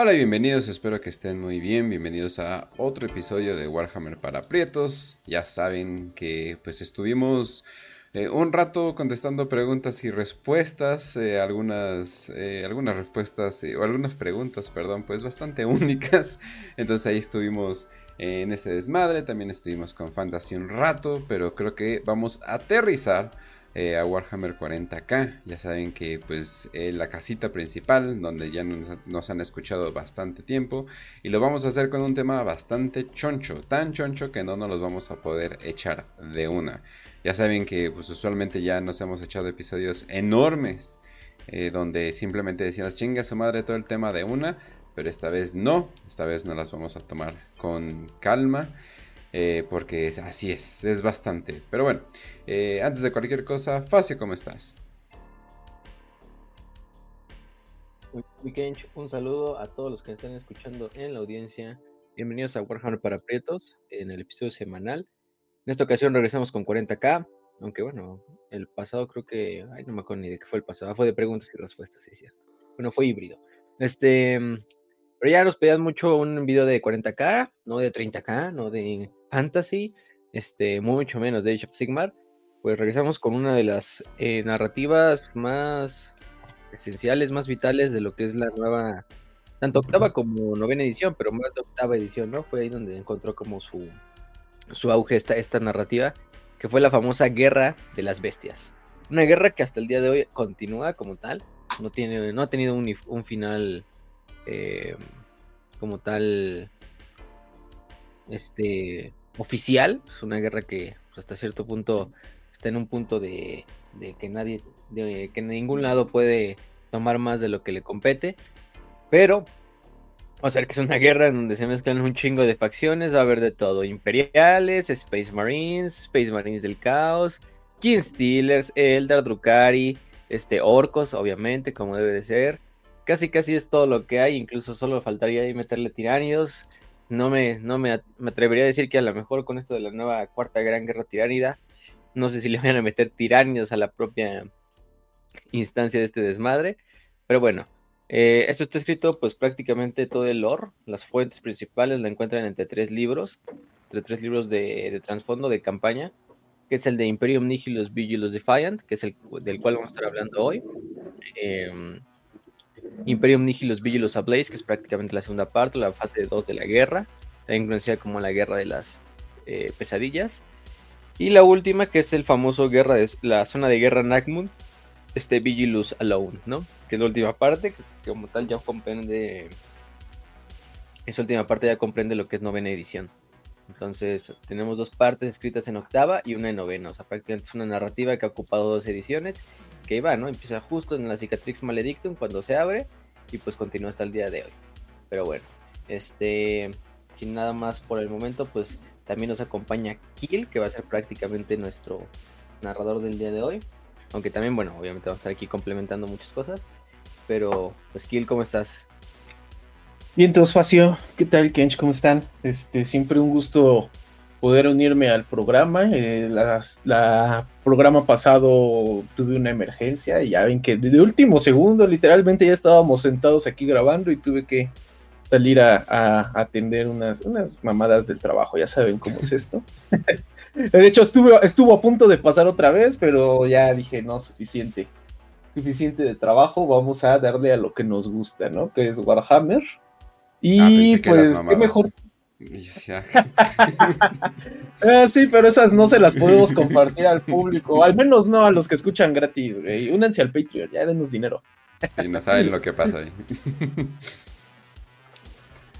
Hola y bienvenidos, espero que estén muy bien, bienvenidos a otro episodio de Warhammer para Prietos. Ya saben que pues estuvimos eh, un rato contestando preguntas y respuestas, eh, algunas, eh, algunas respuestas o algunas preguntas, perdón, pues bastante únicas. Entonces ahí estuvimos en ese desmadre, también estuvimos con Fantasy un rato, pero creo que vamos a aterrizar eh, a Warhammer 40k. Ya saben que pues la casita principal donde ya nos, han escuchado bastante tiempo y lo vamos a hacer con un tema bastante choncho, tan choncho que no nos los vamos a poder echar de una. Ya saben que pues usualmente ya nos hemos echado episodios enormes eh, donde simplemente decíamos chinga su madre todo el tema de una, pero esta vez no, esta vez no las vamos a tomar con calma. Eh, porque así es, es bastante. Pero bueno, eh, antes de cualquier cosa, Facio, ¿cómo estás? un saludo a todos los que están escuchando en la audiencia. Bienvenidos a Warhammer para Prietos en el episodio semanal. En esta ocasión regresamos con 40k, aunque bueno, el pasado creo que, ay, no me acuerdo ni de qué fue el pasado, fue de preguntas y respuestas, sí, cierto. Bueno, fue híbrido. Este, pero ya nos pedían mucho un video de 40k, no de 30k, no de fantasy, este, mucho menos de Age Sigmar, pues regresamos con una de las eh, narrativas más esenciales, más vitales de lo que es la nueva, tanto octava como novena edición, pero más de octava edición, ¿no? Fue ahí donde encontró como su, su auge esta, esta narrativa, que fue la famosa Guerra de las Bestias. Una guerra que hasta el día de hoy continúa como tal, no, tiene, no ha tenido un, un final eh, como tal este oficial. Es una guerra que pues, hasta cierto punto está en un punto de, que nadie, de que ningún lado puede tomar más de lo que le compete. Pero o sea que es una guerra en donde se mezclan un chingo de facciones, va a haber de todo, imperiales, Space Marines, Space Marines del caos, King Steelers, Eldar, Drukari, este, orcos, obviamente, como debe de ser. Casi casi es todo lo que hay, incluso solo faltaría ahí meterle tiránidos, no me, no me, atrevería a decir que a lo mejor con esto de la nueva cuarta gran guerra tiránida, no sé si le van a meter tiránidos a la propia instancia de este desmadre. Pero bueno, eh, esto está escrito, pues prácticamente todo el lore, las fuentes principales la encuentran entre tres libros, entre tres libros de, de trasfondo, de campaña, que es el de Imperium Nihilus Vigilus Defiant, que es el del cual vamos a estar hablando hoy. Eh, Imperium Nihilus Vigilus Ablaze, que es prácticamente la segunda parte, la fase 2 de la guerra, también conocida como la guerra de las eh, pesadillas. Y la última, que es el famoso guerra de, la zona de guerra Nagmund, este Vigilus Alone, ¿no? Que es la última parte, que como tal ya comprende. Esa última parte ya comprende lo que es novena edición. Entonces, tenemos dos partes escritas en octava y una en novena. O sea, prácticamente es una narrativa que ha ocupado dos ediciones que iba, ¿no? Empieza justo en la Cicatrix Maledictum cuando se abre y pues continúa hasta el día de hoy. Pero bueno, este, sin nada más por el momento, pues también nos acompaña Kill, que va a ser prácticamente nuestro narrador del día de hoy. Aunque también, bueno, obviamente vamos a estar aquí complementando muchas cosas. Pero, pues Kill, ¿cómo estás? Bien, todos Facio, ¿qué tal Kench? ¿Cómo están? Este, siempre un gusto poder unirme al programa. Eh, la programa pasado tuve una emergencia y ya ven que de último segundo literalmente ya estábamos sentados aquí grabando y tuve que salir a, atender unas, unas mamadas del trabajo, ya saben cómo es esto. de hecho estuvo, estuvo a punto de pasar otra vez, pero ya dije, no, suficiente. Suficiente de trabajo, vamos a darle a lo que nos gusta, ¿no? Que es Warhammer. Y ah, pues, qué mejor Ah, sí, pero esas no se las podemos compartir al público, al menos no a los que escuchan gratis, güey. Únanse al Patreon, ya denos dinero. Y no saben lo que pasa ahí.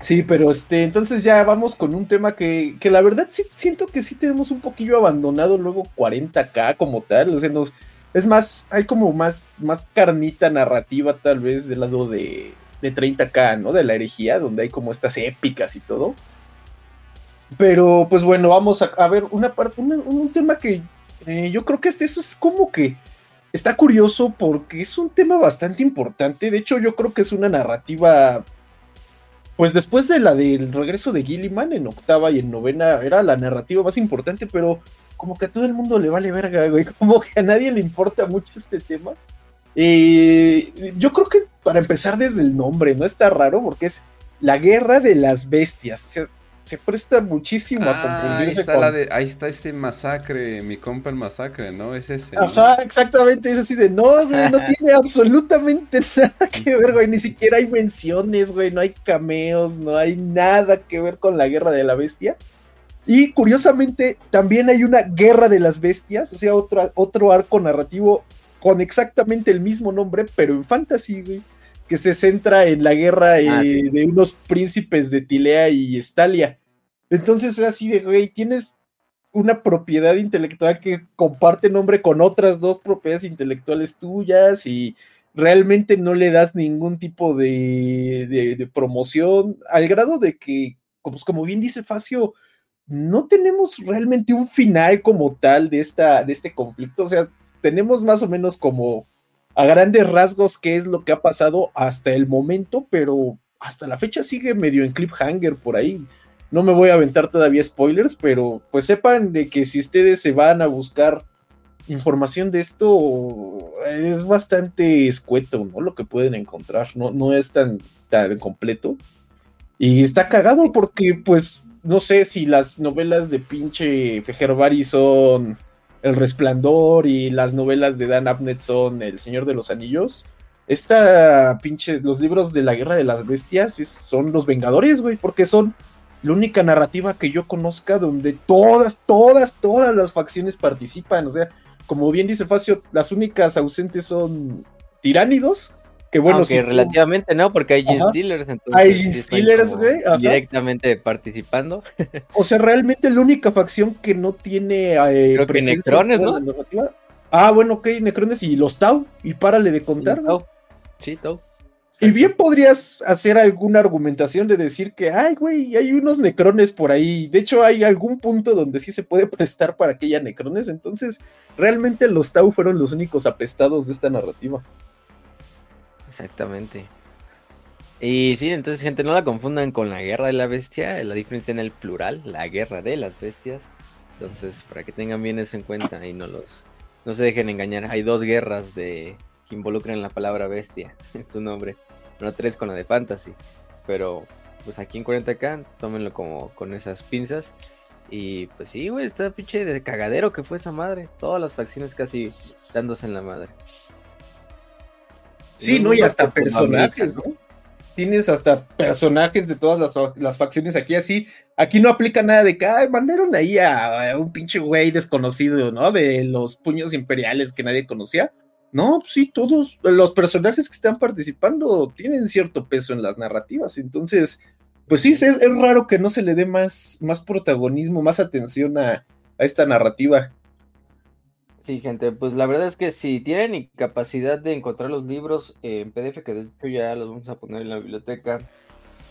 Sí, pero este, entonces ya vamos con un tema que, que la verdad sí siento que sí tenemos un poquillo abandonado luego 40k como tal, o sea, nos, es más, hay como más, más carnita narrativa tal vez del lado de, de 30k, ¿no? De la herejía, donde hay como estas épicas y todo. Pero pues bueno, vamos a, ver una parte, un tema que eh, yo creo que este, eso es como que está curioso porque es un tema bastante importante. De hecho, yo creo que es una narrativa pues después de la del regreso de Gilliman en octava y en novena era la narrativa más importante, pero como que a todo el mundo le vale verga, güey, como que a nadie le importa mucho este tema. Eh, yo creo que para empezar desde el nombre, ¿no? Está raro porque es la guerra de las bestias. O sea, se presta muchísimo a Ah, ahí confundirse está, con... la de- ahí está este masacre, mi compa el masacre, ¿no? Es ese. ¿no? Ajá, exactamente, es así de no, güey, no tiene absolutamente nada que ver, güey, ni siquiera hay menciones, güey, no hay cameos, no hay nada que ver con la guerra de la bestia. Y curiosamente, también hay una guerra de las bestias, o sea, otro, otro arco narrativo con exactamente el mismo nombre, pero en fantasy, güey, que se centra en la guerra eh, Ah, sí. de unos príncipes de Tilea y Estalia. Entonces es así de, güey, tienes una propiedad intelectual que comparte nombre con otras dos propiedades intelectuales tuyas y realmente no le das ningún tipo de, de- de promoción, al grado de que, pues, como bien dice Facio, no tenemos realmente un final como tal de, esta, de este conflicto, o sea, tenemos más o menos como a grandes rasgos qué es lo que ha pasado hasta el momento, pero hasta la fecha sigue medio en cliffhanger por ahí. No me voy a aventar todavía spoilers, pero pues sepan de que si ustedes se van a buscar información de esto, es bastante escueto, ¿no? Lo que pueden encontrar, no, no es tan, tan completo. Y está cagado porque, pues, no sé si las novelas de pinche Fejerbari son El Resplandor y las novelas de Dan Abnett son El Señor de los Anillos. Esta pinche, los libros de la Guerra de las Bestias es- son los Vengadores, güey, porque son la única narrativa que yo conozca donde todas, todas, todas las facciones participan. O sea, como bien dice Facio, las únicas ausentes son tiránidos. Que bueno, Aunque sí, relativamente no, porque hay Ajá. Steelers, entonces Hay como güey, directamente participando. O sea, realmente la única facción que no tiene eh, Creo que Necrones, ¿no? Ah, bueno, ok, Necrones y los Tau, y párale de contar. güey. Tau. Sí, Tau. Y bien podrías hacer alguna argumentación de decir que, ay, güey, hay unos necrones por ahí. De hecho, hay algún punto donde sí se puede prestar para que haya necrones. Entonces, realmente los Tau fueron los únicos apestados de esta narrativa. Exactamente. Y sí, entonces, gente, no la confundan con la guerra de la bestia. La diferencia en el plural, la guerra de las bestias. Entonces, para que tengan bien eso en cuenta y no los no se dejen engañar. Hay dos guerras de que involucran la palabra bestia en su nombre. No tres con la de fantasy. Pero, pues aquí en 40k, tómenlo como con esas pinzas. Y pues sí, güey, está pinche de cagadero que fue esa madre. Todas las facciones casi dándose en la madre. Sí, No. Y hasta personajes, ¿no? Tienes hasta personajes de todas las, las facciones aquí así. Aquí no aplica nada de que, ay, mandaron ahí a, a un pinche güey desconocido, ¿no? De los puños imperiales que nadie conocía. No, pues sí, todos los personajes que están participando tienen cierto peso en las narrativas. Entonces, pues sí, es, es raro que no se le dé más, más protagonismo, más atención a, a esta narrativa. Sí, gente, pues la verdad es que si tienen capacidad de encontrar los libros en PDF, que de hecho ya los vamos a poner en la biblioteca,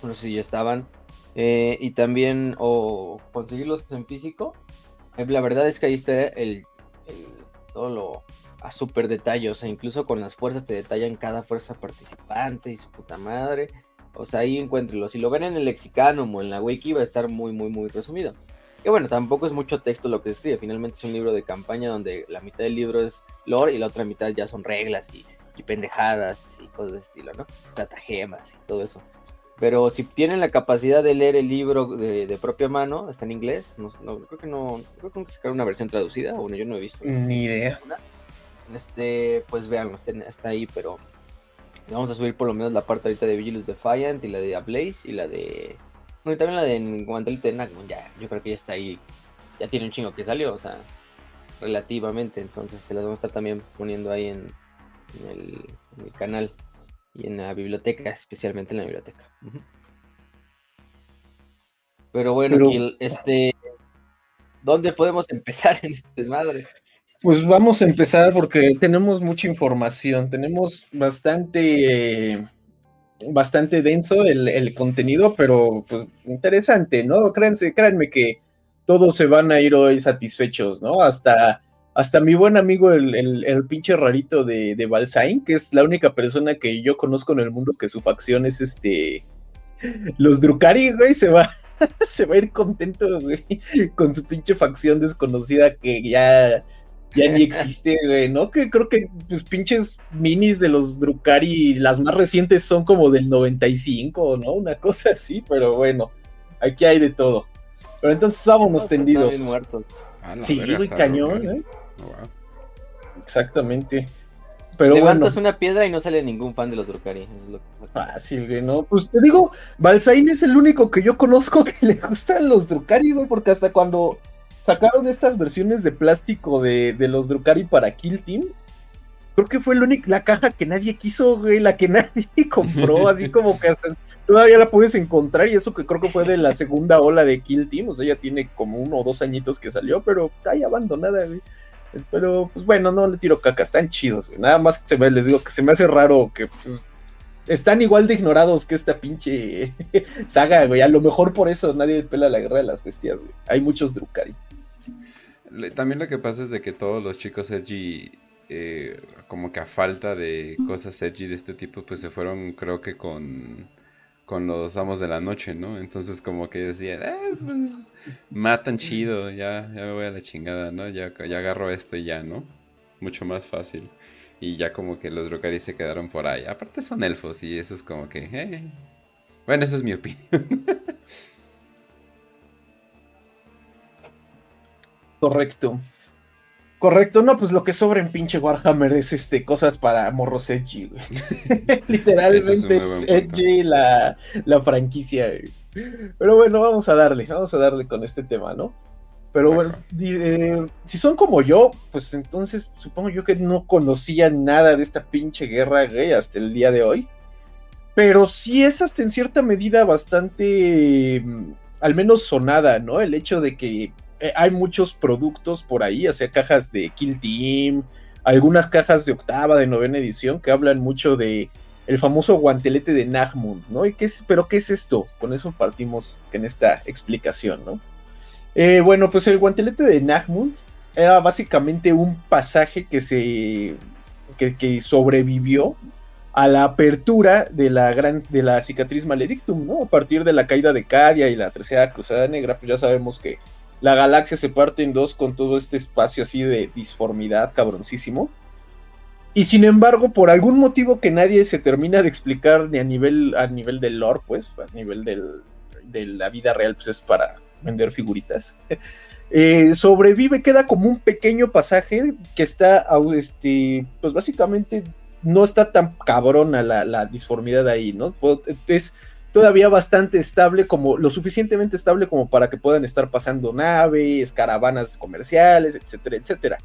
no sé si ya estaban, eh, y también o conseguirlos en físico, eh, la verdad es que ahí está el, todo lo a súper detalle, o sea, incluso con las fuerzas te detallan cada fuerza participante y su puta madre, o sea, ahí encuéntrenlo, si lo ven en el Lexicanum o en la Wiki va a estar muy, muy, muy resumido. Que bueno, tampoco es mucho texto lo que se escribe. Finalmente es un libro de campaña donde la mitad del libro es lore y la otra mitad ya son reglas y, y pendejadas y cosas de estilo, ¿no? Tratagemas y todo eso. Pero si tienen la capacidad de leer el libro de, de propia mano, está en inglés. No, no, creo que no, creo que nunca sacaron una versión traducida. Bueno, yo no he visto. Ni idea. Este, pues vean, está, está ahí, pero vamos a subir por lo menos la parte ahorita de Vigilus Defiant y la de Ablaze y la de. Y también la de Guantelete de Nagmon, ya, yo creo que ya está ahí. Ya tiene un chingo que salió, o sea, relativamente. Entonces se las vamos a estar también poniendo ahí en, en el, en el canal y en la biblioteca, especialmente en la biblioteca. Pero bueno, Pero- Gil, este. ¿Dónde podemos empezar en este desmadre? Pues vamos a empezar porque tenemos mucha información, tenemos bastante, eh, bastante denso el, el contenido, pero pues interesante, ¿no? Créanse, créanme que todos se van a ir hoy satisfechos, ¿no? Hasta, hasta mi buen amigo, el, el, pinche rarito de, de Balsain, que es la única persona que yo conozco en el mundo que su facción es este los Drukari, güey, se va, se va a ir contento, güey, con su pinche facción desconocida que ya, ya ni existe, güey, ¿no? Que creo que pues pinches minis de los Drukari, las más recientes son como del 95, ¿no? Una cosa así, pero bueno, aquí hay de todo. Pero entonces vámonos tendidos. Sí, güey, cañón, ¿eh? Oh, Exactamente. Pero Levantas una piedra y no sale ningún fan de los Drukari. Fácil, güey, ¿no? Pues te digo, Balsain es el único que yo conozco que le gustan los Drukari, güey, porque hasta cuando sacaron estas versiones de plástico de, de los Drukari para Kill Team, creo que fue la única, la caja que nadie quiso, güey, la que nadie compró, así como que hasta todavía la puedes encontrar y eso que creo que fue de la segunda ola de Kill Team, o sea, ya tiene como uno o dos añitos que salió, pero está ahí abandonada, güey. Pero, pues bueno, no le tiro caca, están chidos. Nada más que se me, les digo que se me hace raro que pues, están igual de ignorados que esta pinche saga, güey. A lo mejor por eso nadie pela la guerra de las bestias, güey. Hay muchos Drukari. También lo que pasa es de que todos los chicos edgy, eh, como que a falta de cosas edgy de este tipo, pues se fueron, creo que con con los amos de la noche, ¿no? Entonces como que decía, eh, pues matan chido, ya, ya me voy a la chingada, ¿no? Ya, ya agarro esto y ya, ¿no? Mucho más fácil. Y ya como que los Drukari se quedaron por ahí. Aparte son elfos y eso es como que, eh. Bueno, eso es mi opinión. Correcto. Correcto, no, pues lo que sobra en pinche Warhammer es este cosas para morros edgy, güey. Literalmente es, edgy la, franquicia, Pero bueno, vamos a darle, vamos a darle con este tema, ¿no? Pero bueno, eh, si son como yo, pues entonces supongo yo que no conocía nada de esta pinche guerra, güey, hasta el día de hoy. Pero sí es hasta en cierta medida bastante, mm, al menos sonada, ¿no? El hecho de que eh, hay muchos productos por ahí, o sea, cajas de Kill Team, algunas cajas de octava, de novena edición, que hablan mucho de el famoso guantelete de Nagmund, ¿no? ¿Y qué pero qué es esto? Con eso partimos en esta explicación, ¿no? Eh, bueno, pues el guantelete de Nagmund era básicamente un pasaje que se que, sobrevivió a la apertura de la gran de la cicatriz maledictum, ¿no? A partir de la caída de Cadia y la tercera cruzada negra, pues ya sabemos que la galaxia se parte en dos con todo este espacio así de disformidad cabroncísimo. Y sin embargo, por algún motivo que nadie se termina de explicar ni a nivel, a nivel del lore, pues, a nivel de la vida real, pues es para vender figuritas. Eh, sobrevive, queda como un pequeño pasaje que está, este, pues básicamente no está tan cabrona la, la disformidad ahí, ¿no? Es todavía bastante estable, como lo suficientemente estable como para que puedan estar pasando naves, caravanas comerciales, etcétera, etcétera.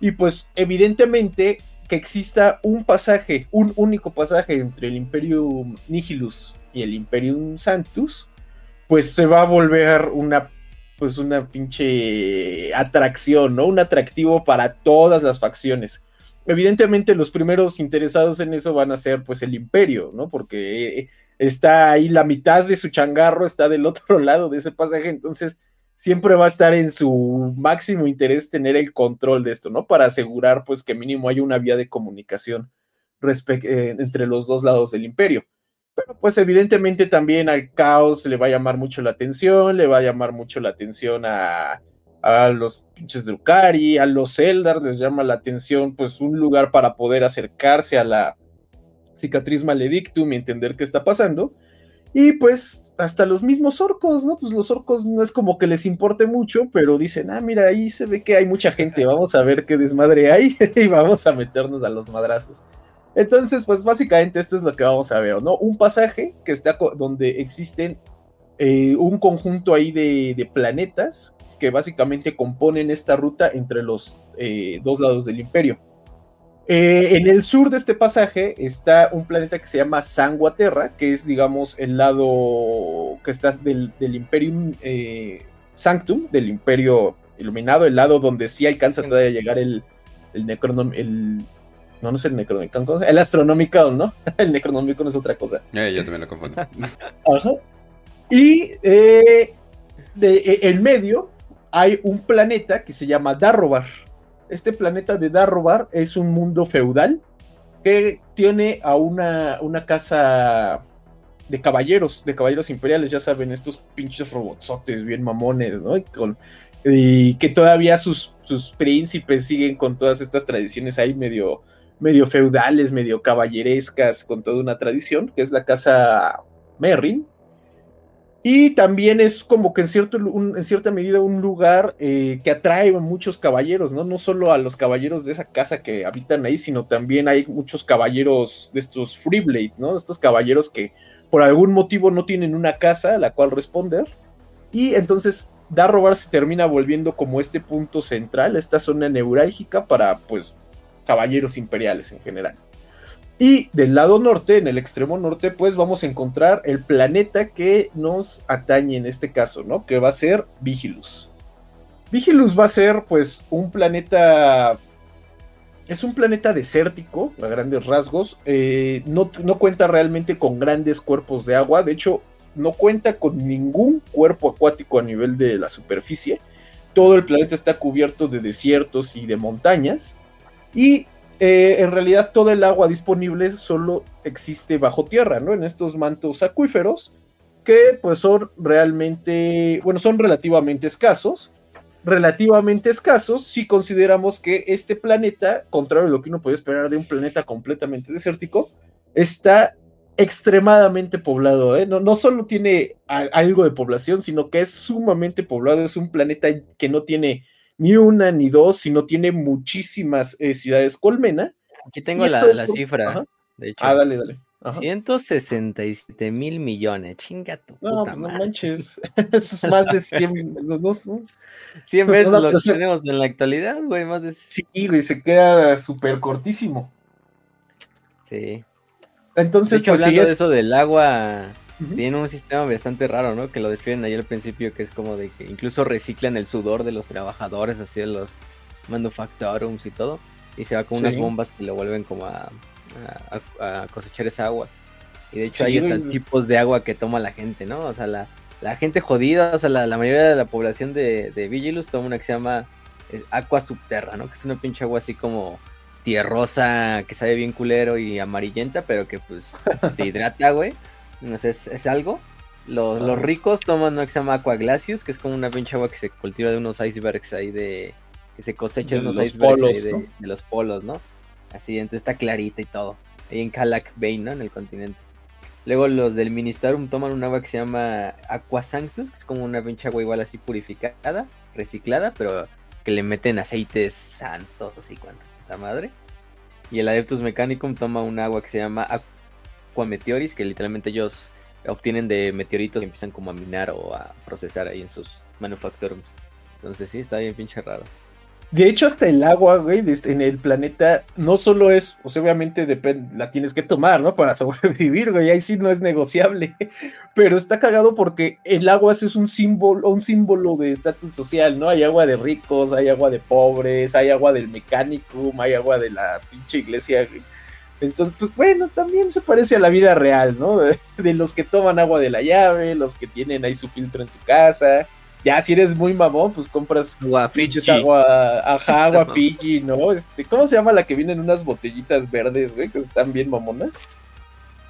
Y pues evidentemente que exista un pasaje, un único pasaje entre el Imperium Nihilus y el Imperium Santus, pues se va a volver una pues una pinche atracción, ¿no? Un atractivo para todas las facciones. Evidentemente los primeros interesados en eso van a ser pues el imperio, ¿no? Porque eh, está ahí la mitad de su changarro, está del otro lado de ese pasaje, entonces siempre va a estar en su máximo interés tener el control de esto, ¿no? Para asegurar pues que mínimo hay una vía de comunicación eh, entre los dos lados del imperio. Pero pues evidentemente también al caos le va a llamar mucho la atención, le va a llamar mucho la atención a, a los pinches Drukari, a los Eldar les llama la atención pues un lugar para poder acercarse a la cicatriz maledictum y entender qué está pasando. Y pues hasta los mismos orcos, ¿no? Pues los orcos no es como que les importe mucho, pero dicen, ah, mira, ahí se ve que hay mucha gente, vamos a ver qué desmadre hay y vamos a meternos a los madrazos. Entonces, pues básicamente esto es lo que vamos a ver, ¿no? Un pasaje que está donde existen eh, un conjunto ahí de, planetas que básicamente componen esta ruta entre los eh, dos lados del imperio. Eh, en el sur de este pasaje está un planeta que se llama Sanguaterra, que es, digamos, el lado que está del, Imperium eh, Sanctum, del Imperio Iluminado, el lado donde sí alcanza todavía a llegar el, el Necronom, el no, no es el Necronomicon, el Astronomicon, ¿no? el Necronomicon es otra cosa. Eh, yo también lo confundo. Ajá. Y eh, de, en medio hay un planeta que se llama Darrobar este planeta de Darrobar es un mundo feudal que tiene a una, una casa de caballeros, de caballeros imperiales, ya saben, estos pinches robotsotes bien mamones, ¿no? Y, con, y que todavía sus, sus príncipes siguen con todas estas tradiciones ahí medio, medio feudales, medio caballerescas, con toda una tradición, que es la casa Merrin, y también es como que en, cierto, en cierta medida un lugar eh, que atrae a muchos caballeros, ¿no? No solo a los caballeros de esa casa que habitan ahí, sino también hay muchos caballeros de estos Freeblade, ¿no? Estos caballeros que por algún motivo no tienen una casa a la cual responder. Y entonces Darrobar se termina volviendo como este punto central, esta zona neurálgica para, pues, caballeros imperiales en general. Y del lado norte, en el extremo norte, pues vamos a encontrar el planeta que nos atañe en este caso, ¿no? Que va a ser Vigilus. Vigilus va a ser, pues, un planeta. Es un planeta desértico, a grandes rasgos. Eh, no, no cuenta realmente con grandes cuerpos de agua. De hecho, no cuenta con ningún cuerpo acuático a nivel de la superficie. Todo el planeta está cubierto de desiertos y de montañas. Y eh, en realidad todo el agua disponible solo existe bajo tierra, ¿no? En estos mantos acuíferos que pues son realmente, bueno, son relativamente escasos. Relativamente escasos si consideramos que este planeta, contrario a lo que uno puede esperar de un planeta completamente desértico, está extremadamente poblado, ¿eh? no, no, solo tiene algo de población, sino que es sumamente poblado, es un planeta que no tiene ni una ni dos, sino tiene muchísimas eh, ciudades colmena. Aquí tengo la, cifra, de hecho. Ah, dale, dale. 167 mil millones, chinga tu no, puta no manches, eso es más de 100, no, 100 veces lo que tenemos en la actualidad, güey, más de... Sí, güey, se queda súper cortísimo. Sí. Entonces, de hecho, pues, hablando de eso del agua, tiene un sistema bastante raro, ¿no? Que lo describen ahí al principio, que es como de que incluso reciclan el sudor de los trabajadores, así de los manufacturums y todo, y se va con unas bombas que lo vuelven como a, cosechar esa agua. Y de hecho hay hasta tipos de agua que toma la gente, ¿no? O sea, la, gente jodida, o sea, la, mayoría de la población de, de Vigilus toma una que se llama Aqua Subterra, ¿no? Que es una pinche agua así como tierrosa, que sabe bien culero y amarillenta, pero que pues te hidrata, güey. No sé, es, algo. Los, ricos toman una que se llama Aqua Glacius, que es como una pinche agua que se cultiva de unos icebergs ahí de. que se cosecha de, unos icebergs ahí de, los polos, ¿no? Así, entonces está clarita y todo. Ahí en Calac Bay, ¿no? En el continente. Luego los del Ministerium toman un agua que se llama Aqua Sanctus, que es como una pinche agua igual así purificada, reciclada, pero que le meten aceites santos y cuanta madre. Y el Adeptus Mechanicum toma un agua que se llama meteoris que literalmente ellos obtienen de meteoritos y empiezan como a minar o a procesar ahí en sus manufacturums. Entonces sí, está bien pinche raro. De hecho, hasta el agua, güey, este, en el planeta no solo es, pues obviamente depende, la tienes que tomar, ¿no? Para sobrevivir, güey, ahí sí no es negociable. Pero está cagado porque el agua es un símbolo, un símbolo de estatus social, ¿no? Hay agua de ricos, hay agua de pobres, hay agua del mecánico, hay agua de la pinche iglesia, entonces, pues bueno, también se parece a la vida real, ¿no? De, los que toman agua de la llave, los que tienen ahí su filtro en su casa. Ya, si eres muy mamón, pues compras agua Fiji. Agua, ajá, agua Fiji, ¿no? Este, ¿Cómo se llama la que viene en unas botellitas verdes, güey? Que están bien mamonas.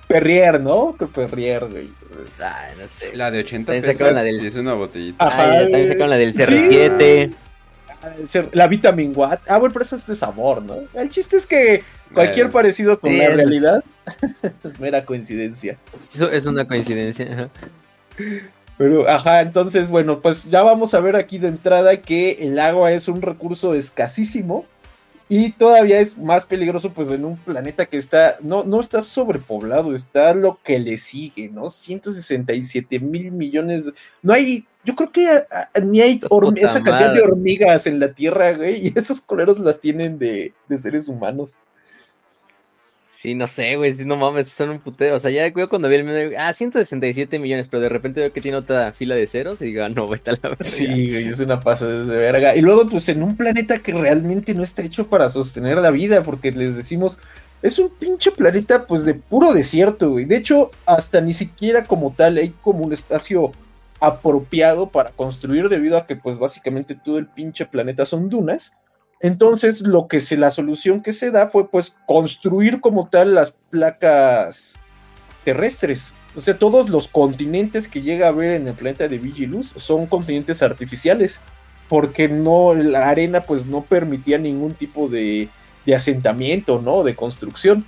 Perrier, ¿no? Que Perrier, güey. Ay, no sé. La de 80 pesos la del... es una botellita. Ajá, ah, también sacaron la del CR7. La Vitamin Watt. Ah, bueno, pero eso es de sabor, ¿no? El chiste es que cualquier parecido con la realidad es mera coincidencia. Eso es una coincidencia. Pero, ajá, entonces, bueno, pues ya vamos a ver aquí de entrada que el agua es un recurso escasísimo y todavía es más peligroso pues en un planeta que está, no, no está sobrepoblado, está lo que le sigue, ¿no? 167 mil millones, no hay, yo creo que ni hay esa cantidad de hormigas en la Tierra, güey, y esos coleros las tienen de, de seres humanos. Sí, no sé, güey, si no mames, son un puteo. O sea, ya cuidado cuando vi el medio, ah, 167 millones, pero de repente veo que tiene otra fila de ceros y digo, ah, no, vete a la verga. Sí, güey, es una pasa de verga. Y luego, pues, en un planeta que realmente no está hecho para sostener la vida, porque les decimos, es un pinche planeta, pues, de puro desierto, güey. De hecho, hasta ni siquiera como tal hay como un espacio apropiado para construir, debido a que, pues, básicamente todo el pinche planeta son dunas. Entonces, lo que se, la solución que se da fue pues construir como tal las placas terrestres, o sea, todos los continentes que llega a haber en el planeta de Vigilus son continentes artificiales, porque no, la arena pues no permitía ningún tipo de, de asentamiento, ¿no? De construcción.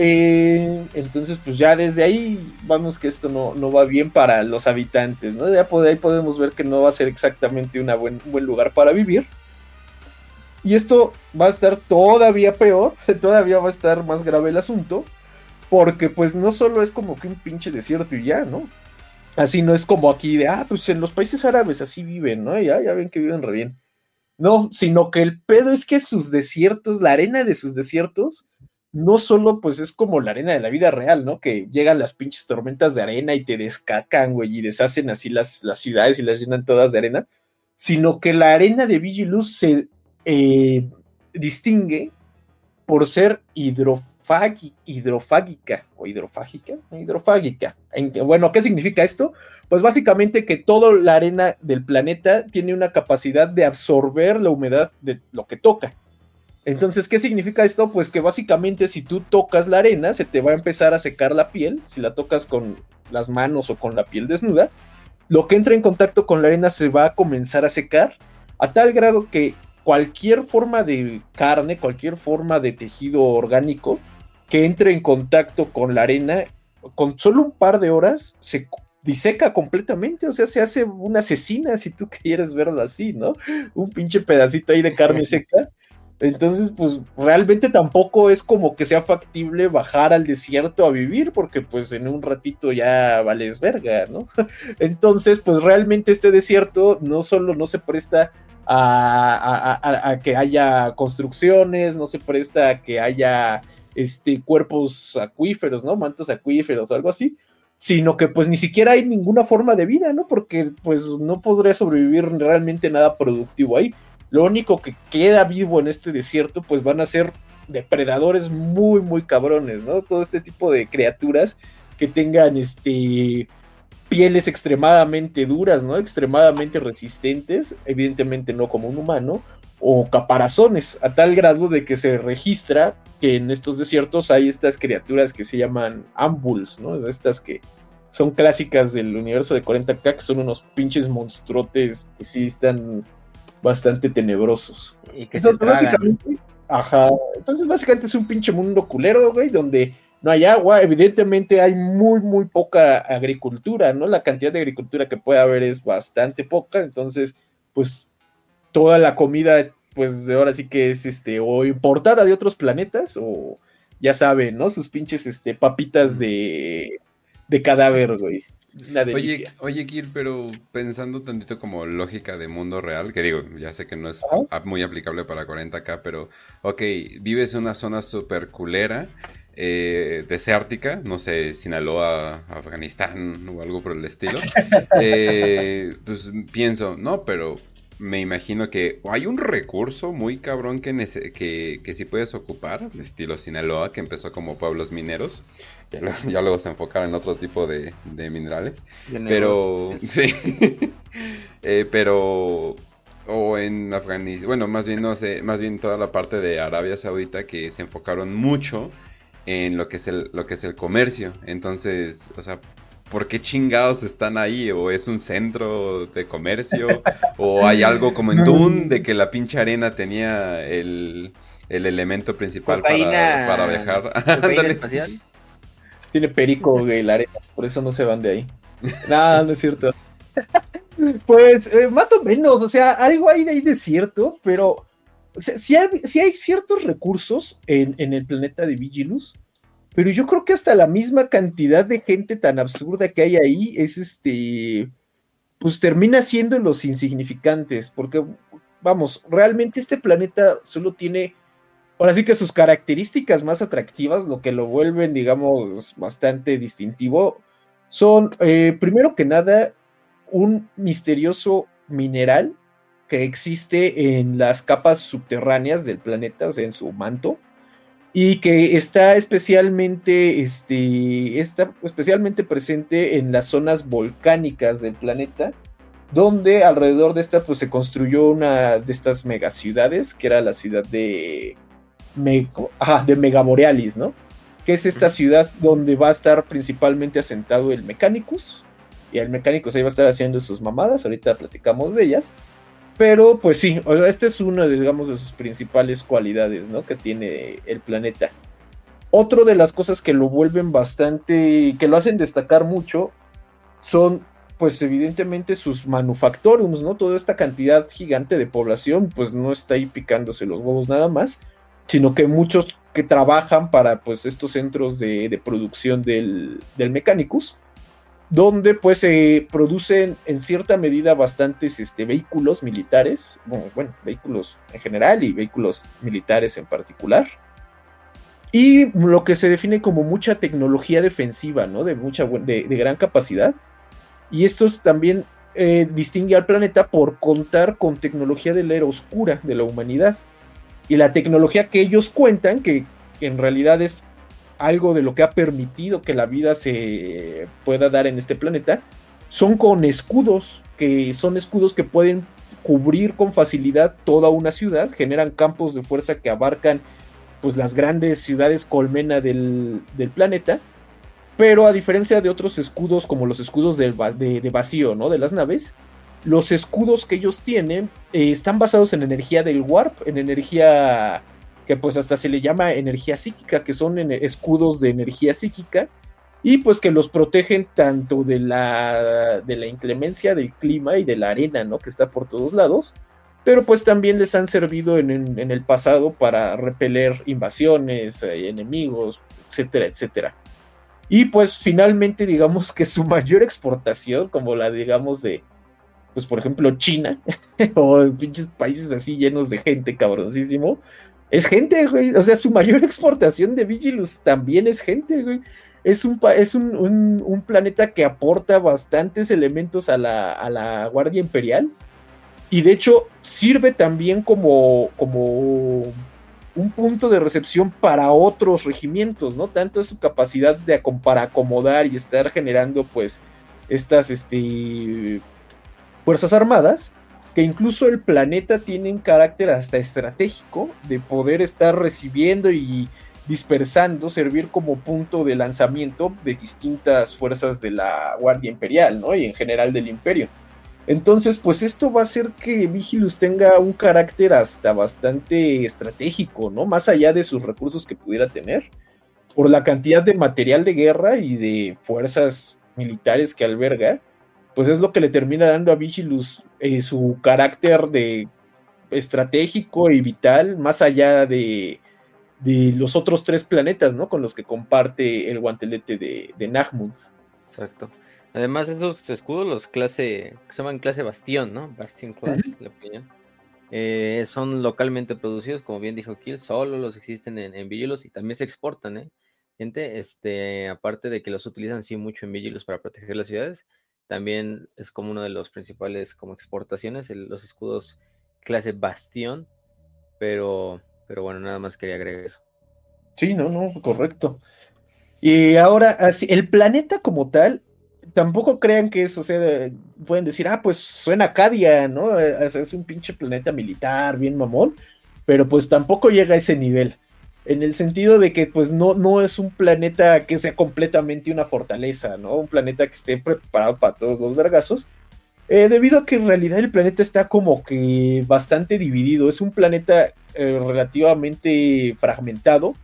Eh, entonces, pues ya desde ahí vamos que esto no, no, va bien para los habitantes, ¿no? Ya por ahí podemos ver que no va a ser exactamente una buen, un buen lugar para vivir. Y esto va a estar todavía peor, todavía va a estar más grave el asunto, porque pues no solo es como que un pinche desierto y ya, ¿no? Así no es como aquí de, ah, pues en los países árabes así viven, ¿no? Ya, ya ven que viven re bien. No, sino que el pedo es que sus desiertos, la arena de sus desiertos, no solo pues es como la arena de la vida real, ¿no? Que llegan las pinches tormentas de arena y te descacan, güey, y deshacen así las, las ciudades y las llenan todas de arena, sino que la arena de Vigilus se eh, distingue por ser hidrofóbica hidrofágica o hidrofágica, hidrofágica. Bueno, ¿qué significa esto? Pues básicamente que toda la arena del planeta tiene una capacidad de absorber la humedad de lo que toca. Entonces, ¿qué significa esto? Pues que básicamente si tú tocas la arena, se te va a empezar a secar la piel, si la tocas con las manos o con la piel desnuda, lo que entra en contacto con la arena se va a comenzar a secar a tal grado que cualquier forma de carne, cualquier forma de tejido orgánico que entre en contacto con la arena, con solo un par de horas, se diseca completamente, o sea, se hace una asesina, si tú quieres verlo así, ¿no? Un pinche pedacito ahí de carne seca. Entonces, pues realmente tampoco es como que sea factible bajar al desierto a vivir, porque pues en un ratito ya vales verga, ¿no? Entonces, pues realmente este desierto no solo no se presta a, que haya construcciones, no se presta a que haya este, cuerpos acuíferos, ¿no? Mantos acuíferos o algo así, sino que pues ni siquiera hay ninguna forma de vida, ¿no? Porque pues no podría sobrevivir realmente nada productivo ahí. Lo único que queda vivo en este desierto pues van a ser depredadores muy, muy cabrones, ¿no? Todo este tipo de criaturas que tengan este pieles extremadamente duras, ¿no? Extremadamente resistentes, evidentemente no como un humano, o caparazones, a tal grado de que se registra que en estos desiertos hay estas criaturas que se llaman ambuls, ¿no? Estas que son clásicas del universo de 40k, que son unos pinches monstruotes que sí están bastante tenebrosos. Y que Entonces, básicamente, ajá, entonces básicamente es un pinche mundo culero, güey, donde no hay agua, evidentemente hay muy, muy poca agricultura, ¿no? La cantidad de agricultura que puede haber es bastante poca, entonces, pues toda la comida, pues de ahora sí que es este, o importada de otros planetas, o ya saben, ¿no? Sus pinches este, papitas de, de cadáver, güey. Oye, oye, Kir, pero pensando tantito como lógica de mundo real, que digo, ya sé que no es muy aplicable para 40k, pero ok, vives en una zona super culera, eh, desértica, no sé, Sinaloa, Afganistán o algo por el estilo, eh, pues pienso, no, pero me imagino que hay un recurso muy cabrón que, que, que sí puedes ocupar, estilo Sinaloa, que empezó como pueblos mineros. Ya, luego se enfocaron en otro tipo de, minerales. pero, sí. Eh, pero, o en Afganistán, bueno, más bien, no sé, más bien toda la parte de Arabia Saudita que se enfocaron mucho en lo que es el, lo que es el comercio. Entonces, o sea, ¿por qué chingados están ahí? ¿O es un centro de comercio? ¿O hay algo como en Dune de que la pinche arena tenía el, elemento principal para, para, viajar? espacial? Tiene perico, güey, la arena, por eso no se van de ahí. Nada, no es cierto. pues, eh, más o menos, o sea, algo hay de ahí de cierto, pero o hay, hay, ciertos recursos en, en el planeta de Vigilus pero yo creo que hasta la misma cantidad de gente tan absurda que hay ahí es este, pues termina siendo los insignificantes, porque vamos, realmente este planeta solo tiene, ahora sí que sus características más atractivas, lo que lo vuelven, digamos, bastante distintivo, son, eh, primero que nada, un misterioso mineral que existe en las capas subterráneas del planeta, o sea, en su manto, y que está especialmente, este, está especialmente presente en las zonas volcánicas del planeta, donde alrededor de esta pues se construyó una de estas megaciudades, que era la ciudad de, de Megaborealis, ¿no? que es esta ciudad donde va a estar principalmente asentado el Mechanicus. Y el Mechanicus ahí va a estar haciendo sus mamadas, ahorita platicamos de ellas. Pero pues sí, esta es una de, digamos, de sus principales cualidades, ¿no? Que tiene el planeta. Otro de las cosas que lo vuelven bastante, que lo hacen destacar mucho, son pues evidentemente sus manufactoriums, ¿no? Toda esta cantidad gigante de población, pues no está ahí picándose los huevos nada más, sino que muchos que trabajan para pues estos centros de, producción del, del, Mechanicus, donde pues se producen en cierta medida bastantes este, vehículos militares, bueno, bueno, vehículos en general y vehículos militares en particular, y lo que se define como mucha tecnología defensiva, ¿no? De mucha de, gran capacidad. Y esto también eh, distingue al planeta por contar con tecnología de la era oscura de la humanidad. Y la tecnología que ellos cuentan, que en realidad es algo de lo que ha permitido que la vida se pueda dar en este planeta, son con escudos, que son escudos que pueden cubrir con facilidad toda una ciudad, generan campos de fuerza que abarcan pues las grandes ciudades colmena del, planeta, pero a diferencia de otros escudos como los escudos de, de, vacío, ¿no? De las naves, los escudos que ellos tienen eh, están basados en energía del warp, en energía que pues hasta se le llama energía psíquica, que son escudos de energía psíquica, y pues que los protegen tanto de la, de la inclemencia del clima y de la arena, ¿no? Que está por todos lados, pero pues también les han servido en, el pasado para repeler invasiones, eh, enemigos, etcétera, etcétera. Y pues finalmente digamos que su mayor exportación, como la digamos de, pues por ejemplo China, o pinches países así llenos de gente cabroncísimo, es gente, güey. O sea, su mayor exportación de Vigilus también es gente, güey. Es un, es un, planeta que aporta bastantes elementos a la, a la Guardia Imperial y de hecho sirve también como, como un punto de recepción para otros regimientos, ¿no? Tanto es su capacidad de para acomodar y estar generando pues estas este, fuerzas armadas, que incluso el planeta tiene carácter hasta estratégico de poder estar recibiendo y dispersando, servir como punto de lanzamiento de distintas fuerzas de la Guardia Imperial, ¿no? Y en general del imperio. Entonces, pues esto va a hacer que Vigilus tenga un carácter hasta bastante estratégico, ¿no? Más allá de sus recursos que pudiera tener, por la cantidad de material de guerra y de fuerzas militares que alberga, pues es lo que le termina dando a Vigilus eh, su carácter de estratégico y vital, más allá de, los otros tres planetas, ¿no? Con los que comparte el guantelete de, de Exacto. Además, esos escudos, los clase, se llaman clase Bastión, ¿no? Bastion Class, la opinión. Eh, son localmente producidos, como bien dijo Kill, solo los existen en, en y también se exportan, ¿eh? Gente, este, aparte de que los utilizan sí mucho en Vigilus para proteger las ciudades, también es como uno de los principales como exportaciones, los escudos clase Bastión, pero, pero bueno, nada más quería agregar eso. Sí, no, no, correcto. Y ahora, el planeta como tal tampoco crean que eso sea, pueden decir, ah, pues suena Acadia, ¿no? Es un pinche planeta militar, bien mamón, pero pues tampoco llega a ese nivel. En el sentido de que pues no, no es un planeta que sea completamente una fortaleza, ¿no? Un planeta que esté preparado para todos los vergazos. Eh, debido a que en realidad el planeta está como que bastante dividido. Es un planeta eh, relativamente fragmentado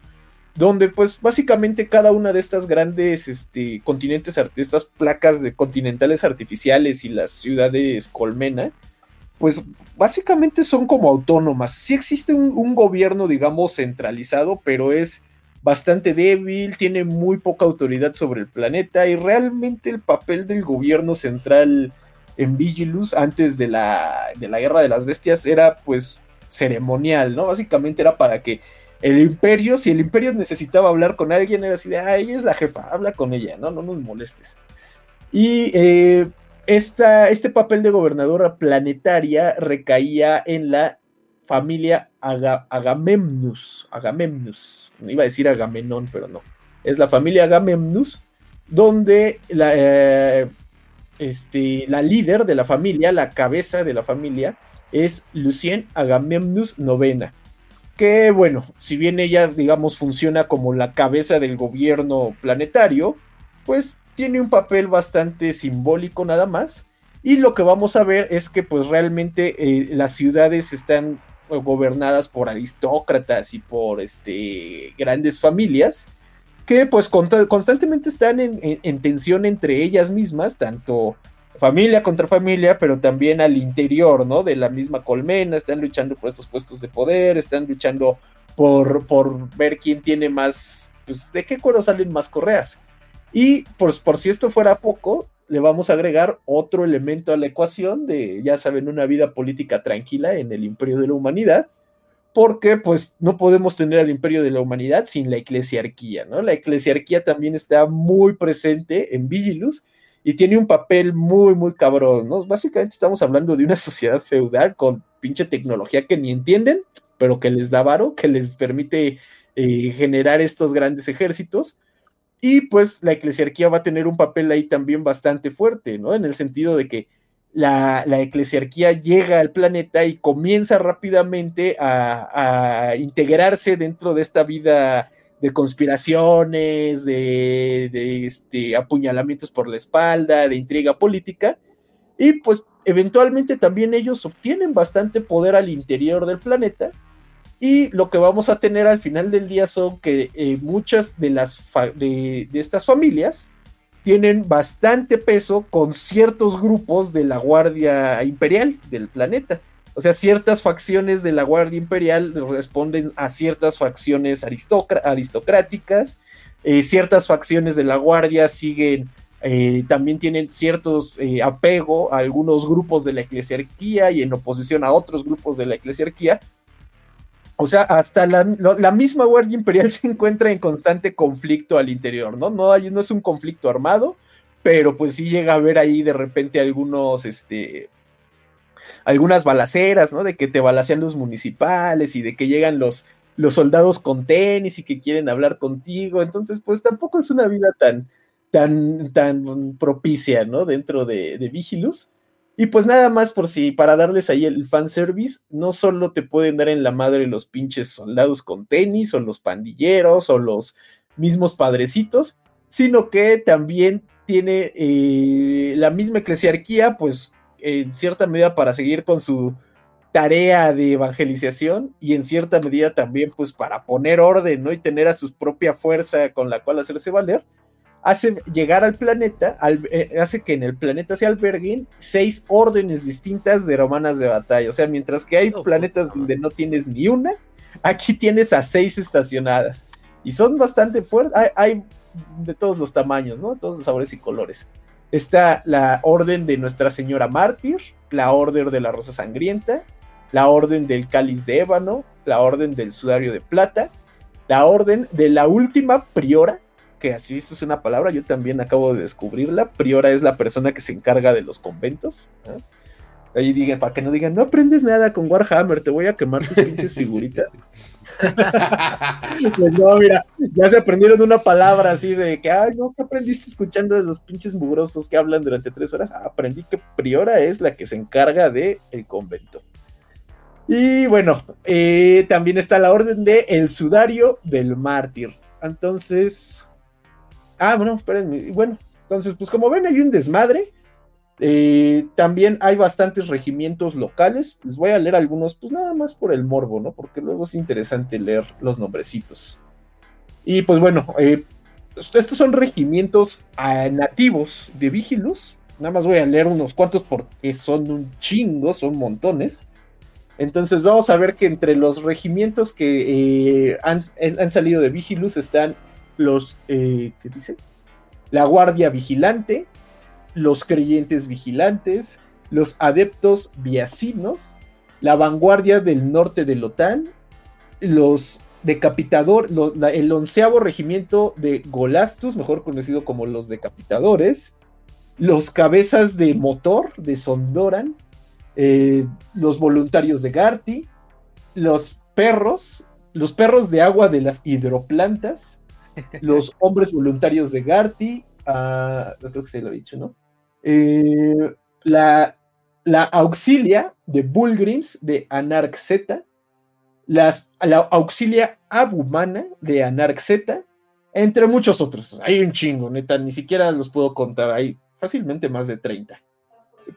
donde pues básicamente cada una de estas grandes este, continentes, estas placas de continentales artificiales y las ciudades colmena, pues básicamente son como autónomas. Sí existe un, gobierno, digamos, centralizado, pero es bastante débil, tiene muy poca autoridad sobre el planeta y realmente el papel del gobierno central en Vigilus antes de la, de la Guerra de las Bestias era pues ceremonial, ¿no? Básicamente era para que el imperio, si el imperio necesitaba hablar con alguien, era así de, ah, ella es la jefa, habla con ella, no, no nos molestes. Y eh, este papel de gobernadora planetaria recaía en la familia Agamemnus, Agamemnus, iba a decir Agamenón, pero no, es la familia Agamemnus, donde la, eh, este, la líder de la familia, la cabeza de la familia, es Lucien Agamemnus novena. Que bueno, si bien ella, digamos, funciona como la cabeza del gobierno planetario, pues tiene un papel bastante simbólico nada más. Y lo que vamos a ver es que pues realmente eh, las ciudades están gobernadas por aristócratas y por este, grandes familias que pues constantemente están en, tensión entre ellas mismas, tanto familia contra familia, pero también al interior, ¿no? De la misma colmena, están luchando por estos puestos de poder, están luchando por, por ver quién tiene más, pues de qué cuero salen más correas. Y por, por si esto fuera poco, le vamos a agregar otro elemento a la ecuación de, ya saben, una vida política tranquila en el imperio de la humanidad, porque pues no podemos tener al imperio de la humanidad sin la eclesiarquía, ¿no? La eclesiarquía también está muy presente en Vigilus y tiene un papel muy, muy cabrón, ¿no? Básicamente estamos hablando de una sociedad feudal con pinche tecnología que ni entienden, pero que les da varo, que les permite eh, generar estos grandes ejércitos y pues la eclesiarquía va a tener un papel ahí también bastante fuerte, ¿no? En el sentido de que la, eclesiarquía llega al planeta y comienza rápidamente a, integrarse dentro de esta vida de conspiraciones, de, de este, apuñalamientos por la espalda, de intriga política, y pues eventualmente también ellos obtienen bastante poder al interior del planeta y lo que vamos a tener al final del día son que eh, muchas de, las de, estas familias tienen bastante peso con ciertos grupos de la Guardia Imperial del planeta. O sea, ciertas facciones de la Guardia Imperial responden a ciertas facciones aristocráticas, eh, ciertas facciones de la Guardia siguen, eh, también tienen ciertos apego a algunos grupos de la eclesiarquía y en oposición a otros grupos de la eclesiarquía, o sea, hasta la, misma Guardia Imperial se encuentra en constante conflicto al interior, ¿no? No, hay, no es un conflicto armado, pero pues sí llega a haber ahí de repente algunos, este, algunas balaceras, ¿no? De que te balacean los municipales y de que llegan los, los soldados con tenis y que quieren hablar contigo. Entonces, pues tampoco es una vida tan, tan, tan propicia, ¿no? Dentro de, de Vigilus. Y pues nada más por si, para darles ahí el fanservice, no solo te pueden dar en la madre los pinches soldados con tenis, o los pandilleros, o los mismos padrecitos, sino que también tiene eh, la misma eclesiarquía, pues en cierta medida para seguir con su tarea de evangelización y en cierta medida también pues para poner orden, ¿no? Y tener a su propia fuerza con la cual hacerse valer hace llegar al planeta, eh, hace que en el planeta se alberguen seis órdenes distintas de romanas de batalla. O sea, mientras que hay planetas donde no tienes ni una, aquí tienes a seis estacionadas. Y son bastante fuertes, hay, de todos los tamaños, ¿no? Todos los sabores y colores. Está la orden de Nuestra Señora Mártir, la orden de la Rosa Sangrienta, la orden del Cáliz de Ébano, la orden del Sudario de Plata, la orden de la última priora, que así es una palabra, yo también acabo de descubrirla. Priora es la persona que se encarga de los conventos. Ahí digan, para que no digan, no aprendes nada con Warhammer, te voy a quemar tus pinches figuritas. pues no, mira, ya se aprendieron una palabra así de que, ay, no, ¿qué aprendiste escuchando de los pinches mugrosos que hablan durante tres horas? Ah, aprendí que Priora es la que se encarga del el convento. Y bueno, eh, también está la orden de el sudario del mártir. Entonces, Ah, bueno, espérenme. Bueno, entonces, pues como ven, hay un desmadre. Eh, también hay bastantes regimientos locales. Les voy a leer algunos, pues nada más por el morbo, ¿no? Porque luego es interesante leer los nombrecitos. Y pues bueno, eh, estos son regimientos ah, nativos de Vigilus. Nada más voy a leer unos cuantos porque son un chingo, son montones. Entonces vamos a ver que entre los regimientos que eh, han, salido de Vigilus están los, eh, ¿qué dice? La guardia vigilante, los creyentes vigilantes, los adeptos viacinos, la vanguardia del norte de OTAN, los decapitador, el onceavo regimiento de Golastus, mejor conocido como los decapitadores, los cabezas de motor de Sondoran, eh, los voluntarios de Garti, los perros, los perros de agua de las hidroplantas, los hombres voluntarios de Garty, uh, creo que se lo he dicho, ¿no? Eh, la, la, auxilia de Bullgrims de Anarch Z, las, la Auxilia Abumana de Anarxeta, entre muchos otros. Hay un chingo, neta, ni siquiera los puedo contar, hay fácilmente más de 30.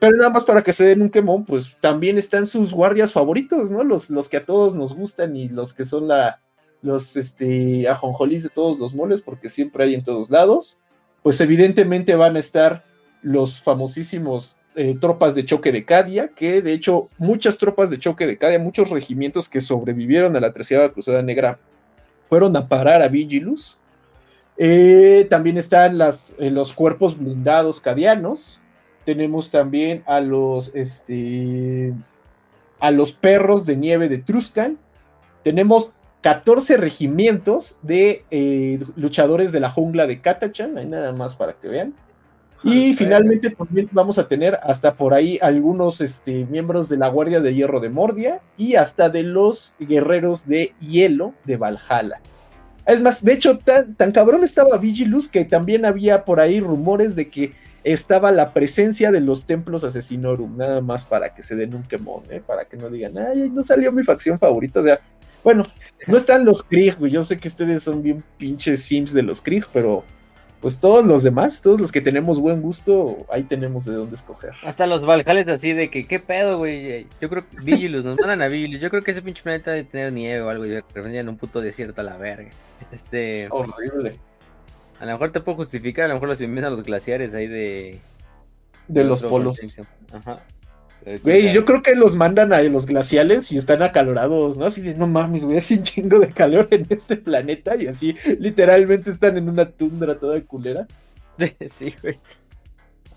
Pero nada más para que se den un quemón, pues también están sus guardias favoritos, ¿no? Los, los que a todos nos gustan y los que son la, los este, ajonjolís de todos los moles, porque siempre hay en todos lados. Pues evidentemente van a estar los famosísimos eh, tropas de choque de Cadia, que de hecho muchas tropas de choque de Cadia, muchos regimientos que sobrevivieron a la Tercera Cruzada Negra, fueron a parar a Vigilus. Eh, también están las, eh, los cuerpos blindados cadianos. Tenemos también a los, este, a los perros de nieve de Truscan. Tenemos 14 regimientos de luchadores de la jungla de Katachan, hay nada más para que vean. Y finalmente también vamos a tener hasta por ahí algunos este, miembros de la Guardia de Hierro de Mordia y hasta de los guerreros de hielo de Valhalla. Es más, de hecho, tan, tan cabrón estaba Vigilus que también había por ahí rumores de que estaba la presencia de los templos asesinorum, nada más para que se den un quemón, ¿eh? para que no digan, ay, no salió mi facción favorita, o sea, bueno, no están los Krieg, yo sé que ustedes son bien pinches sims de los Krieg, pero pues todos los demás, todos los que tenemos buen gusto, ahí tenemos de dónde escoger. Hasta los Valhales así de que, ¿qué pedo, güey? Yo creo que Vigilus, nos mandan a Vigilus. Yo creo que ese pinche planeta debe tener nieve o algo y de repente en un puto desierto a la verga. Este. Horrible. A lo mejor te puedo justificar, a lo mejor los inventan los glaciares ahí de. De, los polos. Ajá. Güey, yo creo que los mandan a los glaciales y están acalorados, ¿no? Así de, no mames, güey, hace un chingo de calor en este planeta y así literalmente están en una tundra toda culera. Sí, güey.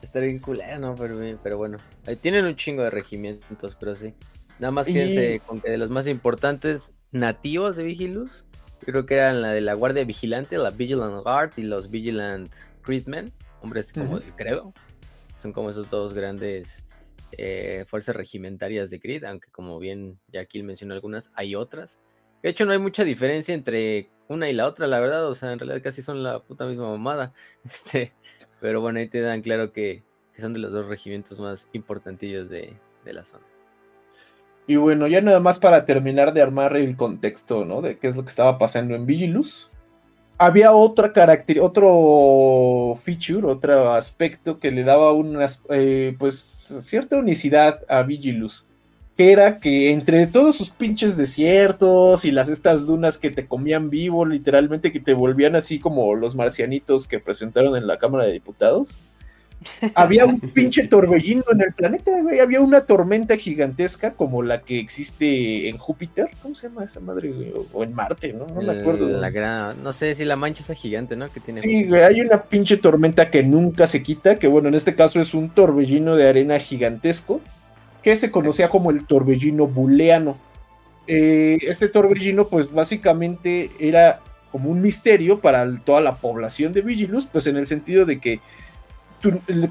Está bien culera, ¿no? Pero, pero bueno, tienen un chingo de regimientos, pero sí. Nada más quédense con que de los más importantes nativos de Vigilus, creo que eran la de la Guardia Vigilante, la Vigilant Guard y los Vigilant Creedmen, hombres como del credo. Son como esos dos grandes eh, fuerzas regimentarias de Creed, aunque como bien ya aquí mencionó algunas, hay otras. De hecho, no hay mucha diferencia entre una y la otra, la verdad. O sea, en realidad casi son la puta misma mamada. Este, pero bueno, ahí te dan claro que, son de los dos regimientos más importantillos de, de, la zona. Y bueno, ya nada más para terminar de armar el contexto, ¿no? De qué es lo que estaba pasando en Vigilus había otra característica, otro feature, otro aspecto que le daba una, eh, pues, cierta unicidad a Vigilus. Que era que entre todos sus pinches desiertos y las estas dunas que te comían vivo, literalmente que te volvían así como los marcianitos que presentaron en la Cámara de Diputados había un pinche torbellino en el planeta, güey. Había una tormenta gigantesca como la que existe en Júpiter. ¿Cómo se llama esa madre, güey? O en Marte, ¿no? No me acuerdo. La no sé si la mancha esa gigante, ¿no? Que tiene sí, güey. Hay una pinche tormenta que nunca se quita. Que bueno, en este caso es un torbellino de arena gigantesco. Que se conocía como el torbellino buleano. Eh, este torbellino, pues básicamente era como un misterio para toda la población de Vigilus, pues en el sentido de que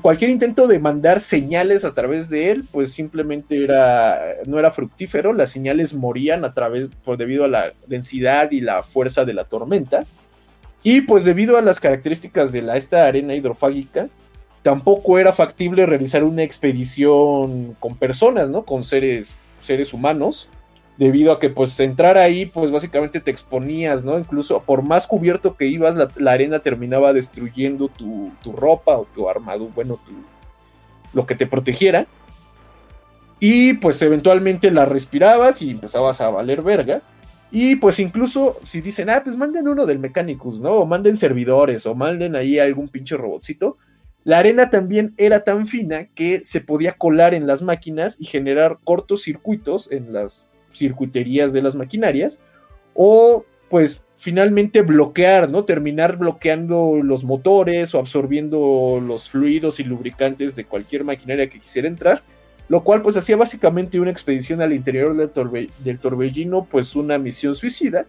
cualquier intento de mandar señales a través de él, pues simplemente era, no era fructífero, las señales morían a través, por debido a la densidad y la fuerza de la tormenta, y pues debido a las características de la, esta arena hidrofágica, tampoco era factible realizar una expedición con personas, ¿no? Con seres, seres humanos, debido a que pues entrar ahí pues básicamente te exponías, ¿no? Incluso por más cubierto que ibas, la, arena terminaba destruyendo tu, ropa o tu armadura, bueno, lo que te protegiera. Y pues eventualmente la respirabas y empezabas a valer verga. Y pues incluso si dicen, ah, pues manden uno del Mechanicus, ¿no? O manden servidores, o manden ahí algún pinche robotcito. La arena también era tan fina que se podía colar en las máquinas y generar cortos circuitos en las circuiterías de las maquinarias, o pues finalmente bloquear, ¿no? Terminar bloqueando los motores o absorbiendo los fluidos y lubricantes de cualquier maquinaria que quisiera entrar, lo cual pues hacía básicamente una expedición al interior del, torbellino, pues una misión suicida,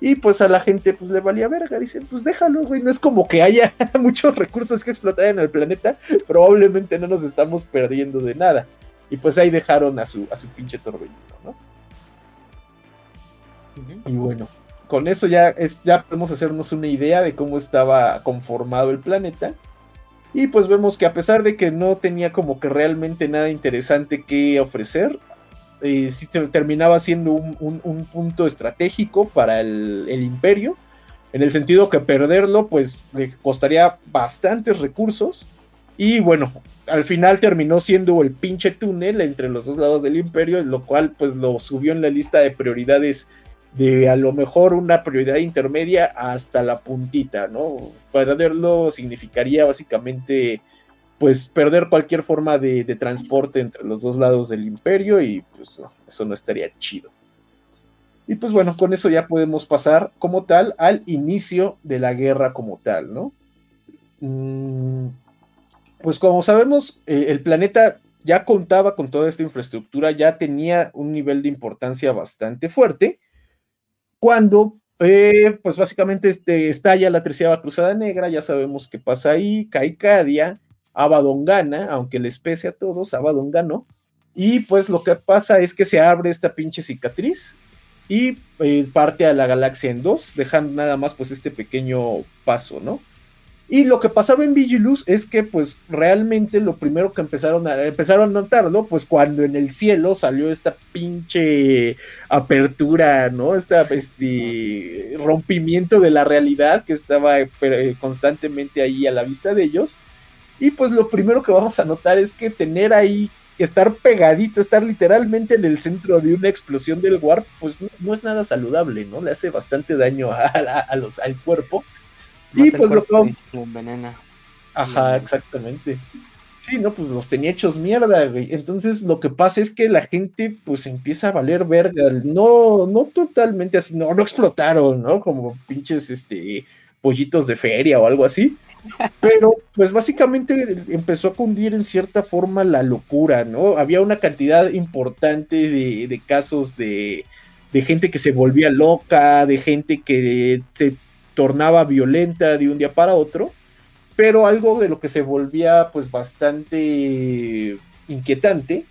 y pues a la gente pues le valía verga, dicen, pues déjalo, güey, no es como que haya muchos recursos que explotar en el planeta, probablemente no nos estamos perdiendo de nada. Y pues ahí dejaron a su, a su pinche torbellino, ¿no? Y bueno, con eso ya, es, ya podemos hacernos una idea de cómo estaba conformado el planeta. Y pues vemos que a pesar de que no tenía como que realmente nada interesante que ofrecer, eh, sí terminaba siendo un, punto estratégico para el, el, imperio, en el sentido que perderlo pues le costaría bastantes recursos y bueno, al final terminó siendo el pinche túnel entre los dos lados del imperio, lo cual pues lo subió en la lista de prioridades de a lo mejor una prioridad intermedia hasta la puntita, ¿no? Perderlo significaría básicamente pues perder cualquier forma de, transporte entre los dos lados del imperio y pues eso no estaría chido. Y pues bueno, con eso ya podemos pasar como tal al inicio de la guerra como tal, ¿no? Mm, pues como sabemos, eh, el planeta ya contaba con toda esta infraestructura, ya tenía un nivel de importancia bastante fuerte, cuando, eh, pues básicamente este, estalla la tercera cruzada negra, ya sabemos qué pasa ahí, Caicadia, Abaddon gana, aunque les pese a todos, Abaddon ganó, y pues lo que pasa es que se abre esta pinche cicatriz y eh, parte a la galaxia en dos, dejando nada más pues este pequeño paso, ¿no? Y lo que pasaba en Vigilus es que, pues, realmente lo primero que empezaron a, empezaron a notarlo, pues, cuando en el cielo salió esta pinche apertura, ¿no? Esta, este rompimiento de la realidad que estaba eh, constantemente ahí a la vista de ellos. Y pues lo primero que vamos a notar es que tener ahí, estar pegadito, estar literalmente en el centro de una explosión del warp, pues no, es nada saludable, ¿no? Le hace bastante daño a los, al cuerpo. Y pues lo que... envenena. Ajá, exactamente. Sí, no, pues los tenía hechos mierda, güey. Entonces lo que pasa es que la gente pues empieza a valer verga. No, no totalmente así, no, no explotaron, ¿no? Como pinches este pollitos de feria o algo así. Pero pues básicamente empezó a cundir en cierta forma la locura, ¿no? Había una cantidad importante de, de casos de, de gente que se volvía loca, de gente que se tornaba violenta de un día para otro, pero algo de lo que se volvía pues bastante inquietante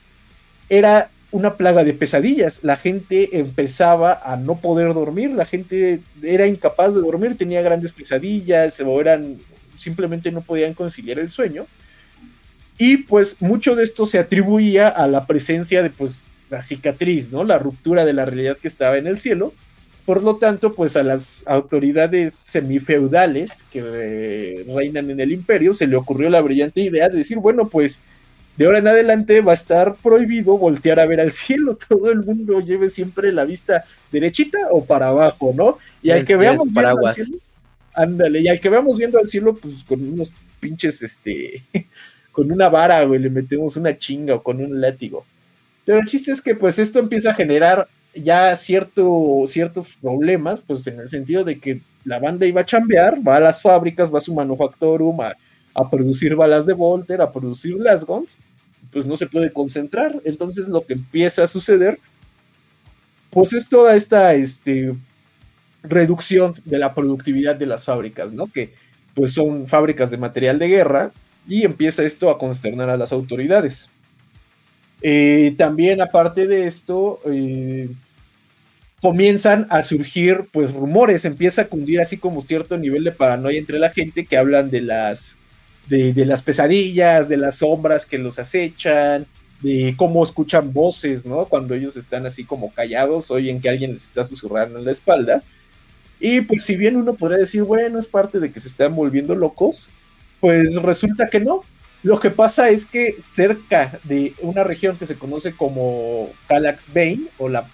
era una plaga de pesadillas. La gente empezaba a no poder dormir, la gente era incapaz de dormir, tenía grandes pesadillas o eran simplemente no podían conciliar el sueño. Y pues mucho de esto se atribuía a la presencia de pues la cicatriz, ¿no? La ruptura de la realidad que estaba en el cielo por lo tanto, pues a las autoridades semifeudales que eh, reinan en el imperio se le ocurrió la brillante idea de decir, bueno, pues de ahora en adelante va a estar prohibido voltear a ver al cielo, todo el mundo lleve siempre la vista derechita o para abajo, ¿no? Y al que veamos viendo al cielo, ándale, y al que veamos viendo al cielo, pues con unos pinches, este, con una vara, güey, le metemos una chinga o con un látigo. Pero el chiste es que pues esto empieza a generar ya cierto, ciertos problemas, pues en el sentido de que la banda iba a chambear, va a las fábricas, va a su manufactorum a, a producir balas de Volter, a producir las guns, pues no se puede concentrar. Entonces lo que empieza a suceder, pues es toda esta este, reducción de la productividad de las fábricas, ¿no? Que pues son fábricas de material de guerra y empieza esto a consternar a las autoridades. Eh, también aparte de esto, eh, comienzan a surgir pues rumores, empieza a cundir así como cierto nivel de paranoia entre la gente que hablan de las de, las pesadillas, de las sombras que los acechan, de cómo escuchan voces, ¿no? Cuando ellos están así como callados, oyen que alguien les está susurrando en la espalda. Y pues si bien uno podría decir, bueno, es parte de que se están volviendo locos, pues resulta que no. Lo que pasa es que cerca de una región que se conoce como Calax Bane, o la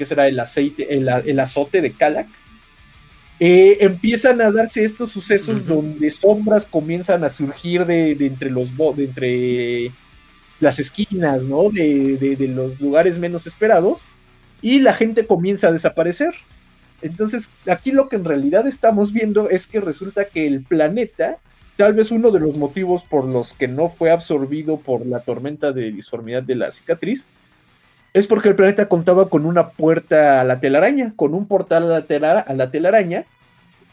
que será el aceite, el, azote de Calac, eh, empiezan a darse estos sucesos donde sombras comienzan a surgir de, entre los de entre las esquinas, ¿no? De, de, los lugares menos esperados y la gente comienza a desaparecer. Entonces, aquí lo que en realidad estamos viendo es que resulta que el planeta, tal vez uno de los motivos por los que no fue absorbido por la tormenta de disformidad de la cicatriz, es porque el planeta contaba con una puerta a la telaraña, con un portal a la, telaraña,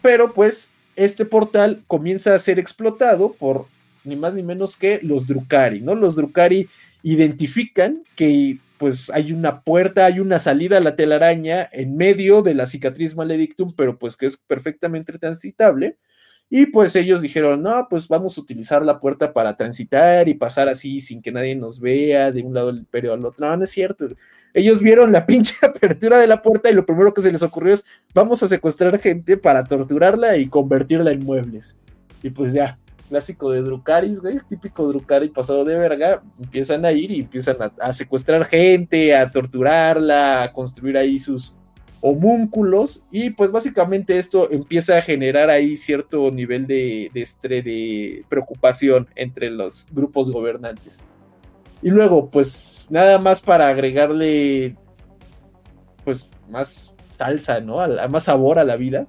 pero pues este portal comienza a ser explotado por ni más ni menos que los Drukari, ¿no? Los Drukari identifican que pues hay una puerta, hay una salida a la telaraña en medio de la cicatriz maledictum, pero pues que es perfectamente transitable, Y pues ellos dijeron, no, pues vamos a utilizar la puerta para transitar y pasar así sin que nadie nos vea de un lado del imperio al otro. No, no es cierto. Ellos vieron la pinche apertura de la puerta y lo primero que se les ocurrió es, vamos a secuestrar gente para torturarla y convertirla en muebles. Y pues ya, clásico de Drucaris, güey, típico Drucari pasado de verga, empiezan a ir y empiezan a, secuestrar gente, a torturarla, a construir ahí sus homúnculos y pues básicamente esto empieza a generar ahí cierto nivel de, de de preocupación entre los grupos gobernantes. Y luego, pues nada más para agregarle pues más salsa, ¿no? más sabor a la vida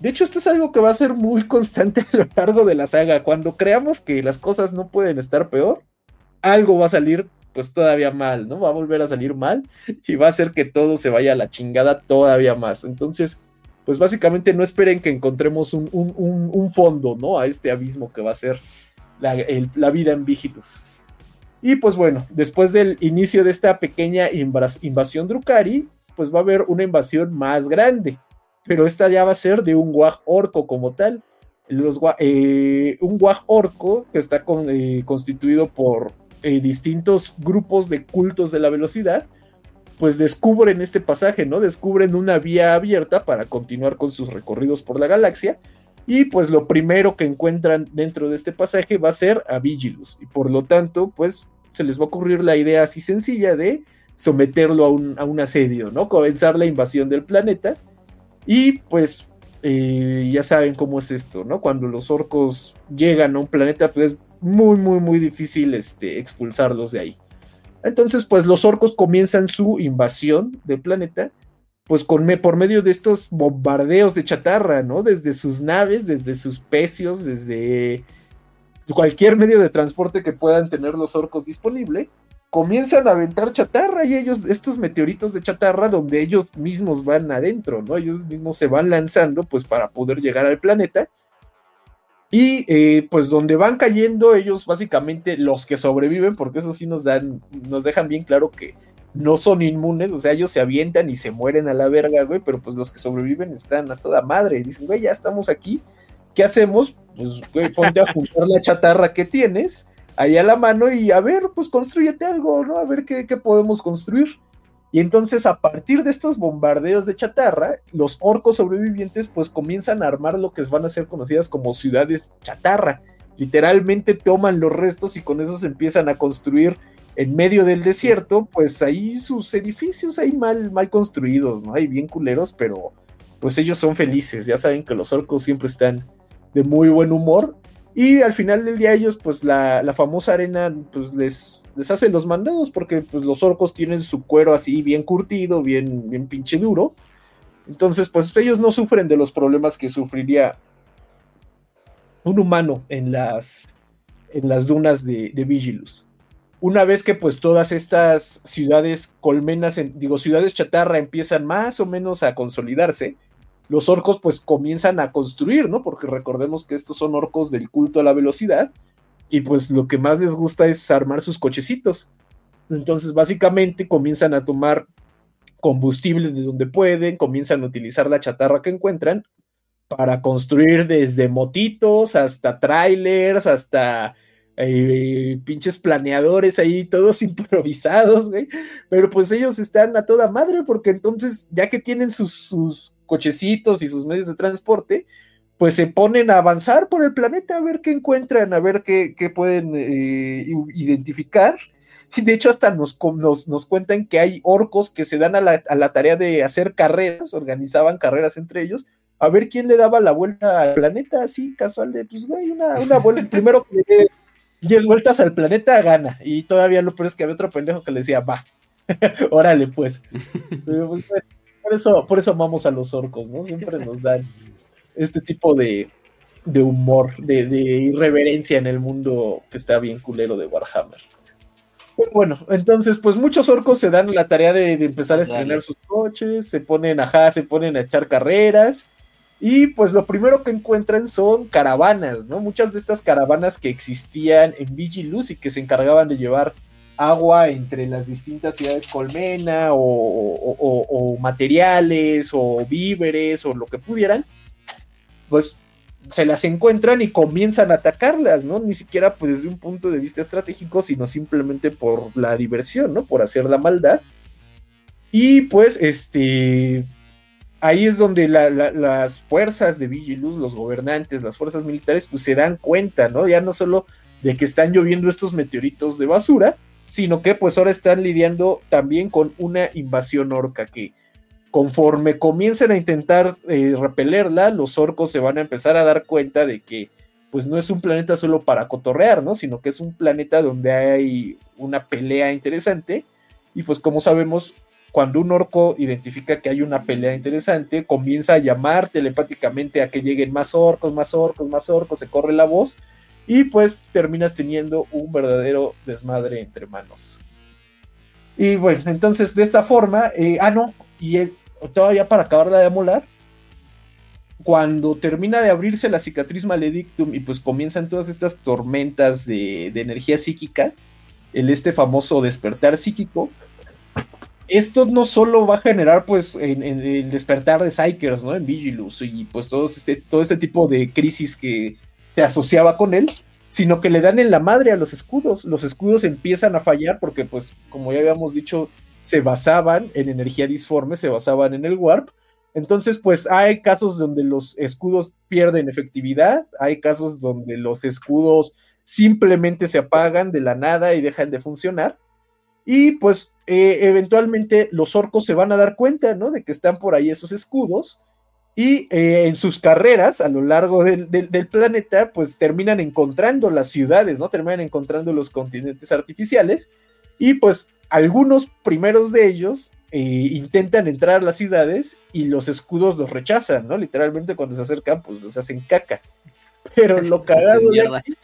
de hecho, esto es algo que va a ser muy constante a lo largo de la saga. Cuando creamos que las cosas no pueden estar peor, algo va a salir pues todavía mal, ¿no? Va a volver a salir mal y va a hacer que todo se vaya a la chingada todavía más. Entonces, pues básicamente no esperen que encontremos un, fondo, ¿no? A este abismo que va a ser la, la vida en Vigilus. Y pues bueno, después del inicio de esta pequeña invasión Drukari, pues va a haber una invasión más grande pero esta ya va a ser de un guaj orco como tal. Los, eh, un guaj orco que está eh, constituido por eh, distintos grupos de cultos de la velocidad, pues descubren este pasaje, ¿no? Descubren una vía abierta para continuar con sus recorridos por la galaxia. Y pues lo primero que encuentran dentro de este pasaje va a ser a Vigilus. Y por lo tanto, pues se les va a ocurrir la idea así sencilla de someterlo a un, a un asedio, ¿no? Comenzar la invasión del planeta y pues eh, ya saben cómo es esto, ¿no? Cuando los orcos llegan a un planeta, pues es muy, muy, muy difícil este, expulsarlos de ahí. Entonces, pues los orcos comienzan su invasión del planeta, pues con por medio de estos bombardeos de chatarra, ¿no? Desde sus naves, desde sus pecios, desde cualquier medio de transporte que puedan tener los orcos disponible comienzan a aventar chatarra y ellos, estos meteoritos de chatarra donde ellos mismos van adentro, ¿no? Ellos mismos se van lanzando pues para poder llegar al planeta. Y eh, pues donde van cayendo ellos básicamente los que sobreviven, porque eso sí nos dan, nos dejan bien claro que no son inmunes, o sea, ellos se avientan y se mueren a la verga, güey, pero pues los que sobreviven están a toda madre dicen, güey, ya estamos aquí, ¿qué hacemos? Pues, güey, ponte a juntar la chatarra que tienes ahí a la mano y a ver, pues construyete algo, ¿no? A ver qué, podemos construir. Y entonces a partir de estos bombardeos de chatarra, los orcos sobrevivientes pues comienzan a armar lo que van a ser conocidas como ciudades chatarra. Literalmente toman los restos y con eso se empiezan a construir en medio del desierto, pues ahí sus edificios ahí mal, mal construidos, ¿no? Hay bien culeros, pero pues ellos son felices, ya saben que los orcos siempre están de muy buen humor y al final del día ellos, pues la, famosa arena, pues les, les hace los mandados porque pues los orcos tienen su cuero así bien curtido, bien, bien pinche duro. Entonces, pues ellos no sufren de los problemas que sufriría un humano en las, en las dunas de, de Vigilus. Una vez que pues todas estas ciudades colmenas, digo, ciudades chatarra empiezan más o menos a consolidarse, los orcos pues comienzan a construir, ¿no? Porque recordemos que estos son orcos del culto a la velocidad y pues lo que más les gusta es armar sus cochecitos. Entonces básicamente comienzan a tomar combustible de donde pueden, comienzan a utilizar la chatarra que encuentran para construir desde motitos hasta trailers, hasta eh, pinches planeadores ahí, todos improvisados, güey. Pero pues ellos están a toda madre porque entonces ya que tienen sus, sus cochecitos y sus medios de transporte, pues se ponen a avanzar por el planeta a ver qué encuentran, a ver qué, pueden eh, identificar. Y de hecho hasta nos, nos, cuentan que hay orcos que se dan a la, tarea de hacer carreras, organizaban carreras entre ellos, a ver quién le daba la vuelta al planeta, así casual de, pues güey, una, una vuelta, primero que le dé 10 vueltas al planeta gana. Y todavía lo peor es que había otro pendejo que le decía, va, órale pues. pues por eso, por eso amamos a los orcos, ¿no? Siempre nos dan este tipo de, humor, de, irreverencia en el mundo que está bien culero de Warhammer. bueno, entonces, pues muchos orcos se dan la tarea de, empezar a estrenar sus coches, se ponen, ajá, se ponen a echar carreras. Y pues lo primero que encuentran son caravanas, ¿no? Muchas de estas caravanas que existían en Vigilus y que se encargaban de llevar agua entre las distintas ciudades colmena o, materiales o víveres o lo que pudieran, pues se las encuentran y comienzan a atacarlas, ¿no? Ni siquiera pues, desde un punto de vista estratégico, sino simplemente por la diversión, ¿no? Por hacer la maldad. Y pues, este, ahí es donde las fuerzas de Vigilus, los gobernantes, las fuerzas militares, pues se dan cuenta, ¿no? Ya no solo de que están lloviendo estos meteoritos de basura, sino que pues ahora están lidiando también con una invasión orca que conforme comiencen a intentar eh, repelerla, los orcos se van a empezar a dar cuenta de que pues no es un planeta solo para cotorrear, ¿no? Sino que es un planeta donde hay una pelea interesante y pues como sabemos, cuando un orco identifica que hay una pelea interesante, comienza a llamar telepáticamente a que lleguen más orcos, más orcos, más orcos, se corre la voz y pues terminas teniendo un verdadero desmadre entre manos. Y bueno, entonces de esta forma, eh, ah no, y todavía para acabarla de amolar, cuando termina de abrirse la cicatriz maledictum y pues comienzan todas estas tormentas de, energía psíquica, el este famoso despertar psíquico, esto no solo va a generar pues el despertar de Psychers, ¿no? En Vigilus y pues todo este, todo este tipo de crisis que se asociaba con él, sino que le dan en la madre a los escudos. Los escudos empiezan a fallar porque pues como ya habíamos dicho, se basaban en energía disforme, se basaban en el warp. Entonces, pues hay casos donde los escudos pierden efectividad, hay casos donde los escudos simplemente se apagan de la nada y dejan de funcionar. Y pues eh, eventualmente los orcos se van a dar cuenta, ¿no? De que están por ahí esos escudos. Y eh, en sus carreras a lo largo del, del, planeta, pues terminan encontrando las ciudades, ¿no? Terminan encontrando los continentes artificiales. Y pues algunos primeros de ellos eh, intentan entrar a las ciudades y los escudos los rechazan, ¿no? Literalmente cuando se acercan, pues los hacen caca. Pero lo cagado de aquí,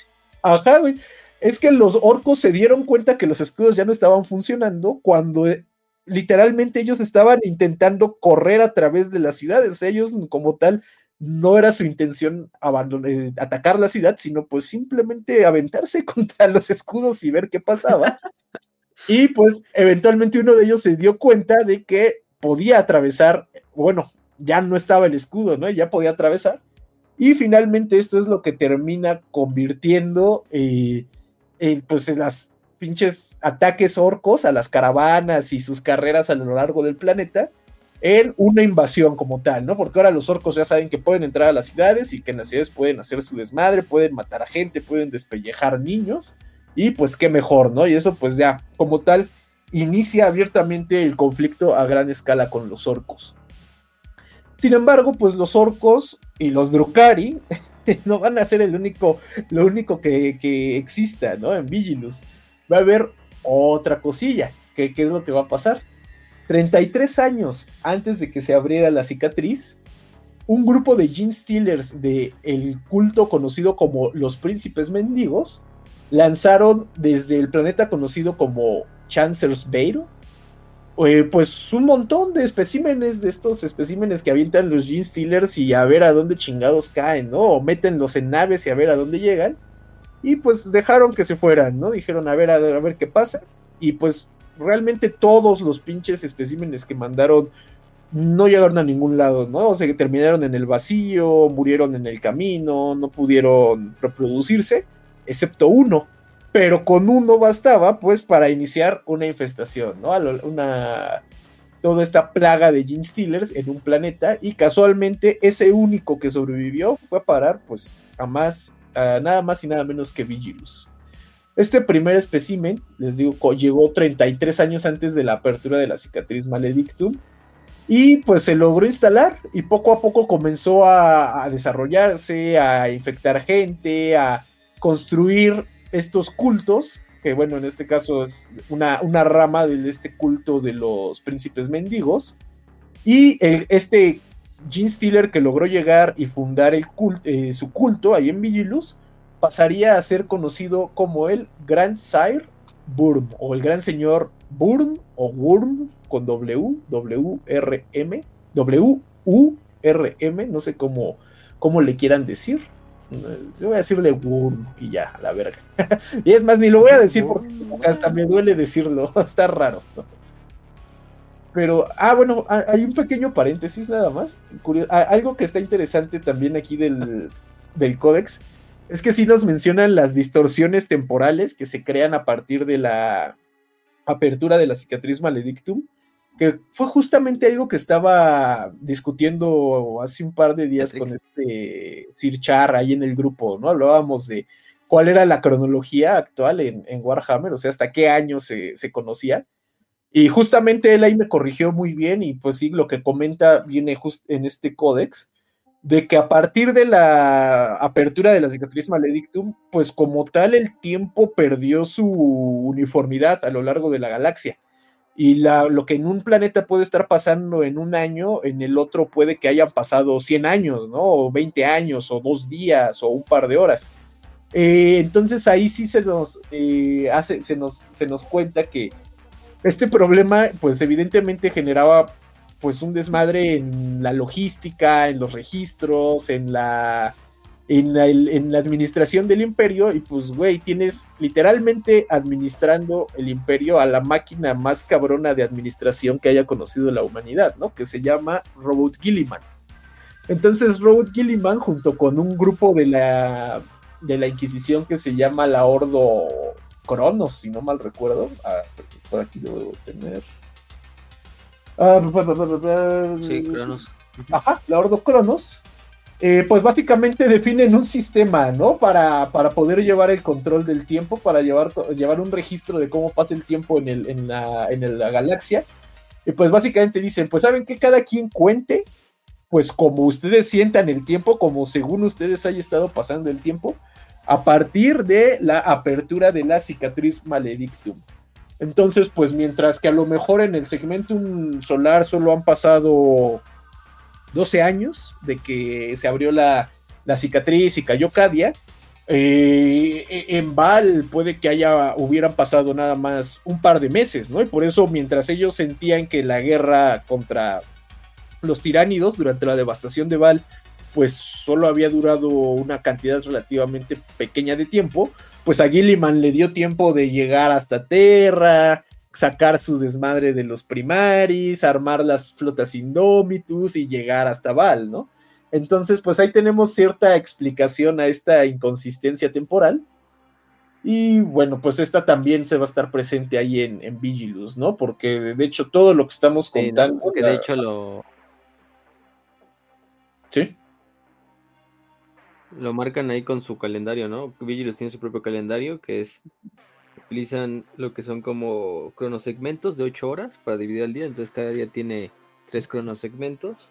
ajá, güey, es que los orcos se dieron cuenta que los escudos ya no estaban funcionando cuando eh, literalmente ellos estaban intentando correr a través de las ciudades. Ellos, como tal, no era su intención abandonar, eh, atacar la ciudad, sino pues simplemente aventarse contra los escudos y ver qué pasaba. Y pues eventualmente uno de ellos se dio cuenta de que podía atravesar, bueno, ya no estaba el escudo, ¿no? Ya podía atravesar. Y finalmente esto es lo que termina convirtiendo, eh, pues, en las pinches ataques orcos a las caravanas y sus carreras a lo largo del planeta en una invasión como tal, ¿no? Porque ahora los orcos ya saben que pueden entrar a las ciudades y que en las ciudades pueden hacer su desmadre, pueden matar a gente, pueden despellejar niños y pues qué mejor, ¿no? Y eso pues ya, como tal, inicia abiertamente el conflicto a gran escala con los orcos. Sin embargo, pues los orcos y los Drukari no van a ser el único, lo único que, exista, ¿no? En Vigilus. Va a haber otra cosilla. ¿Qué, ¿Qué es lo que va a pasar? 33 años antes de que se abriera la cicatriz, un grupo de Gene Stealers del el culto conocido como los Príncipes Mendigos lanzaron desde el planeta conocido como Chancellor's Bay, eh, pues un montón de especímenes, de estos especímenes que avientan los Gene Stealers y a ver a dónde chingados caen, ¿no? O métenlos en naves y a ver a dónde llegan. Y pues dejaron que se fueran, ¿no? Dijeron a ver, a a ver qué pasa. Y pues realmente todos los pinches especímenes que mandaron no llegaron a ningún lado, ¿no? O sea, que terminaron en el vacío, murieron en el camino, no pudieron reproducirse excepto uno, pero con uno bastaba pues para iniciar una infestación, ¿no? Una, toda esta plaga de Gene Stealers en un planeta y casualmente ese único que sobrevivió fue a parar pues a más, a nada más y nada menos que Vigilus. Este primer espécimen, les digo, llegó 33 años antes de la apertura de la cicatriz maledictum y pues se logró instalar y poco a poco comenzó a desarrollarse, a infectar gente, a construir estos cultos, que bueno, en este caso es una, una rama de este culto de los príncipes mendigos, y este Gene Steeler que logró llegar y fundar el eh, su culto ahí en Vigilus, pasaría a ser conocido como el Grand Sire Burm, o el Gran Señor Burm, o Wurm, con W, W-R-M, W-U-R-M, no sé cómo, cómo le quieran decir. Yo voy a decirle Wurm y ya, a la verga. y es más, ni lo voy a decir porque hasta me duele decirlo. Está raro. Pero, ah, bueno, hay un pequeño paréntesis nada más. algo que está interesante también aquí del, del códex es que sí nos mencionan las distorsiones temporales que se crean a partir de la apertura de la cicatriz maledictum, que fue justamente algo que estaba discutiendo hace un par de días con este Sir Char ahí en el grupo, ¿no? Hablábamos de cuál era la cronología actual en, Warhammer, o sea, hasta qué año se, se, conocía. Y justamente él ahí me corrigió muy bien y pues sí, lo que comenta viene justo en este códex, de que a partir de la apertura de la cicatriz maledictum, pues como tal el tiempo perdió su uniformidad a lo largo de la galaxia. Y lo que en un planeta puede estar pasando en un año, en el otro puede que hayan pasado 100 años, ¿no? O 20 años, o dos días, o un par de horas. Eh, entonces ahí sí se nos, eh, hace, se, nos, se nos cuenta que este problema, pues evidentemente generaba pues un desmadre en la logística, en los registros, en la, en la, en la administración del imperio y pues güey, tienes literalmente administrando el imperio a la máquina más cabrona de administración que haya conocido la humanidad, ¿no? Que se llama Robot Gilliman. Entonces Robot Gilliman junto con un grupo de la, de la Inquisición que se llama la Ordo Cronos, si no mal recuerdo, ah, por aquí lo debo tener Ah, sí, Cronos. Ajá, la Ordo Cronos. Eh, pues básicamente definen un sistema, ¿no? Para, para, poder llevar el control del tiempo, para llevar, llevar un registro de cómo pasa el tiempo en, el, en, la, en la galaxia. Y pues básicamente dicen, pues saben que cada quien cuente, pues como ustedes sientan el tiempo, como según ustedes haya estado pasando el tiempo, a partir de la apertura de la cicatriz maledictum. Entonces, pues mientras que a lo mejor en el segmento solar solo han pasado 12 años de que se abrió la, cicatriz y cayó Cadia, eh, e, en Val puede que haya, hubieran pasado nada más un par de meses, ¿no? Y por eso mientras ellos sentían que la guerra contra los tiránidos durante la devastación de Val, pues solo había durado una cantidad relativamente pequeña de tiempo, pues a Gilliman le dio tiempo de llegar hasta Terra, sacar su desmadre de los primaris, armar las flotas Indomitus y llegar hasta Val, ¿no? Entonces, pues ahí tenemos cierta explicación a esta inconsistencia temporal. Y bueno, pues esta también se va a estar presente ahí en, en Vigilus, ¿no? Porque de hecho todo lo que estamos contando. que de hecho lo. Sí lo marcan ahí con su calendario, ¿no? Vigilus tiene su propio calendario que es utilizan lo que son como cronosegmentos de 8 horas para dividir el día, entonces cada día tiene tres cronosegmentos.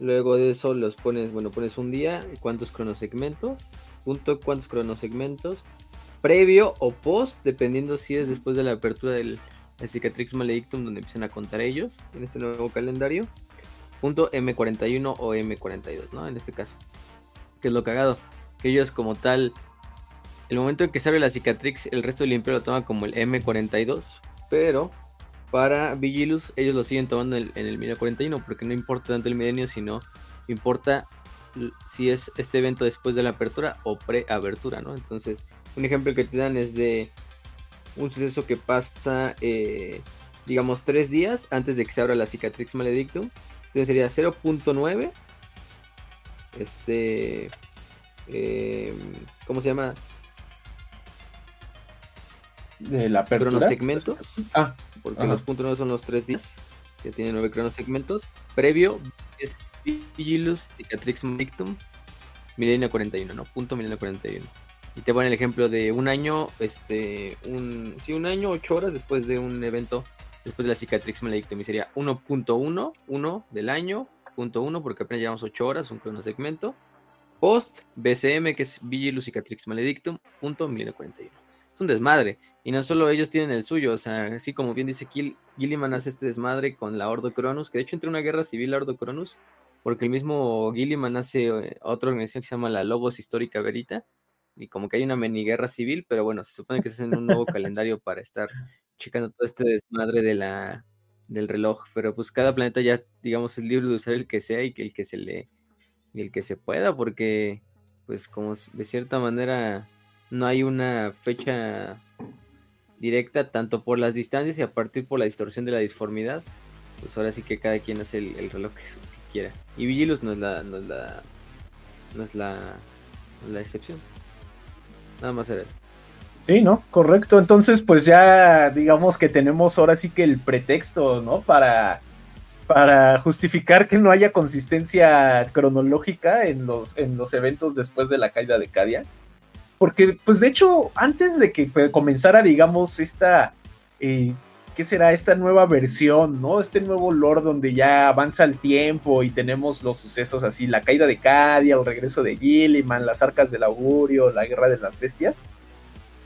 Luego de eso los pones, bueno, pones un día, cuántos cronosegmentos, punto cuántos cronosegmentos, previo o post, dependiendo si es después de la apertura del Cicatrix Maledictum, donde empiezan a contar ellos en este nuevo calendario, punto M41 o M42, ¿no? En este caso que es lo cagado. Ellos como tal, el momento en que se abre la cicatrix, el resto del imperio lo toma como el M42, pero para Vigilus ellos lo siguen tomando en el, milenio 41, porque no importa tanto el milenio, sino importa si es este evento después de la apertura o pre-abertura, ¿no? Entonces, un ejemplo que te dan es de un suceso que pasa, eh, digamos, tres días antes de que se abra la cicatrix maledictum. Entonces sería 0.9 este, eh, ¿cómo se llama? De la cronosegmentos. Ah, porque los puntos 9 son los tres días, que tienen nueve cronosegmentos. Previo es Vigilus Cicatrix Malictum, milenio 41, ¿no? Punto milenio 41. Y te ponen el ejemplo de un año, este, un, sí, un año, ocho horas después de un evento, después de la Cicatrix Maledictum. Y sería 1.1, 1 del año, punto uno, porque apenas llevamos 8 horas, un cronosegmento. Post BCM, que es Vigilus Cicatrix Maledictum, punto 1041. Es un desmadre. Y no solo ellos tienen el suyo, o sea, así como bien dice Kill, Gilliman hace este desmadre con la Ordo Cronus, que de hecho entra una guerra civil la Ordo Cronus, porque el mismo Gilliman hace eh, otra organización que se llama la Lobos Histórica Verita, y como que hay una mini guerra civil, pero bueno, se supone que se hace un nuevo calendario para estar checando todo este desmadre de del reloj, pero pues cada planeta ya, digamos, es libre de usar el que sea y que el que se le y el que se pueda, porque pues como de cierta manera no hay una fecha directa tanto por las distancias y a partir por la distorsión de la disformidad, pues ahora sí que cada quien hace el, reloj que, quiera. Y Vigilus no es la, no es la, no es la la excepción. Nada más era. Sí, ¿no? Correcto. Entonces, pues ya digamos que tenemos ahora sí que el pretexto, ¿no? Para, para justificar que no haya consistencia cronológica en los, en los eventos después de la caída de Cadia. Porque, pues de hecho, antes de que comenzara, digamos, esta eh, ¿qué será esta nueva versión, no? Este nuevo lore donde ya avanza el tiempo y tenemos los sucesos así, la caída de Cadia, el regreso de Gilliman, las arcas del augurio, la guerra de las bestias.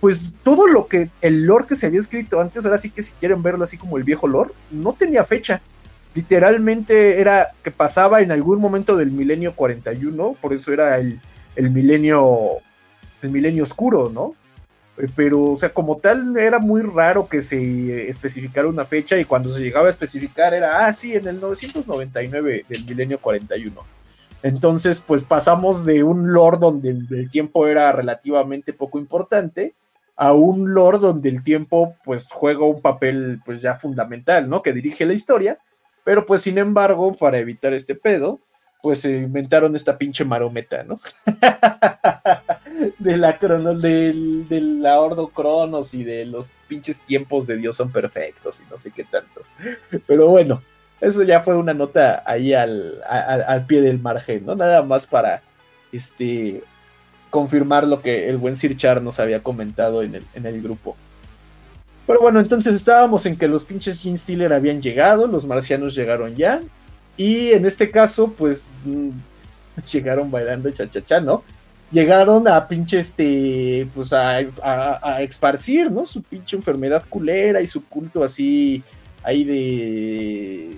Pues todo lo que, el lore que se había escrito antes, ahora sí que si quieren verlo así como el viejo lore, no tenía fecha. Literalmente era que pasaba en algún momento del milenio 41, por eso era el, el milenio, el milenio oscuro, ¿no? pero, o sea, como tal, era muy raro que se especificara una fecha y cuando se llegaba a especificar era, ah, en el 999 del milenio 41. Entonces, pues pasamos de un lord donde el, tiempo era relativamente poco importante a un lord donde el tiempo, pues, juega un papel, pues, ya fundamental, ¿no? Que dirige la historia, pero, pues, sin embargo, para evitar este pedo, pues se inventaron esta pinche marometa, ¿no? de la crono, del, del Ordo Cronos y de los pinches tiempos de Dios son perfectos y no sé qué tanto. Pero bueno, eso ya fue una nota ahí al, al, pie del margen, ¿no? Nada más para este confirmar lo que el buen Sir Char nos había comentado en el, en el grupo. Pero bueno, entonces estábamos en que los pinches Gene Stealer habían llegado, los marcianos llegaron ya, y en este caso, pues mm, llegaron bailando cha-cha-cha, ¿no? Llegaron a pinche este, pues a, a, esparcir, ¿no? Su pinche enfermedad culera y su culto así, ahí de,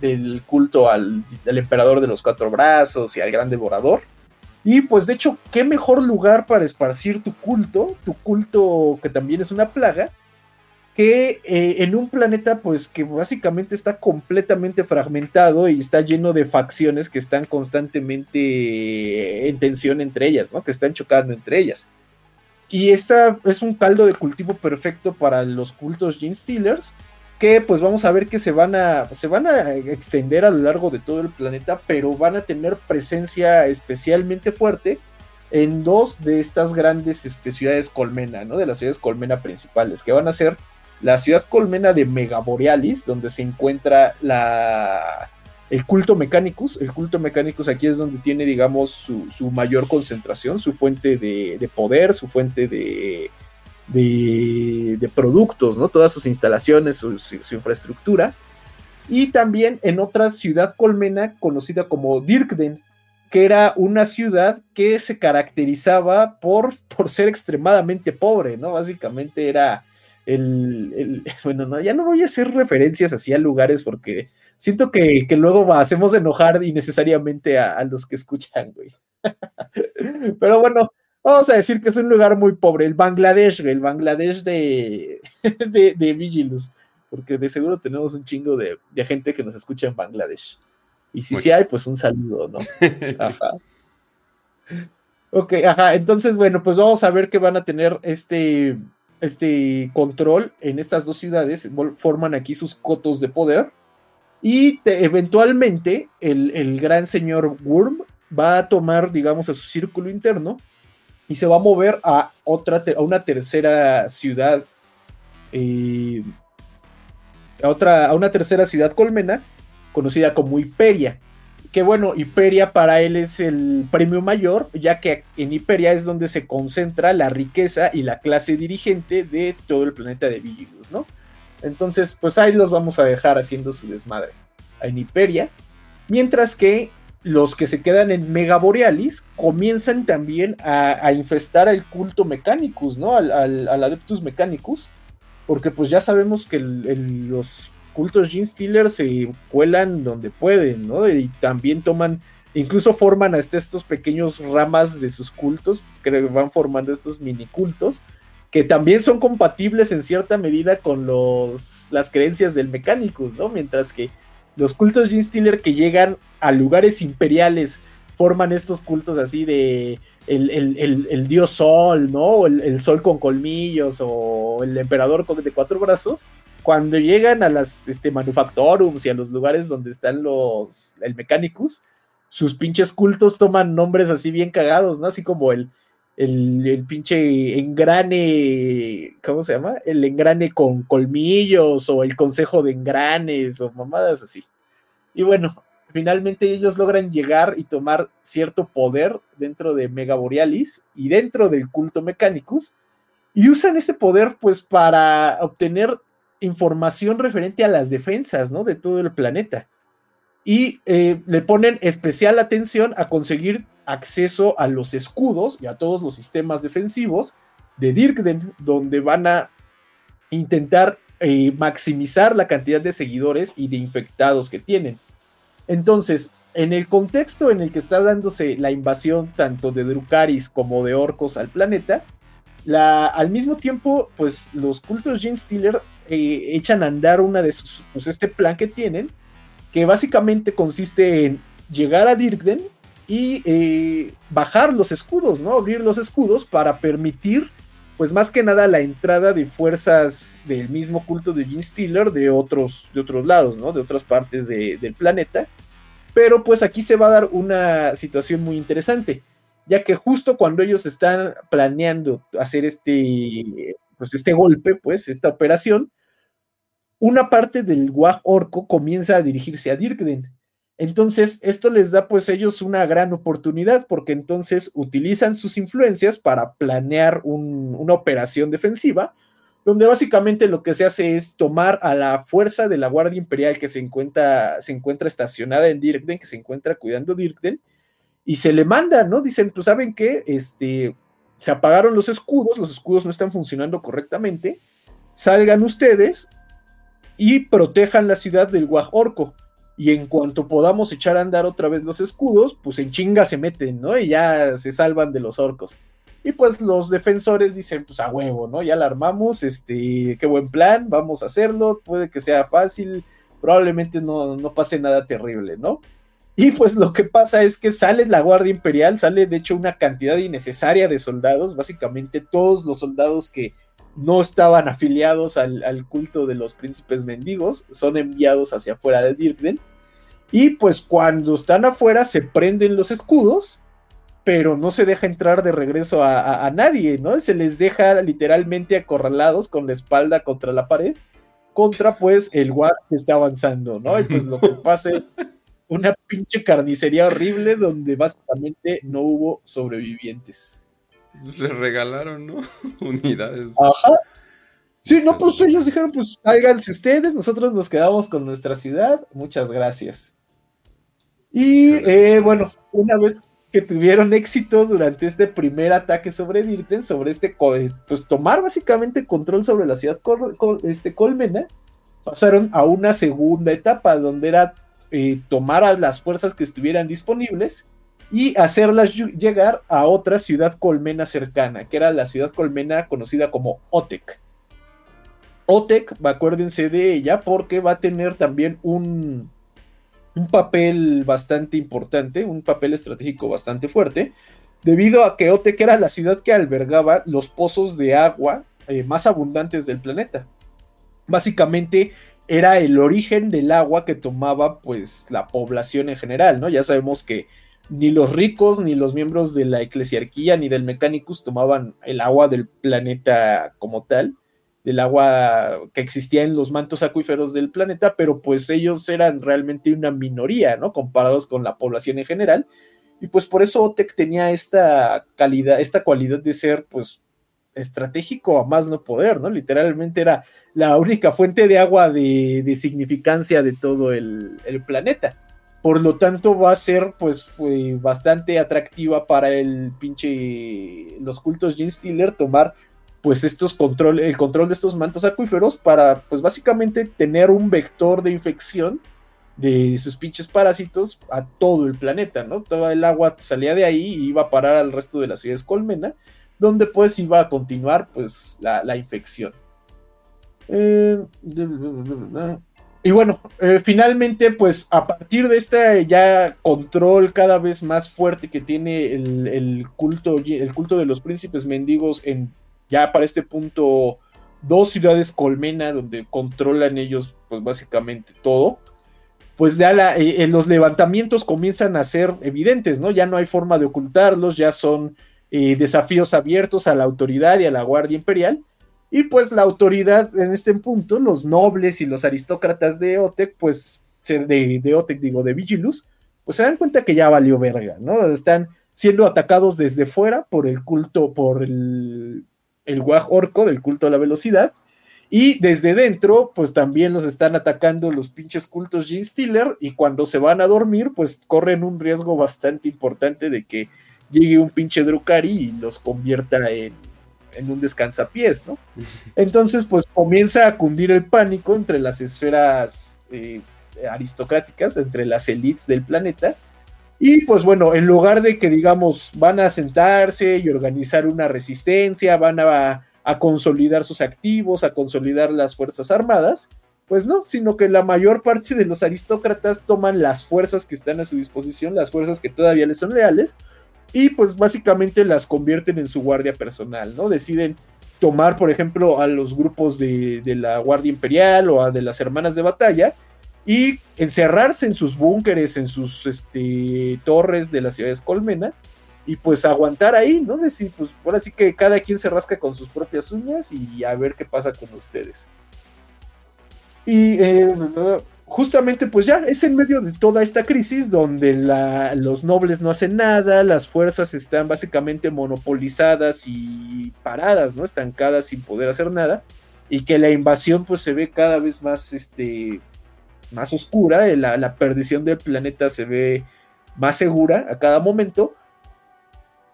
del culto al, al, emperador de los cuatro brazos y al gran devorador. Y pues de hecho, qué mejor lugar para esparcir tu culto, tu culto que también es una plaga, que eh, en un planeta pues que básicamente está completamente fragmentado y está lleno de facciones que están constantemente en tensión entre ellas, ¿no? Que están chocando entre ellas. Y esta es un caldo de cultivo perfecto para los cultos Gene Stealers, que pues vamos a ver que se van a, se van a extender a lo largo de todo el planeta, pero van a tener presencia especialmente fuerte en dos de estas grandes este, ciudades colmena, ¿no? De las ciudades colmena principales, que van a ser la ciudad colmena de Megaborealis, donde se encuentra la, el culto Mechanicus. El culto Mechanicus aquí es donde tiene, digamos, su, mayor concentración, su fuente de, poder, su fuente de, de, productos, ¿no? Todas sus instalaciones, su, infraestructura. Y también en otra ciudad colmena conocida como Dirkden, que era una ciudad que se caracterizaba por, por ser extremadamente pobre, ¿no? Básicamente era el, bueno, no, ya no voy a hacer referencias así a lugares porque siento que, luego hacemos enojar innecesariamente a, los que escuchan, güey. Pero bueno, vamos a decir que es un lugar muy pobre, el Bangladesh, el Bangladesh de, de, Vigilus, porque de seguro tenemos un chingo de, gente que nos escucha en Bangladesh. Y si sí hay, pues un saludo, ¿no? Ajá. Ok, ajá, entonces, bueno, pues vamos a ver que van a tener este, este control en estas dos ciudades, forman aquí sus cotos de poder. Y eventualmente el, gran señor Worm va a tomar, digamos, a su círculo interno y se va a mover a, otra, a una tercera ciudad, eh, a, otra, a una tercera ciudad colmena conocida como Hiperia que bueno, Hiperia para él es el premio mayor, ya que en Hiperia es donde se concentra la riqueza y la clase dirigente de todo el planeta de Vigilus, ¿no? Entonces, pues ahí los vamos a dejar haciendo su desmadre en Hiperia, mientras que los que se quedan en Mega Borealis comienzan también a, infestar al culto Mechanicus, ¿no? Al, Adeptus Mechanicus, porque pues ya sabemos que los cultos Gene Stealer se cuelan donde pueden, ¿no? Y también toman, incluso forman hasta estos pequeños ramas de sus cultos, que van formando estos mini cultos, que también son compatibles en cierta medida con los, las creencias del Mechanicus, ¿no? Mientras que los cultos Gene Stealer que llegan a lugares imperiales forman estos cultos así de el, dios sol, ¿no? El, el, sol con colmillos o el emperador de cuatro brazos, cuando llegan a las este, manufactorums y a los lugares donde están los, el Mechanicus, sus pinches cultos toman nombres así bien cagados, ¿no? Así como el, el, pinche engrane, ¿cómo se llama? El engrane con colmillos o el consejo de engranes o mamadas así. Y bueno, finalmente ellos logran llegar y tomar cierto poder dentro de Mega Borealis y dentro del culto Mechanicus y usan ese poder pues para obtener información referente a las defensas, ¿no? De todo el planeta. Y eh, le ponen especial atención a conseguir acceso a los escudos y a todos los sistemas defensivos de Dirkden, donde van a intentar eh, maximizar la cantidad de seguidores y de infectados que tienen. Entonces, en el contexto en el que está dándose la invasión tanto de Drukaris como de orcos al planeta, la, al mismo tiempo, pues los cultos Gene Stealer eh, echan a andar una de sus, pues este plan que tienen, que básicamente consiste en llegar a Dirkden y eh, bajar los escudos, ¿no? Abrir los escudos para permitir, pues más que nada, la entrada de fuerzas del mismo culto de Gene Stealer de otros, de otros lados, ¿no? De otras partes del planeta. Pero pues aquí se va a dar una situación muy interesante, ya que justo cuando ellos están planeando hacer este, pues este golpe, pues esta operación, una parte del Wag Orco comienza a dirigirse a Dirkden entonces, esto les da pues ellos una gran oportunidad porque entonces utilizan sus influencias para planear una operación defensiva, donde básicamente lo que se hace es tomar a la fuerza de la Guardia Imperial que se encuentra, se encuentra estacionada en Dirkden, que se encuentra cuidando Dirkden, y se le manda, ¿no? Dicen, pues saben que este, se apagaron los escudos, los escudos no están funcionando correctamente, salgan ustedes y protejan la ciudad del Orco y en cuanto podamos echar a andar otra vez los escudos, pues en chinga se meten, ¿no? Y ya se salvan de los orcos. Y pues los defensores dicen, pues a huevo, ¿no? Ya la armamos, este, qué buen plan, vamos a hacerlo, puede que sea fácil, probablemente no, no pase nada terrible, ¿no? Y pues lo que pasa es que sale la Guardia Imperial, sale de hecho una cantidad innecesaria de soldados, básicamente todos los soldados que no estaban afiliados al, culto de los príncipes mendigos, son enviados hacia afuera de Dirkden. Y pues cuando están afuera se prenden los escudos, pero no se deja entrar de regreso a, nadie, ¿no? Se les deja literalmente acorralados con la espalda contra la pared, contra pues el guard que está avanzando, ¿no? Y pues lo que pasa es una pinche carnicería horrible donde básicamente no hubo sobrevivientes. Le regalaron, ¿no? Unidades. Ajá. Sí, no, pues ellos dijeron, pues háganse ustedes, nosotros nos quedamos con nuestra ciudad, muchas gracias. Y eh, bueno, una vez que tuvieron éxito durante este primer ataque sobre Dirten, sobre este, pues tomar básicamente control sobre la ciudad este, Colmena, pasaron a una segunda etapa donde era eh, tomar a las fuerzas que estuvieran disponibles y hacerlas llegar a otra ciudad colmena cercana, que era la ciudad colmena conocida como Otec. Otec, acuérdense de ella, porque va a tener también un, un papel bastante importante, un papel estratégico bastante fuerte, debido a que Otec era la ciudad que albergaba los pozos de agua eh, más abundantes del planeta. Básicamente era el origen del agua que tomaba pues la población en general, ¿no? Ya sabemos que ni los ricos, ni los miembros de la eclesiarquía, ni del Mechanicus tomaban el agua del planeta como tal, del agua que existía en los mantos acuíferos del planeta, pero pues ellos eran realmente una minoría, ¿no? Comparados con la población en general. Y pues por eso OTEC tenía esta calidad, esta cualidad de ser, pues, estratégico a más no poder, ¿no? Literalmente era la única fuente de agua de, significancia de todo el planeta. Por lo tanto, va a ser pues bastante atractiva para el pinche los cultos Gene Stealer tomar pues estos control, el control de estos mantos acuíferos para pues básicamente tener un vector de infección de sus pinches parásitos a todo el planeta, ¿no? Toda el agua salía de ahí y iba a parar al resto de las ciudades colmena, donde pues iba a continuar pues la, la infección. Eh, y bueno, eh, finalmente, pues a partir de este ya control cada vez más fuerte que tiene el, culto, el culto de los príncipes mendigos en ya para este punto dos ciudades colmena donde controlan ellos pues básicamente todo. pues ya eh, los levantamientos comienzan a ser evidentes, ¿no? Ya no hay forma de ocultarlos, ya son desafíos abiertos a la autoridad y a la Guardia Imperial. Y pues la autoridad en este punto, los nobles y los aristócratas de Otec, pues de, Otec, digo, de Vigilus, pues se dan cuenta que ya valió verga, ¿no? Están siendo atacados desde fuera por el culto, por el, el orco del culto a la velocidad. Y desde dentro, pues también los están atacando los pinches cultos Gene Stealer. Y cuando se van a dormir, pues corren un riesgo bastante importante de que llegue un pinche Drukari y los convierta en, en un descansapiés, ¿no? Entonces, pues comienza a cundir el pánico entre las esferas eh, aristocráticas, entre las élites del planeta. Y pues bueno, en lugar de que digamos van a sentarse y organizar una resistencia, van a, consolidar sus activos, a consolidar las Fuerzas Armadas, pues no, sino que la mayor parte de los aristócratas toman las fuerzas que están a su disposición, las fuerzas que todavía les son leales, y pues básicamente las convierten en su guardia personal, ¿no? Deciden tomar, por ejemplo, a los grupos de, de la Guardia Imperial o a de las Hermanas de Batalla y encerrarse en sus búnkeres, en sus este, torres de las ciudades Colmena y pues aguantar ahí, ¿no? Decir, pues ahora sí que cada quien se rasca con sus propias uñas y a ver qué pasa con ustedes. Y eh, justamente pues ya es en medio de toda esta crisis donde los nobles no hacen nada, las fuerzas están básicamente monopolizadas y paradas, ¿no? Estancadas sin poder hacer nada y que la invasión pues se ve cada vez más este más oscura, eh, la, perdición del planeta se ve más segura a cada momento,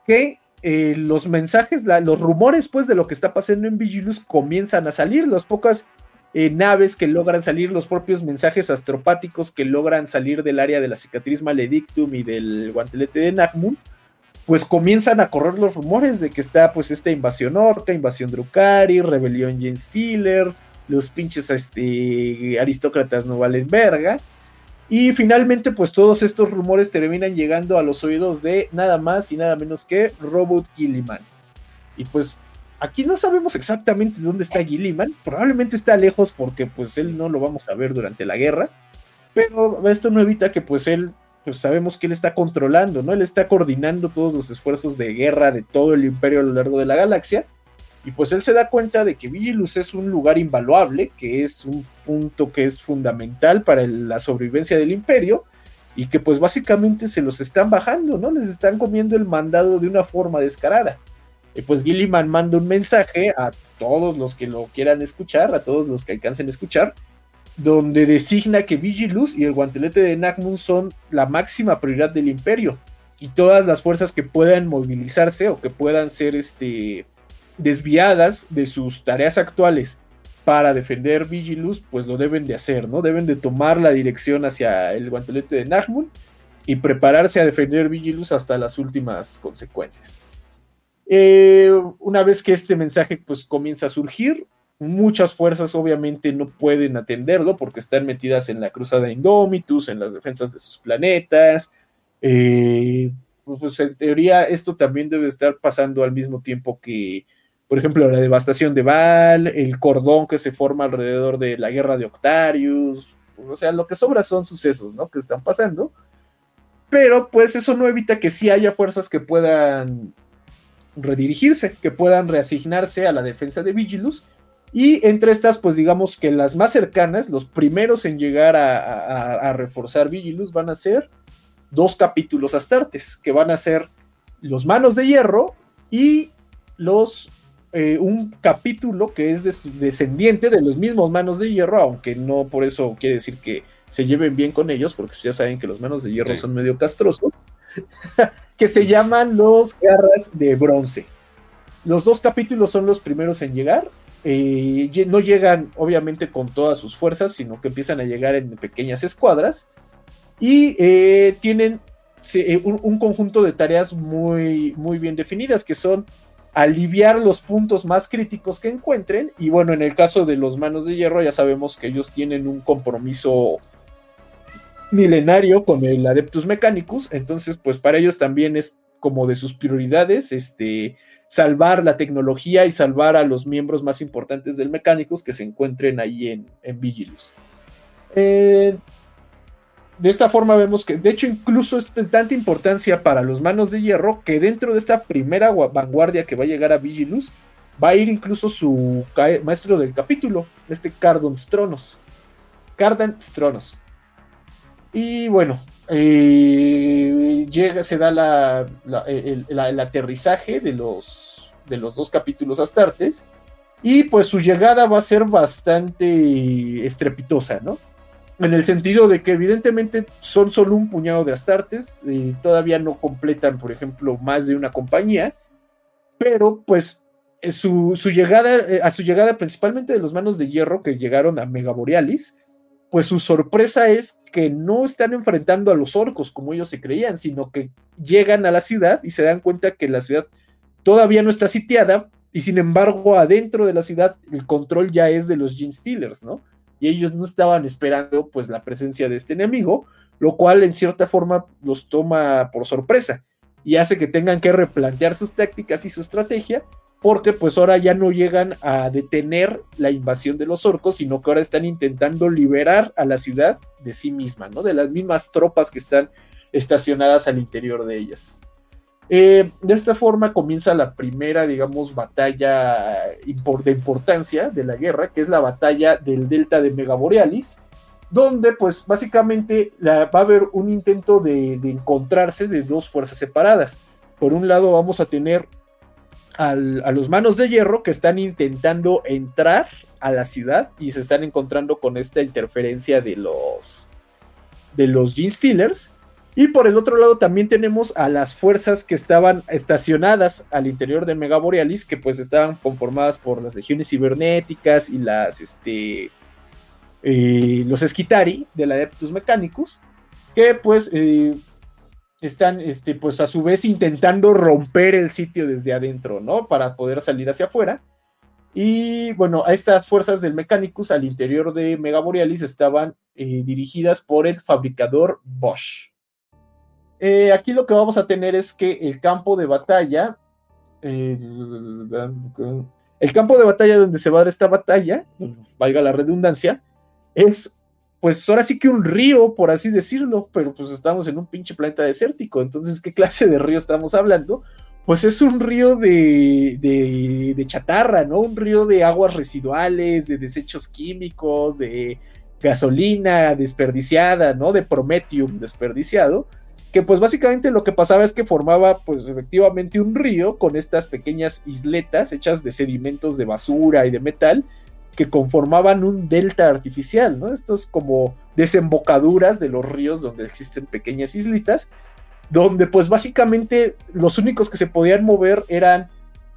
que eh, los mensajes, los rumores pues de lo que está pasando en Vigilus comienzan a salir, las pocas eh, naves que logran salir, los propios mensajes astropáticos que logran salir del área de la cicatriz maledictum y del guantelete de Nagmun, pues comienzan a correr los rumores de que está pues esta invasión orca, invasión Drukari, rebelión Jen Steeler, los pinches este, aristócratas no valen verga. Y finalmente, pues todos estos rumores terminan llegando a los oídos de nada más y nada menos que Robot Gilliman. Y pues aquí no sabemos exactamente dónde está Gilliman. Probablemente está lejos porque pues él no lo vamos a ver durante la guerra. Pero esto no evita que pues él, pues sabemos que él está controlando, ¿no? Él está coordinando todos los esfuerzos de guerra de todo el imperio a lo largo de la galaxia. Y pues él se da cuenta de que Vigilus es un lugar invaluable, que es un punto que es fundamental para la sobrevivencia del imperio, y que pues básicamente se los están bajando, ¿no? Les están comiendo el mandado de una forma descarada. Y pues Gilliman manda un mensaje a todos los que lo quieran escuchar, a todos los que alcancen a escuchar, donde designa que Vigilus y el guantelete de Nagmun son la máxima prioridad del imperio. Y todas las fuerzas que puedan movilizarse o que puedan ser este, desviadas de sus tareas actuales para defender Vigilus, pues lo deben de hacer, ¿no? Deben de tomar la dirección hacia el guantelete de Nagmun y prepararse a defender Vigilus hasta las últimas consecuencias. Eh, una vez que este mensaje pues comienza a surgir, muchas fuerzas obviamente no pueden atenderlo porque están metidas en la cruzada Indomitus, en las defensas de sus planetas. Eh, pues, en teoría esto también debe estar pasando al mismo tiempo que por ejemplo, la devastación de Val, el cordón que se forma alrededor de la guerra de Octarius, o sea, lo que sobra son sucesos, ¿no? Que están pasando, pero pues eso no evita que sí haya fuerzas que puedan redirigirse, que puedan reasignarse a la defensa de Vigilus, y entre estas, pues digamos que las más cercanas, los primeros en llegar a, reforzar Vigilus van a ser dos capítulos astartes, que van a ser los Manos de Hierro y los eh, un capítulo que es descendiente de los mismos manos de hierro, aunque no por eso quiere decir que se lleven bien con ellos, porque ya saben que los manos de hierro son medio castrosos, que se llaman los garras de bronce. Los dos capítulos son los primeros en llegar. Eh, no llegan obviamente con todas sus fuerzas, sino que empiezan a llegar en pequeñas escuadras y eh, tienen un, un, conjunto de tareas muy, muy bien definidas, que son aliviar los puntos más críticos que encuentren. Y bueno, en el caso de los manos de hierro, ya sabemos que ellos tienen un compromiso milenario con el Adeptus Mechanicus. Entonces, pues para ellos también es como de sus prioridades, este, salvar la tecnología y salvar a los miembros más importantes del Mechanicus que se encuentren ahí en, en Vigilus. Eh, de esta forma vemos que, de hecho, incluso es de tanta importancia para los manos de hierro que dentro de esta primera vanguardia que va a llegar a Vigilus, va a ir incluso su maestro del capítulo, este Cardon Stronos. Cardan Stronos. Y bueno, eh, llega, se da el, aterrizaje de los, de los dos capítulos astartes. Y pues su llegada va a ser bastante estrepitosa, ¿no? En el sentido de que evidentemente son solo un puñado de astartes, y todavía no completan, por ejemplo, más de una compañía, pero pues eh, su, llegada, eh, a su llegada principalmente de los manos de hierro que llegaron a Mega Borealis, pues su sorpresa es que no están enfrentando a los orcos como ellos se creían, sino que llegan a la ciudad y se dan cuenta que la ciudad todavía no está sitiada y sin embargo adentro de la ciudad el control ya es de los Gene Stealers, ¿no? Y ellos no estaban esperando pues la presencia de este enemigo, lo cual en cierta forma los toma por sorpresa y hace que tengan que replantear sus tácticas y su estrategia porque pues ahora ya no llegan a detener la invasión de los orcos, sino que ahora están intentando liberar a la ciudad de sí misma, ¿no? De las mismas tropas que están estacionadas al interior de ellas. Eh, de esta forma comienza la primera, digamos, batalla de importancia de la guerra, que es la batalla del delta de Megaborealis, donde pues básicamente va a haber un intento de encontrarse de dos fuerzas separadas. Por un lado vamos a tener a los manos de hierro que están intentando entrar a la ciudad y se están encontrando con esta interferencia de los de los Gene Stealers. Y por el otro lado también tenemos a las fuerzas que estaban estacionadas al interior de Mega Borealis, que pues estaban conformadas por las legiones cibernéticas y las este eh, los Esquitari del Adeptus Mechanicus, que pues eh, están, este, pues a su vez intentando romper el sitio desde adentro, ¿no? Para poder salir hacia afuera. Y bueno, a estas fuerzas del Mechanicus al interior de Mega Borealis estaban eh, dirigidas por el fabricador Bosch. Eh, aquí lo que vamos a tener es que el campo de batalla, el campo de batalla donde se va a dar esta batalla, valga la redundancia, es pues ahora sí que un río, por así decirlo, pero pues estamos en un pinche planeta desértico, entonces, ¿qué clase de río estamos hablando? Pues es un río de, de, chatarra, ¿no? Un río de aguas residuales, de desechos químicos, de gasolina desperdiciada, ¿no? De prometium desperdiciado, que pues básicamente lo que pasaba es que formaba pues efectivamente un río con estas pequeñas isletas hechas de sedimentos de basura y de metal, que conformaban un delta artificial, ¿no? Estos como desembocaduras de los ríos donde existen pequeñas islitas, donde pues básicamente los únicos que se podían mover eran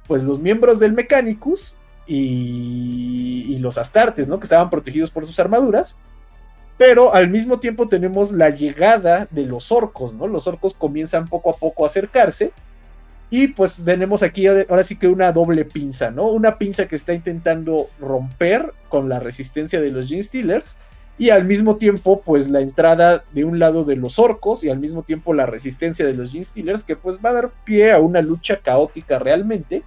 pues los miembros del Mechanicus y, los Astartes, ¿no? Que estaban protegidos por sus armaduras. Pero al mismo tiempo tenemos la llegada de los orcos, ¿no? Los orcos comienzan poco a poco a acercarse y pues tenemos aquí ahora sí que una doble pinza, ¿no? Una pinza que está intentando romper con la resistencia de los Gene Stealers y al mismo tiempo pues la entrada de un lado de los orcos y al mismo tiempo la resistencia de los Gene Stealers que pues va a dar pie a una lucha caótica realmente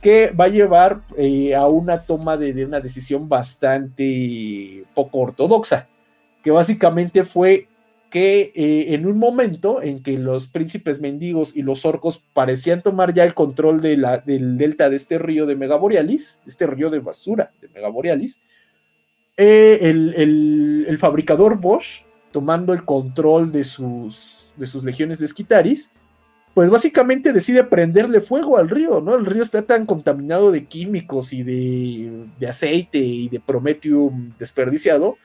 que va a llevar eh, a una toma de una decisión bastante poco ortodoxa que básicamente fue que eh, en un momento en que los príncipes mendigos y los orcos parecían tomar ya el control del delta de este río de Megaborealis, este río de basura de Megaborealis, eh, el, fabricador Bosch, tomando el control de sus, legiones de Esquitaris, pues básicamente decide prenderle fuego al río, ¿no? El río está tan contaminado de químicos y de, de aceite y de prometium desperdiciado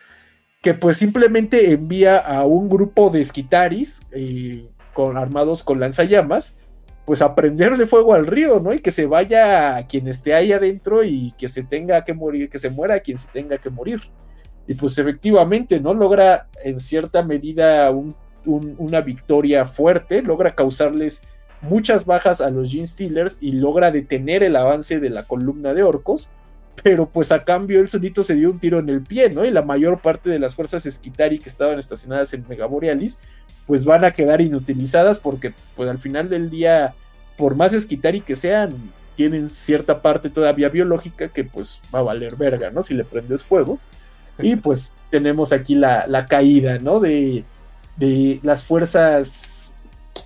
que pues simplemente envía a un grupo de esquitaris eh, con, armados con lanzallamas, pues a prenderle fuego al río, ¿no? Y que se vaya a quien esté ahí adentro y que se tenga que morir, que se muera quien se tenga que morir. Y pues efectivamente, ¿no? Logra en cierta medida una victoria fuerte, logra causarles muchas bajas a los Gene Stealers y logra detener el avance de la columna de orcos pero pues a cambio el solito se dio un tiro en el pie, ¿no? Y la mayor parte de las fuerzas Esquitari que estaban estacionadas en Megaborealis, pues van a quedar inutilizadas porque pues al final del día, por más Esquitari que sean, tienen cierta parte todavía biológica que pues va a valer verga, ¿no? Si le prendes fuego. Y pues tenemos aquí la, caída, ¿no? De, de las fuerzas,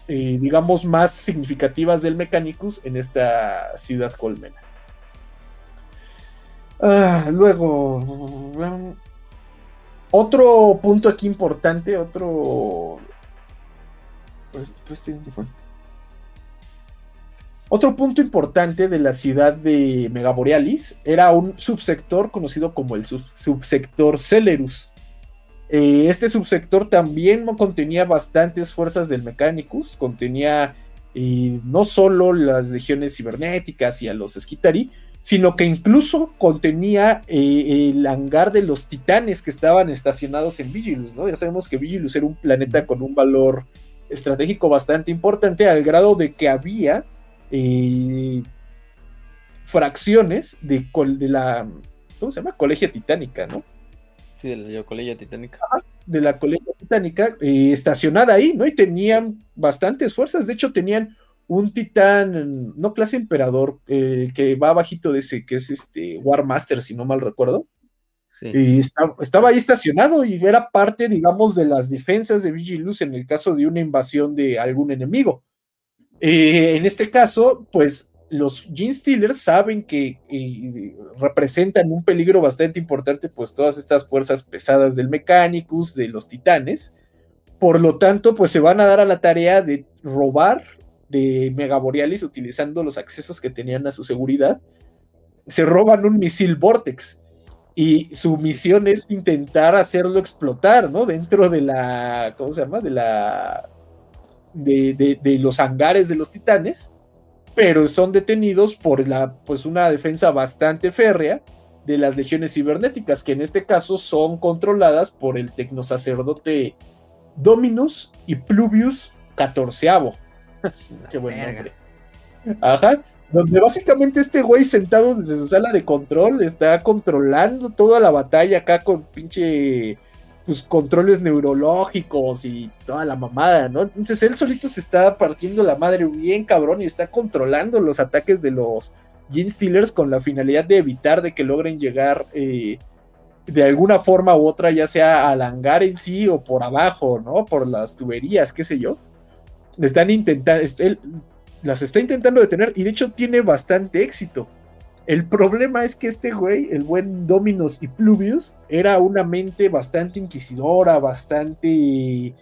eh, digamos, más significativas del Mechanicus en esta ciudad colmena. Ah, luego, um, otro punto aquí importante, otro... Pues, pues, otro punto importante de la ciudad de Megaborealis era un subsector conocido como el subsector Celerus. Eh, este subsector también contenía bastantes fuerzas del Mechanicus, contenía eh, no solo las legiones cibernéticas y a los Skitari, sino que incluso contenía eh, el hangar de los titanes que estaban estacionados en Vigilus, ¿no? Ya sabemos que Vigilus era un planeta con un valor estratégico bastante importante, al grado de que había fracciones de, de la, ¿cómo se llama? Colegia Titánica, ¿no? Sí, de la Colegia Titánica. de la Colegia Titánica, eh, estacionada ahí, ¿no? Y tenían bastantes fuerzas, de hecho tenían un titán, no clase emperador, el que va bajito de ese, que es este War Master, si no mal recuerdo. Y estaba ahí estacionado y era parte, digamos, de las defensas de Vigilus en el caso de una invasión de algún enemigo. Eh, en este caso, pues los Gene Steelers saben que eh, representan un peligro bastante importante, pues todas estas fuerzas pesadas del Mechanicus, de los titanes. Por lo tanto, pues se van a dar a la tarea de robar de Megaborealis utilizando los accesos que tenían a su seguridad. Se roban un misil Vortex y su misión es intentar hacerlo explotar, ¿no? Dentro de la, ¿cómo se llama? De la de, los hangares de los titanes, pero son detenidos por la, pues una defensa bastante férrea de las legiones cibernéticas, que en este caso son controladas por el tecnosacerdote Dominus y Pluvius XIV. Qué buen nombre. Ajá. Donde básicamente este güey sentado desde su sala de control está controlando toda la batalla acá con pinche pues, controles neurológicos y toda la mamada, ¿no? Entonces él solito se está partiendo la madre bien cabrón y está controlando los ataques de los Gene Stealers con la finalidad de evitar de que logren llegar eh, de alguna forma u otra, ya sea al hangar en sí o por abajo, ¿no? Por las tuberías, qué sé yo. Están intentando, él las está intentando detener y de hecho tiene bastante éxito. El problema es que este güey, el buen Dominus y Pluvius, era una mente bastante inquisidora, bastante,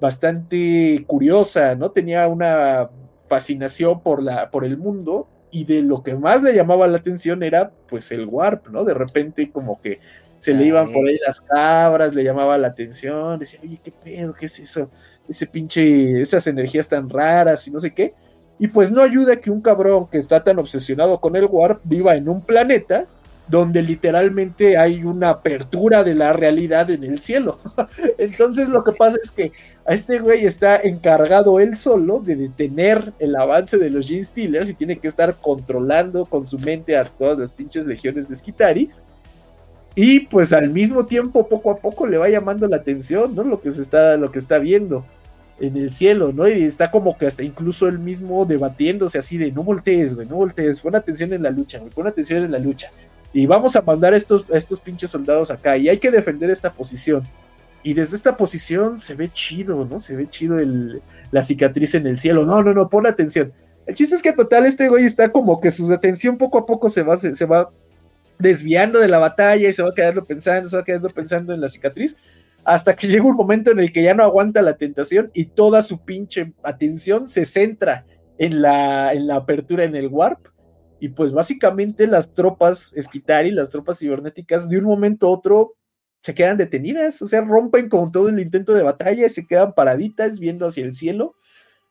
bastante curiosa, ¿no? Tenía una fascinación por, la, por el mundo y de lo que más le llamaba la atención era pues el warp, ¿no? De repente como que se le iban por ahí las cabras, le llamaba la atención, decía, oye, ¿qué pedo? ¿Qué es eso? Ese pinche, esas energías tan raras y no sé qué. Y pues no ayuda que un cabrón que está tan obsesionado con el warp viva en un planeta donde literalmente hay una apertura de la realidad en el cielo. Entonces lo que pasa es que a este güey está encargado él solo de detener el avance de los Gene Stealers y tiene que estar controlando con su mente a todas las pinches legiones de Skitaris. Y pues al mismo tiempo, poco a poco, le va llamando la atención, ¿no? Lo que se está, lo que está viendo en el cielo, ¿no? Y está como que hasta incluso él mismo debatiéndose así de no voltees, güey, no voltees, pon atención en la lucha, güey, pon atención en la lucha. Y vamos a mandar a estos, estos pinches soldados acá y hay que defender esta posición. Y desde esta posición se ve chido, ¿no? Se ve chido el, la cicatriz en el cielo. No, no, no, pon atención. El chiste es que total este güey está como que su atención poco a poco se va, se, se va desviando de la batalla y se va quedando pensando, se va quedando pensando en la cicatriz hasta que llega un momento en el que ya no aguanta la tentación y toda su pinche atención se centra en la, en la apertura en el warp. Y pues básicamente las tropas Esquitari, las tropas cibernéticas, de un momento a otro se quedan detenidas, o sea, rompen con todo el intento de batalla, y se quedan paraditas viendo hacia el cielo.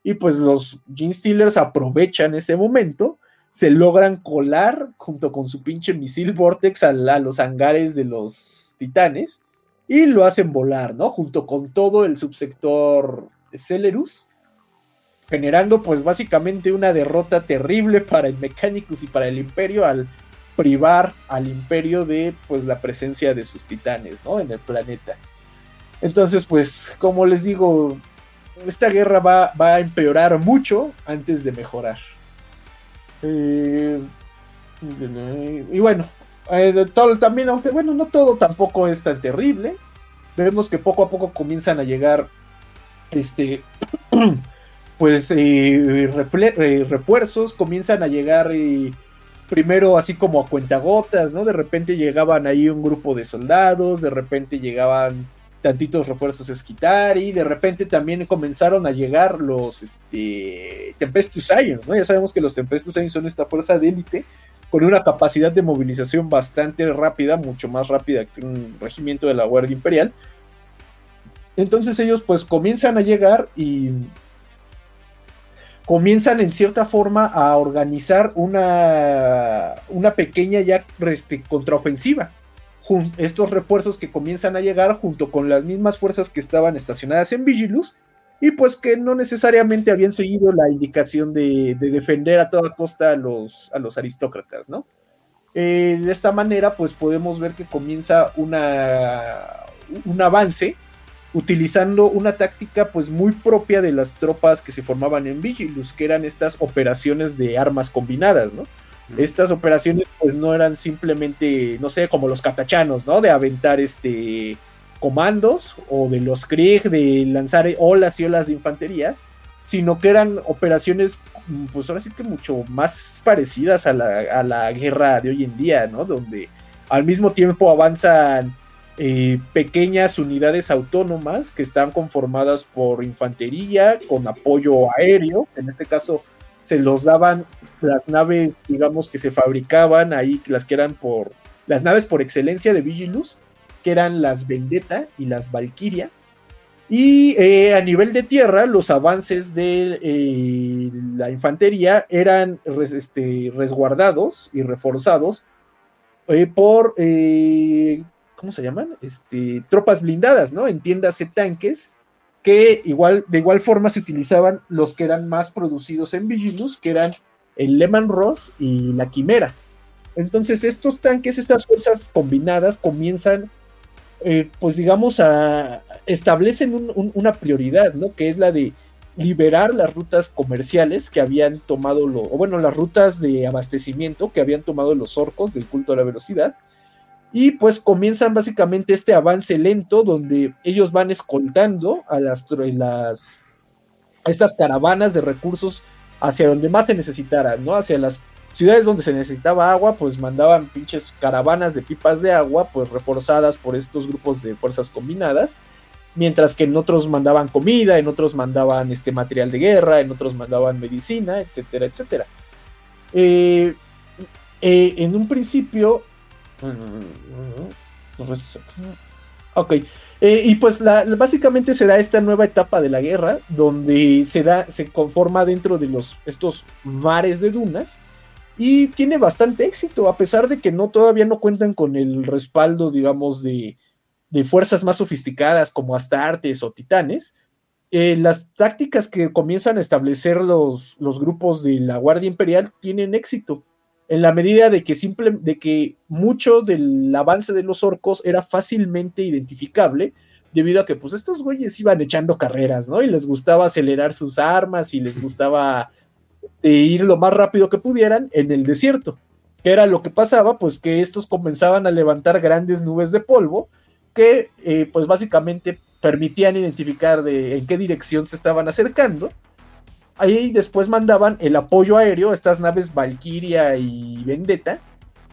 Y pues los Gene Stealers aprovechan ese momento, se logran colar junto con su pinche misil Vortex a los hangares de los titanes y lo hacen volar, ¿no? Junto con todo el subsector Celerus, generando pues básicamente una derrota terrible para el Mechanicus y para el Imperio al privar al Imperio de pues la presencia de sus titanes, ¿no? En el planeta. Entonces pues como les digo, esta guerra va, va a empeorar mucho antes de mejorar. Y bueno, eh, todo, también, aunque bueno, no todo tampoco es tan terrible. Vemos que poco a poco comienzan a llegar este, pues eh, eh, refuerzos comienzan a llegar y primero así como a cuentagotas, ¿no? De repente llegaban ahí un grupo de soldados, de repente llegaban tantitos refuerzos Esquitari, de repente también comenzaron a llegar los este, Tempestus Science, ¿no? Ya sabemos que los Tempestus Science son esta fuerza de élite con una capacidad de movilización bastante rápida, mucho más rápida que un regimiento de la Guardia Imperial. Entonces ellos pues comienzan a llegar y comienzan en cierta forma a organizar una, una pequeña ya este, contraofensiva. Estos refuerzos que comienzan a llegar junto con las mismas fuerzas que estaban estacionadas en Vigilus y pues que no necesariamente habían seguido la indicación de, defender a toda costa a los, a los aristócratas, ¿no? Eh, de esta manera pues podemos ver que comienza una, un avance utilizando una táctica pues muy propia de las tropas que se formaban en Vigilus, que eran estas operaciones de armas combinadas, ¿no? Estas operaciones pues no eran simplemente, no sé, como los catachanos, ¿no? De aventar este comandos o de los Krieg, de lanzar olas y olas de infantería, sino que eran operaciones pues ahora sí que mucho más parecidas a la, a la guerra de hoy en día, ¿no? Donde al mismo tiempo avanzan eh, pequeñas unidades autónomas que están conformadas por infantería con apoyo aéreo. En este caso se los daban las naves, digamos, que se fabricaban ahí, las que eran por las naves por excelencia de Vigilus, que eran las Vendetta y las Valkyria. Y eh, a nivel de tierra, los avances de eh, la infantería eran este, resguardados y reforzados por ¿cómo se llaman? Este, tropas blindadas, ¿no? Entiéndase tanques que igual, de igual forma se utilizaban los que eran más producidos en Vigilus, que eran el Lehman Ross y la Quimera. Entonces estos tanques, estas fuerzas combinadas comienzan, eh, pues digamos, a establecen una prioridad, ¿no? Que es la de liberar las rutas comerciales que habían tomado, o bueno, las rutas de abastecimiento que habían tomado los orcos del culto a la velocidad y pues comienzan básicamente este avance lento donde ellos van escoltando a las, las estas caravanas de recursos hacia donde más se necesitaran, ¿no? Hacia las ciudades donde se necesitaba agua, pues mandaban pinches caravanas de pipas de agua, pues reforzadas por estos grupos de fuerzas combinadas, mientras que en otros mandaban comida, en otros mandaban este material de guerra, en otros mandaban medicina, etcétera, etcétera. Eh, eh, en un principio Ok. Eh, y pues básicamente se da esta nueva etapa de la guerra, donde se da, se conforma dentro de los, estos mares de dunas. Y tiene bastante éxito, a pesar de que no todavía no cuentan con el respaldo, digamos, de, fuerzas más sofisticadas como Astartes o Titanes. Eh, las tácticas que comienzan a establecer los, los grupos de la Guardia Imperial tienen éxito en la medida de que, simple, de que mucho del avance de los orcos era fácilmente identificable, debido a que pues estos güeyes iban echando carreras, ¿no? Y les gustaba acelerar sus armas y les gustaba este, ir lo más rápido que pudieran en el desierto. ¿Qué era lo que pasaba? Pues que estos comenzaban a levantar grandes nubes de polvo que eh, pues básicamente permitían identificar de en qué dirección se estaban acercando Ahí después mandaban el apoyo aéreo, estas naves Valkyria y Vendetta,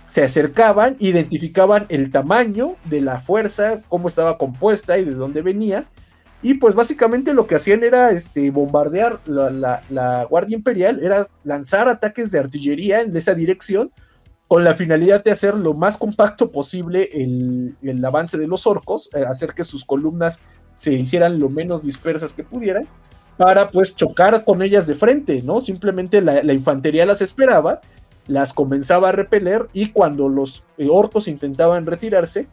se acercaban, identificaban el tamaño de la fuerza, cómo estaba compuesta y de dónde venía. Y pues básicamente lo que hacían era este, bombardear la, Guardia Imperial, era lanzar ataques de artillería en esa dirección, con la finalidad de hacer lo más compacto posible el, el avance de los orcos, eh, hacer que sus columnas se hicieran lo menos dispersas que pudieran para pues chocar con ellas de frente, ¿no? Simplemente la, infantería las esperaba, las comenzaba a repeler y cuando los eh, orcos intentaban retirarse,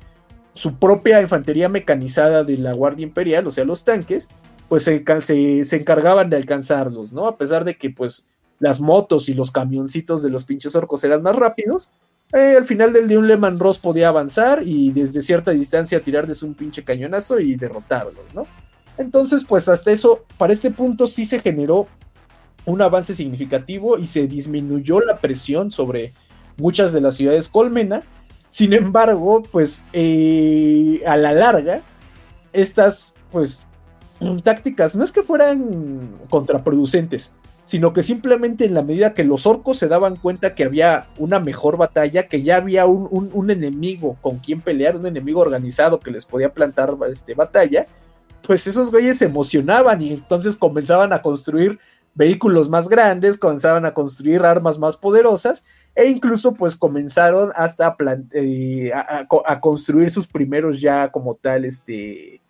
su propia infantería mecanizada de la Guardia Imperial, o sea, los tanques, pues se, se, encargaban de alcanzarlos, ¿no? A pesar de que pues las motos y los camioncitos de los pinches orcos eran más rápidos, eh, al final del día un Lehman Ross podía avanzar y desde cierta distancia tirarles un pinche cañonazo y derrotarlos, ¿no? Entonces, pues hasta eso, para este punto sí se generó un avance significativo y se disminuyó la presión sobre muchas de las ciudades colmena. Sin embargo, pues eh, a la larga, estas, pues, tácticas no es que fueran contraproducentes, sino que simplemente en la medida que los orcos se daban cuenta que había una mejor batalla, que ya había un, enemigo con quien pelear, un enemigo organizado que les podía plantar este, batalla, pues esos güeyes se emocionaban y entonces comenzaban a construir vehículos más grandes, comenzaban a construir armas más poderosas e incluso pues comenzaron hasta eh, a, construir sus primeros ya como tal este,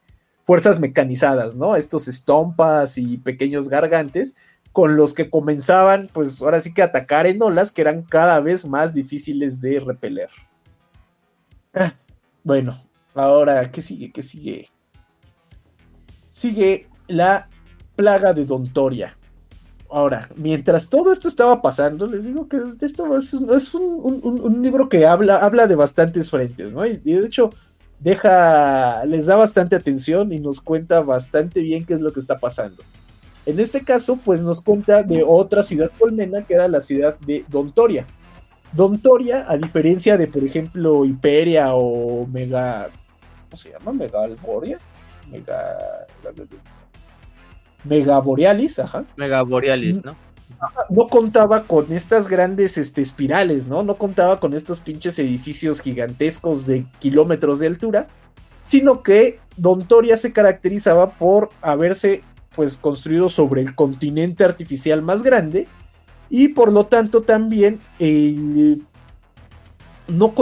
fuerzas mecanizadas, ¿no? Estos estompas y pequeños gargantes con los que comenzaban pues ahora sí que atacar en olas que eran cada vez más difíciles de repeler. Ah, bueno, ahora, ¿qué sigue? ¿Qué sigue? Sigue la plaga de Dontoria. Ahora, mientras todo esto estaba pasando, les digo que esto es, un, libro que habla, habla de bastantes frentes, ¿no? Y, de hecho, deja, les da bastante atención y nos cuenta bastante bien qué es lo que está pasando. En este caso, pues nos cuenta de otra ciudad colmena, que era la ciudad de Dontoria. Dontoria, a diferencia de, por ejemplo, Hiperia o Mega. ¿Cómo se llama? Mega Alboria. Mega. Mega Borealis, ajá. Mega Borealis, ¿no? No contaba con estas grandes este, espirales, ¿no? No contaba con estos pinches edificios gigantescos de kilómetros de altura, sino que Don Toria se caracterizaba por haberse pues construido sobre el continente artificial más grande y por lo tanto también eh, no,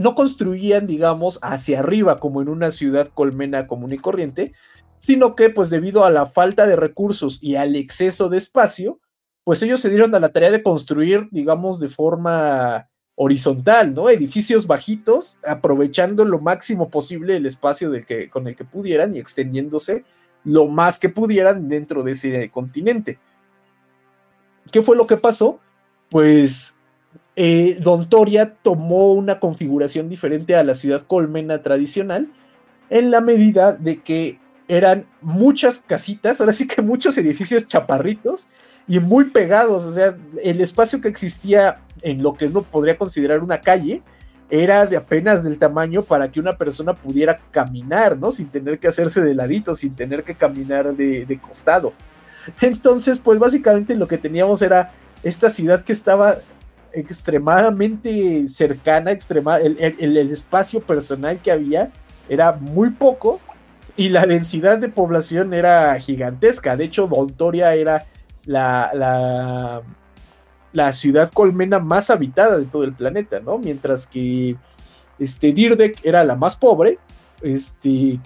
no construían, digamos, hacia arriba como en una ciudad colmena común y corriente, sino que pues debido a la falta de recursos y al exceso de espacio, pues ellos se dieron a la tarea de construir, digamos, de forma horizontal, ¿no? Edificios bajitos, aprovechando lo máximo posible el espacio del que, con el que pudieran y extendiéndose lo más que pudieran dentro de ese continente. ¿Qué fue lo que pasó? Pues eh, Don Toria tomó una configuración diferente a la ciudad colmena tradicional en la medida de que eran muchas casitas, ahora sí que muchos edificios chaparritos y muy pegados, o sea, el espacio que existía en lo que uno podría considerar una calle era de apenas del tamaño para que una persona pudiera caminar, ¿no? Sin tener que hacerse de ladito, sin tener que caminar de, costado. Entonces, pues básicamente lo que teníamos era esta ciudad que estaba extremadamente cercana, extrema, el, el espacio personal que había era muy poco y la densidad de población era gigantesca. De hecho, Dontoria era la, la, ciudad colmena más habitada de todo el planeta, ¿no? Mientras que este, Dirdek era la más pobre, este,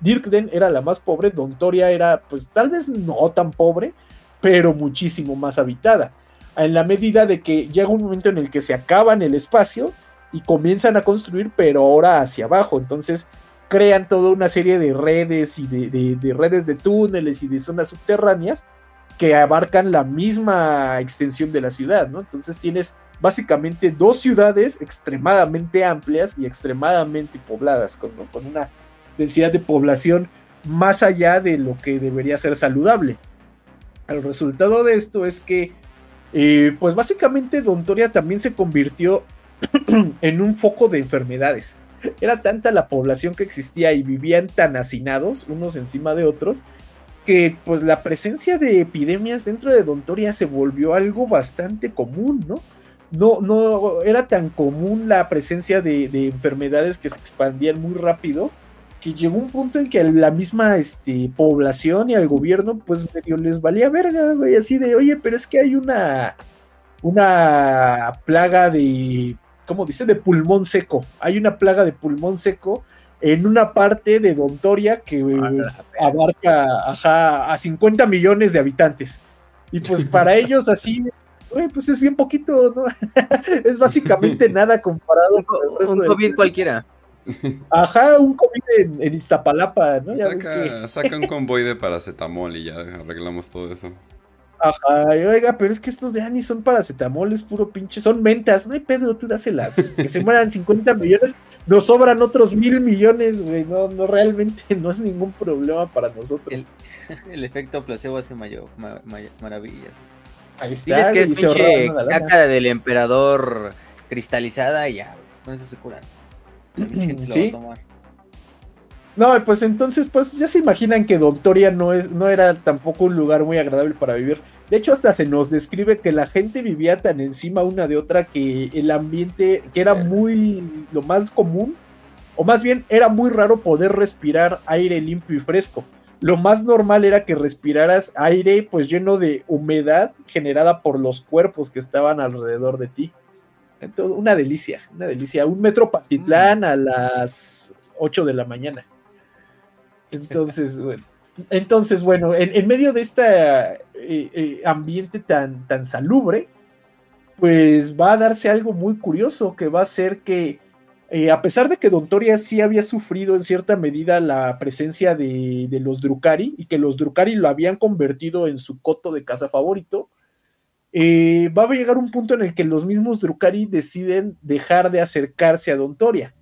Dirkden era la más pobre, Dontoria era, pues tal vez no tan pobre, pero muchísimo más habitada. En la medida de que llega un momento en el que se acaban el espacio y comienzan a construir, pero ahora hacia abajo. Entonces, crean toda una serie de redes y de, redes de túneles y de zonas subterráneas que abarcan la misma extensión de la ciudad, ¿no? Entonces tienes básicamente dos ciudades extremadamente amplias y extremadamente pobladas, con, con una densidad de población más allá de lo que debería ser saludable. El resultado de esto es que, eh, pues básicamente Dontoria también se convirtió en un foco de enfermedades era tanta la población que existía y vivían tan hacinados unos encima de otros que pues la presencia de epidemias dentro de Dontoria se volvió algo bastante común, ¿no? No, no era tan común la presencia de, enfermedades que se expandían muy rápido que llegó un punto en que la misma este, población y al gobierno pues medio les valía verga, güey, así de, oye, pero es que hay una, una plaga de ¿cómo dice? De pulmón seco. Hay una plaga de pulmón seco en una parte de Dontoria que ah, abarca a 50 millones de habitantes. Y pues para ellos así, pues es bien poquito, ¿no? es básicamente nada comparado con el resto Un COVID cualquiera. Ajá, un COVID en, Iztapalapa, ¿no? saca, saca un convoy de paracetamol y ya arreglamos todo eso. Ajá, oiga, pero es que estos de Ani son paracetamoles, puro pinche, son mentas, no hay pedo, tú dáselas. Que se mueran 50 millones, nos sobran otros mil millones, güey. No, no, realmente no es ningún problema para nosotros. El, efecto placebo hace mayor, maravillas. Ahí está. que es pinche caca del emperador cristalizada y ya, con eso se ¿Sí? No, pues entonces, pues ya se imaginan que Dontoria no, es, no era tampoco un lugar muy agradable para vivir. De hecho, hasta se nos describe que la gente vivía tan encima una de otra que el ambiente, que era muy lo más común, o más bien era muy raro poder respirar aire limpio y fresco. Lo más normal era que respiraras aire pues lleno de humedad generada por los cuerpos que estaban alrededor de ti. Entonces, una delicia, una delicia. Un metro Patitlán mm. a las 8 de la mañana. Entonces, bueno. Entonces, bueno, en, medio de este ambiente tan, tan salubre, pues va a darse algo muy curioso que va a ser que, eh, a pesar de que Don Toria sí había sufrido en cierta medida la presencia de, de, los Drukari y que los Drukari lo habían convertido en su coto de casa favorito, va a llegar un punto en el que los mismos Drukari deciden dejar de acercarse a Don Toria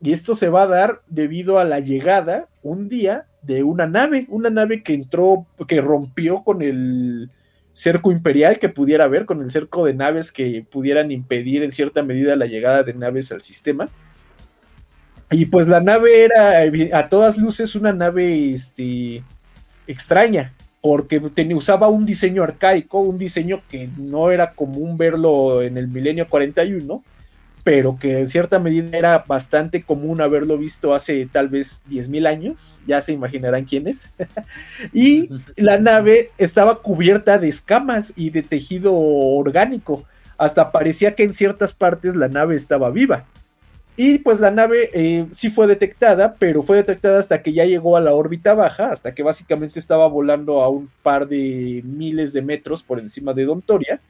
y esto se va a dar debido a la llegada un día de una nave, una nave que entró, que rompió con el cerco imperial que pudiera haber, con el cerco de naves que pudieran impedir en cierta medida la llegada de naves al sistema. Y pues la nave era a todas luces una nave este, extraña, porque usaba un diseño arcaico, un diseño que no era común verlo en el milenio 41 pero que en cierta medida era bastante común haberlo visto hace tal vez 10.000 años, ya se imaginarán quién es. y la nave estaba cubierta de escamas y de tejido orgánico, hasta parecía que en ciertas partes la nave estaba viva. Y pues la nave eh, sí fue detectada, pero fue detectada hasta que ya llegó a la órbita baja, hasta que básicamente estaba volando a un par de miles de metros por encima de Dontoria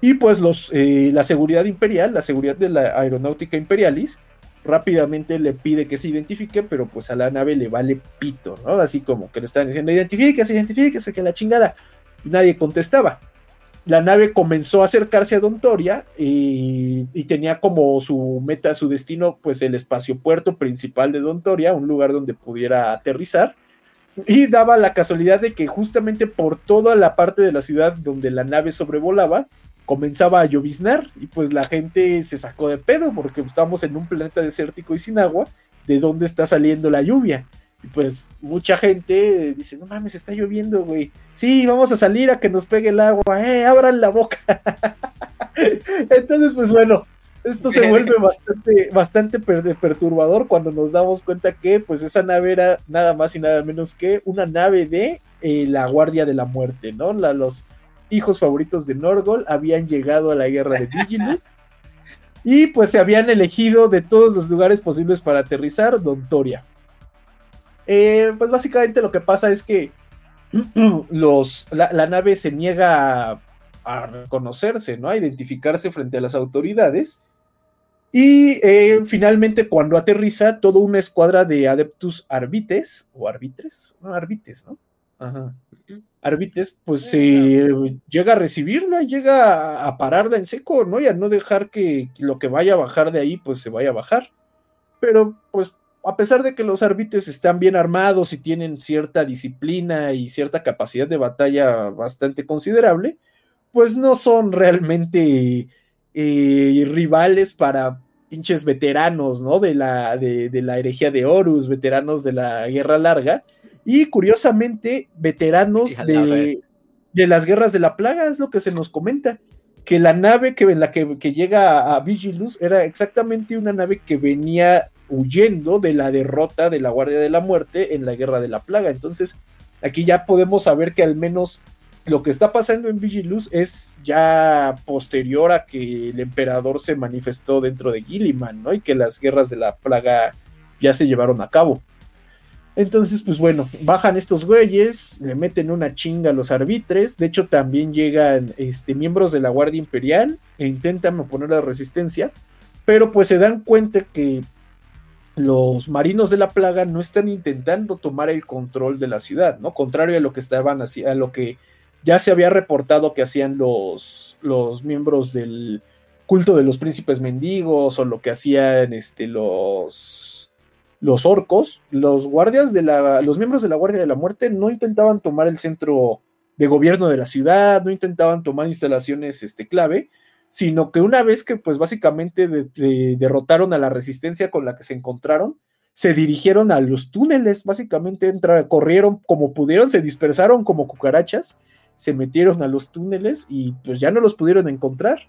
y pues los, eh, la seguridad imperial, la seguridad de la aeronáutica imperialis, rápidamente le pide que se identifique, pero pues a la nave le vale pito, ¿no? Así como que le están diciendo, identifíquese, identifíquese, que la chingada. Nadie contestaba. La nave comenzó a acercarse a Dontoria y, y tenía como su meta, su destino, pues el espacio puerto principal de Dontoria, un lugar donde pudiera aterrizar. Y daba la casualidad de que justamente por toda la parte de la ciudad donde la nave sobrevolaba, comenzaba a lloviznar y pues la gente se sacó de pedo porque estamos en un planeta desértico y sin agua, ¿de dónde está saliendo la lluvia? Y pues mucha gente dice, no mames, está lloviendo, güey. Sí, vamos a salir a que nos pegue el agua, eh, abran la boca. Entonces, pues bueno, esto se vuelve bastante, bastante perturbador cuando nos damos cuenta que pues esa nave era nada más y nada menos que una nave de eh, la Guardia de la Muerte, ¿no? La, los, hijos favoritos de Norgol habían llegado a la guerra de Vigilus y pues se habían elegido de todos los lugares posibles para aterrizar Dontoria. Eh, pues básicamente lo que pasa es que los, la, nave se niega a, a, reconocerse, ¿no? a identificarse frente a las autoridades. Y eh, finalmente, cuando aterriza, toda una escuadra de adeptus arbites, o arbitres, no, arbites, ¿no? Ajá. Arbites, pues llega a recibirla, llega a pararla en seco, ¿no? Y a no dejar que lo que vaya a bajar de ahí, pues se vaya a bajar. Pero, pues, a pesar de que los arbites están bien armados y tienen cierta disciplina y cierta capacidad de batalla bastante considerable, pues no son realmente eh, rivales para pinches veteranos, ¿no? De la, de, de la herejía de Horus, veteranos de la Guerra Larga y curiosamente, veteranos de, las guerras de la plaga, es lo que se nos comenta. Que la nave que, la que, llega a Vigilus era exactamente una nave que venía huyendo de la derrota de la Guardia de la Muerte en la Guerra de la Plaga. Entonces, aquí ya podemos saber que al menos lo que está pasando en Vigilus es ya posterior a que el emperador se manifestó dentro de Gilliman, ¿no? Y que las guerras de la plaga ya se llevaron a cabo. Entonces, pues bueno, bajan estos güeyes, le meten una chinga a los arbitres. De hecho, también llegan este, miembros de la Guardia Imperial e intentan oponer la resistencia. Pero pues se dan cuenta que los marinos de la plaga no están intentando tomar el control de la ciudad, ¿no? Contrario a lo que estaban haciendo, a lo que ya se había reportado que hacían los, los miembros del culto de los príncipes mendigos o lo que hacían este, los los orcos, los guardias de la, los miembros de la Guardia de la Muerte no intentaban tomar el centro de gobierno de la ciudad, no intentaban tomar instalaciones este, clave, sino que una vez que pues básicamente derrotaron a la resistencia con la que se encontraron, se dirigieron a los túneles, básicamente entra, corrieron como pudieron, se dispersaron como cucarachas, se metieron a los túneles y pues ya no los pudieron encontrar.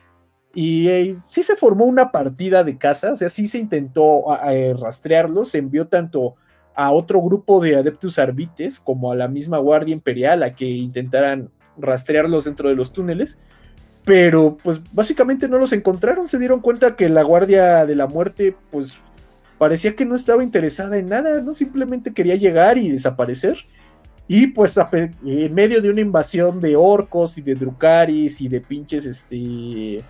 Y eh, sí se formó una partida de caza, o sea, sí se intentó rastrearlos, se envió tanto a otro grupo de adeptus arbites como a la misma Guardia Imperial a que intentaran rastrearlos dentro de los túneles, pero pues básicamente no los encontraron, se dieron cuenta que la Guardia de la Muerte pues parecía que no estaba interesada en nada, no simplemente quería llegar y desaparecer. Y pues en medio de una invasión de orcos y de drukaris y de pinches este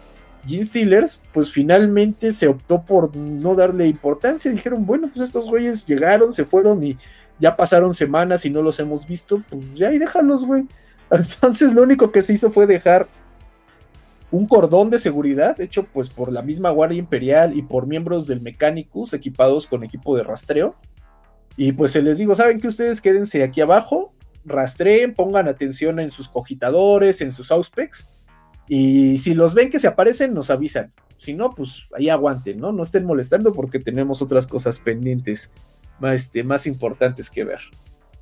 Gene Steelers, pues finalmente se optó por no darle importancia. Dijeron, bueno, pues estos güeyes llegaron, se fueron y ya pasaron semanas y no los hemos visto, pues ya y déjalos, güey. Entonces lo único que se hizo fue dejar un cordón de seguridad hecho pues por la misma Guardia Imperial y por miembros del Mechanicus equipados con equipo de rastreo. Y pues se les digo, saben que ustedes quédense aquí abajo, rastreen, pongan atención en sus cogitadores, en sus auspex y si los ven que se aparecen, nos avisan. Si no, pues ahí aguanten, ¿no? No estén molestando porque tenemos otras cosas pendientes más, este, más importantes que ver.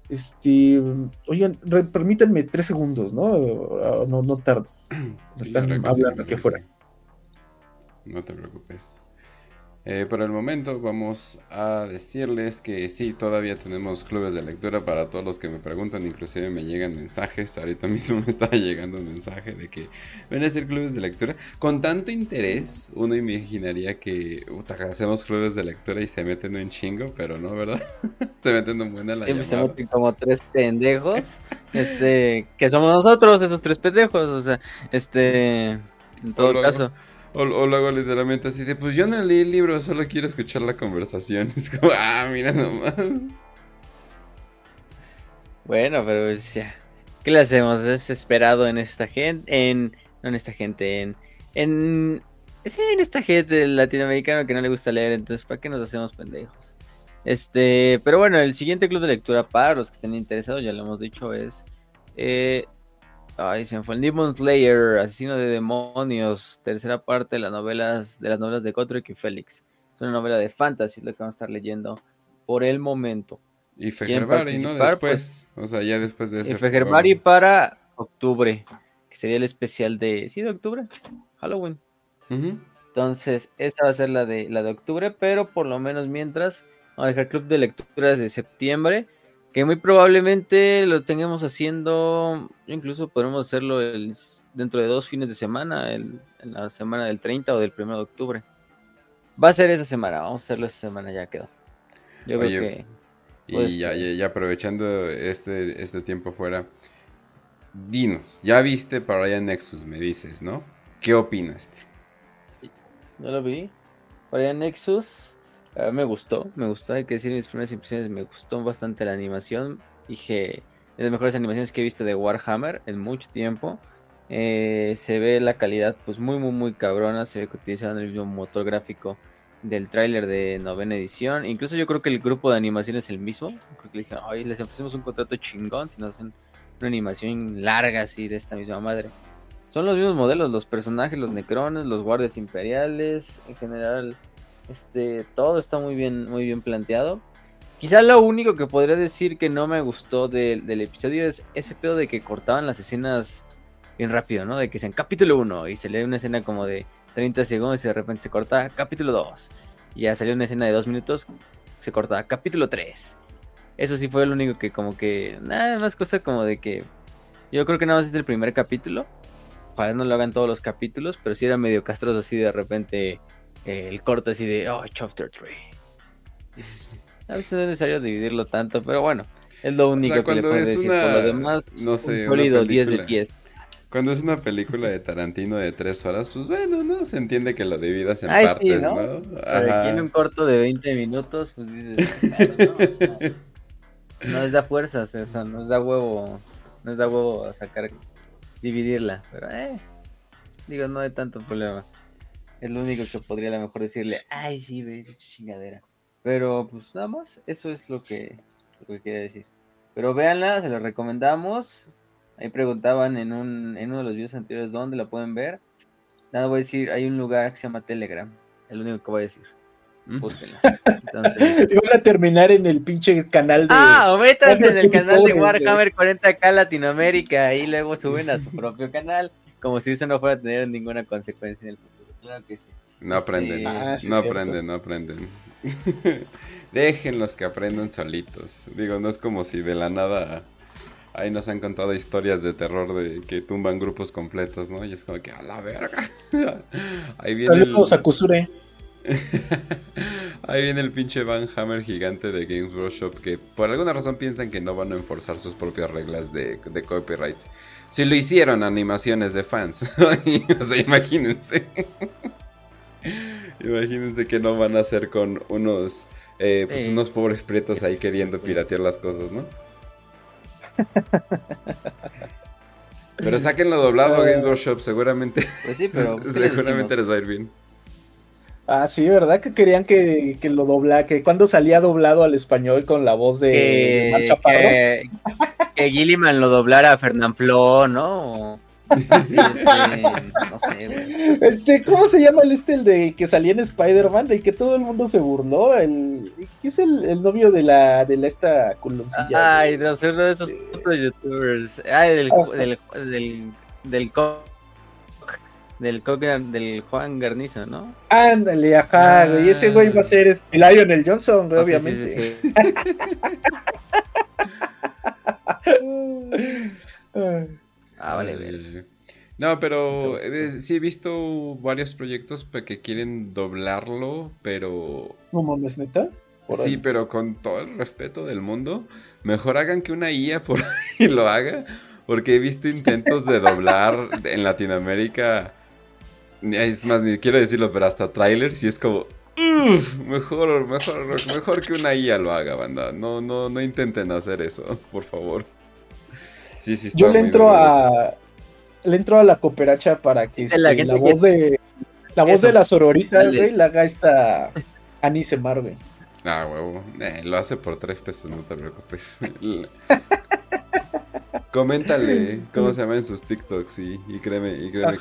Este, oigan, permítanme tres segundos, ¿no? Ah, no, no tardo. están hablando aquí afuera. No te preocupes. Eh, por el momento vamos a decirles que sí, todavía tenemos clubes de lectura para todos los que me preguntan, inclusive me llegan mensajes, ahorita mismo me estaba llegando un mensaje de que ven a ser clubes de lectura. Con tanto interés, uno imaginaría que hacemos clubes de lectura y se meten en chingo, pero no, ¿verdad? se meten en buena la Siempre se meten como tres pendejos, este, que somos nosotros, esos tres pendejos, o sea, este, en todo caso. O, luego literalmente así de, pues yo no leí el libro, solo quiero escuchar la conversación. Es como, ah, mira nomás. Bueno, pero ya. ¿Qué le hacemos? Desesperado en esta gente, en... No en esta gente, en... En... Sí, en esta gente latinoamericana que no le gusta leer, entonces ¿para qué nos hacemos pendejos? Este, pero bueno, el siguiente club de lectura para los que estén interesados, ya lo hemos dicho, es eh, Ay, se me fue el Demon Slayer, Asesino de Demonios, tercera parte de las novelas de las novelas de y Félix. Es una novela de fantasy lo que vamos a estar leyendo por el momento. Y Fejerbari, ¿no? Después, o sea, ya después de ese. Fejerbari para octubre, que sería el especial de, sí, de octubre, Halloween. Entonces, esta va a ser la de la de octubre, pero por lo menos mientras vamos a dejar club de lecturas de septiembre que muy probablemente lo tengamos haciendo, incluso podremos hacerlo dentro de dos fines de semana, en la semana del 30 o del 1 de octubre. Va a ser esa semana, vamos a hacerlo esa semana, ya quedó. Yo creo que... Y ya, aprovechando este, este tiempo fuera, dinos, ya viste para allá Nexus, me dices, ¿no? ¿Qué opinas? No lo vi. Para Nexus, me gustó, me gustó, hay que decir mis primeras impresiones, me gustó bastante la animación. Dije, es de las mejores animaciones que he visto de Warhammer en mucho tiempo. Eh, se ve la calidad pues muy muy muy cabrona, se ve que utilizaron el mismo motor gráfico del tráiler de novena edición. Incluso yo creo que el grupo de animación es el mismo. Creo que le dijeron, oye, les ofrecemos un contrato chingón si nos hacen una animación larga así de esta misma madre. Son los mismos modelos, los personajes, los necrones, los guardias imperiales, en general este, todo está muy bien, muy bien planteado. Quizá lo único que podría decir que no me gustó del episodio es ese pedo de que cortaban las escenas bien rápido, ¿no? De que sean capítulo 1 y se lee una escena como de 30 segundos y de repente se corta capítulo 2. Y ya salió una escena de 2 minutos, se corta capítulo 3. Eso sí fue lo único que como que... Nada más cosa como de que... Yo creo que nada más es el primer capítulo. Ojalá no lo hagan todos los capítulos, pero sí era medio castroso así de repente el corte así de, oh, chapter 3. A veces no es necesario dividirlo tanto, pero bueno, es lo único que le puedo decir. Por lo demás, no sé, un sólido 10 de 10. Cuando es una película de Tarantino de 3 horas, pues bueno, ¿no? Se entiende que lo dividas en partes, ¿no? ¿no? Pero aquí en un corto de 20 minutos, pues dices, ¿no? no les da fuerzas, o sea, no les da huevo, no les da huevo sacar, dividirla, pero eh, digo, no hay tanto problema. Es lo único que podría a lo mejor decirle, ay, sí, ve, chingadera. Pero pues nada más, eso es lo que, lo que quería decir. Pero véanla, se la recomendamos. Ahí preguntaban en, un, en uno de los videos anteriores dónde la pueden ver. Nada, voy a decir, hay un lugar que se llama Telegram. Es lo único que voy a decir. búsquenlo. Entonces... Iban a terminar en el pinche canal de. Ah, o métanse en el canal de Warhammer 40k Latinoamérica y luego suben a su propio canal, como si eso no fuera a tener ninguna consecuencia en el futuro. Claro que sí. No aprenden, este, ah, no aprenden, no aprenden. Déjenlos que aprendan solitos. Digo, no es como si de la nada ahí nos han contado historias de terror de que tumban grupos completos, ¿no? Y es como que a la verga. ahí viene Saludos a Kusure. Ahí viene el pinche Van Hammer gigante de Games Workshop que por alguna razón piensan que no van a enforzar sus propias reglas de, copyright. Si lo hicieron animaciones de fans, o sea, imagínense. imagínense que no van a hacer con unos, eh, pues unos pobres prietos ahí queriendo piratear las cosas, ¿no? Pero sáquenlo doblado a Games Workshop, seguramente. Pues sí, pero seguramente les va a ir bien. Ah, sí, ¿verdad? Que querían que, que lo dobla, que cuando salía doblado al español con la voz de, que, que, que, Gilliman lo doblara a Fernán Flo, ¿no? Sí, este, no sé, güey. Este, ¿cómo se llama el este, el de que salía en Spider-Man? De que todo el mundo se burló. El, ¿Qué es el, el novio de la, de la esta culoncilla? Ay, no sé, uno de esos otros youtubers. Ay, del, del, del, del del, del Juan Garnizo, ¿no? Ándale, ajá, güey. Y ese güey va a ser este, Lionel Johnson, güey, ah, obviamente. Sí, sí, ah, vale, vale. No, pero eh, sí he visto varios proyectos que quieren doblarlo, pero... ¿No mames, neta? sí, pero con todo el respeto del mundo, mejor hagan que una IA por ahí lo haga, porque he visto intentos de doblar en Latinoamérica es más, ni quiero decirlo, pero hasta trailers y es como. mejor, mejor, mejor que una IA lo haga, banda. No, no, no intenten hacer eso, por favor. Sí, sí, Yo le entro a. Le entro a la cooperacha para que la, este, voz de. La voz de la sororita, güey, la haga esta Anise Mar, güey. Ah, huevo. Eh, lo hace por tres pesos, no te preocupes. Coméntale cómo se llama en sus TikToks y, y créeme, y créeme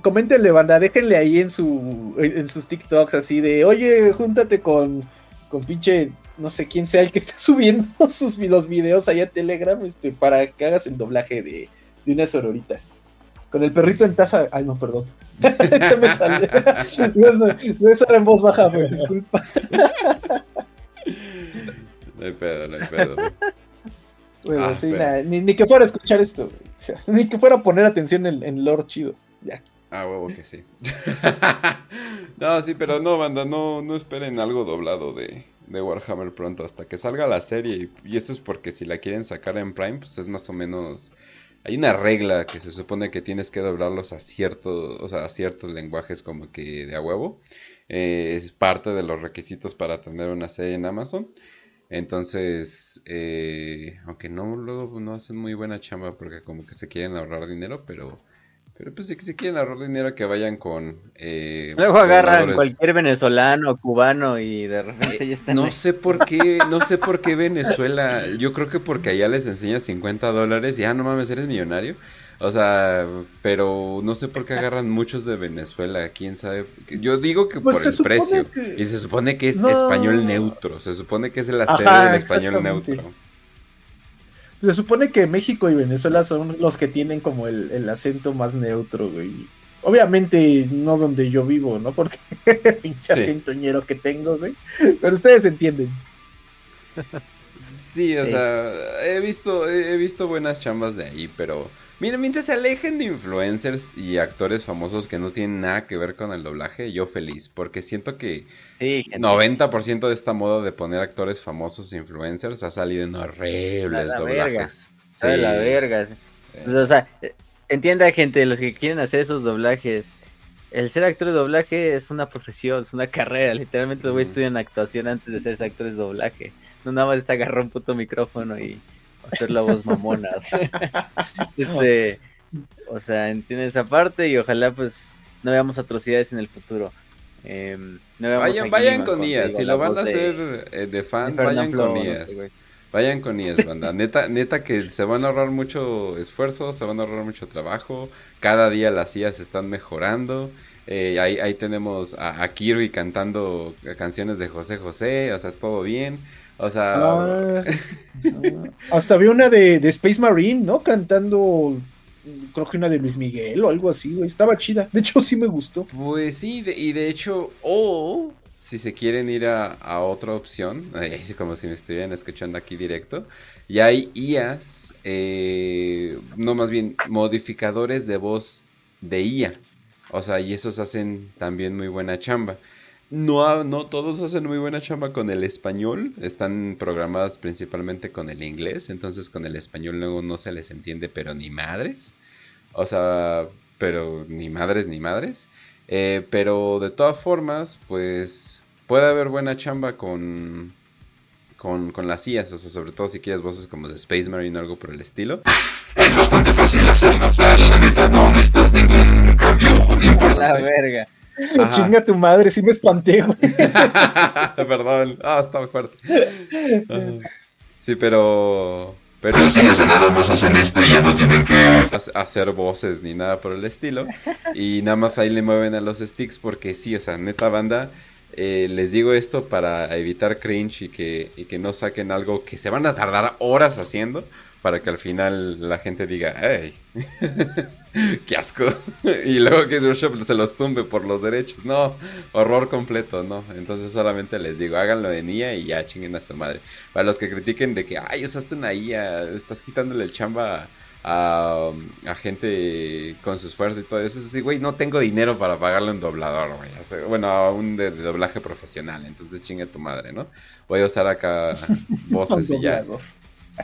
coméntenle, banda, déjenle ahí en su en sus TikToks así de, oye, júntate con, con pinche, no sé quién sea el que está subiendo sus los videos allá a Telegram, este, para que hagas el doblaje de, de una sororita. Con el perrito en taza. Ay, no, perdón. Me salió. no, eso era en voz baja, me disculpa. No hay pedo, no hay pedo. Bueno, ah, sí, ni, ni, que fuera a escuchar esto, ni que fuera a poner atención en, en Lord Chido. Ya. Ah, huevo que sí. no, sí, pero no, banda, no, no esperen algo doblado de, de Warhammer pronto hasta que salga la serie. Y, eso es porque si la quieren sacar en Prime, pues es más o menos... Hay una regla que se supone que tienes que doblarlos a ciertos, o sea, a ciertos lenguajes como que de a huevo. Eh, es parte de los requisitos para tener una serie en Amazon. Entonces, eh, aunque no luego no hacen muy buena chamba porque como que se quieren ahorrar dinero, pero pero pues si, si quieren ahorrar dinero que vayan con... Eh, Luego agarran cualquier venezolano o cubano y de repente ya están... No sé por qué, no sé por qué Venezuela, yo creo que porque allá les enseña 50 dólares y ah, no mames, eres millonario. O sea, pero no sé por qué agarran muchos de Venezuela, quién sabe. Yo digo que pues por el precio. Y se supone que es español neutro, se supone que es la sede de español neutro. Se supone que México y Venezuela son los que tienen como el, acento más neutro, güey. Obviamente no donde yo vivo, ¿no? Porque pinche acento ñero que tengo, güey. Pero ustedes entienden. Sí, o sea, he visto, he visto buenas chambas de ahí, pero Mira, mientras se alejen de influencers y actores famosos que no tienen nada que ver con el doblaje, yo feliz, porque siento que sí, 90% de esta moda de poner actores famosos e influencers ha salido en horribles doblajes. Sí. la verga. Pues, o sea, entienda gente, los que quieren hacer esos doblajes, el ser actor de doblaje es una profesión, es una carrera. Literalmente lo voy a estudiar en actuación antes de ser actor de doblaje. No nada más es agarrar un puto micrófono y hacer la voz mamona. este, o sea, entiende esa parte y ojalá pues no veamos atrocidades en el futuro. Em, vayan vayan con IAS, si lo van a hacer eh, de, fan, vayan con IAS. Vayan con IES, banda. Neta, neta que se van a ahorrar mucho esfuerzo, se van a ahorrar mucho trabajo. Cada día las IAs están mejorando. Eh, ahí, ahí, tenemos a, a, Kirby cantando canciones de José José, o sea, todo bien. O sea... Ah, hasta vi una de, de, Space Marine, ¿no? Cantando, creo que una de Luis Miguel o algo así, güey. Estaba chida. De hecho, sí me gustó. Pues sí, de, y de hecho, o si se quieren ir a, a otra opción, como si me estuvieran escuchando aquí directo, y hay IAs, eh, no más bien modificadores de voz de IA. O sea, y esos hacen también muy buena chamba. No, no todos hacen muy buena chamba con el español, están programadas principalmente con el inglés, entonces con el español luego no se les entiende, pero ni madres. O sea, pero ni madres ni madres. Eh, pero de todas formas, pues puede haber buena chamba con, con, con las IAS, o sea, sobre todo si quieres voces como de Space Marine o algo por el estilo. Es bastante fácil hacerlo, o sea, la neta no necesitas ningún cambio La verga. Chinga tu madre, sí me espanté, güey. Perdón, ah, está muy fuerte. sí, pero. Pero sí, nada más hacen esto ya no tienen que hacer voces ni nada por el estilo. Y nada más ahí le mueven a los sticks porque sí, o sea, neta banda. Eh, les digo esto para evitar cringe y que, y que no saquen algo que se van a tardar horas haciendo para que al final la gente diga, ¡ay! ¡Qué asco! y luego que Shop se los tumbe por los derechos. No, horror completo, no. Entonces solamente les digo, háganlo de IA y ya chinguen a su madre. Para los que critiquen de que, ¡ay, usaste una IA! Estás quitándole el chamba a, a, gente con su esfuerzo y todo eso. Es así, güey, no tengo dinero para pagarle un doblador, güey. Bueno, a un de, doblaje profesional. Entonces chingue tu madre, ¿no? Voy a usar acá voces y ya.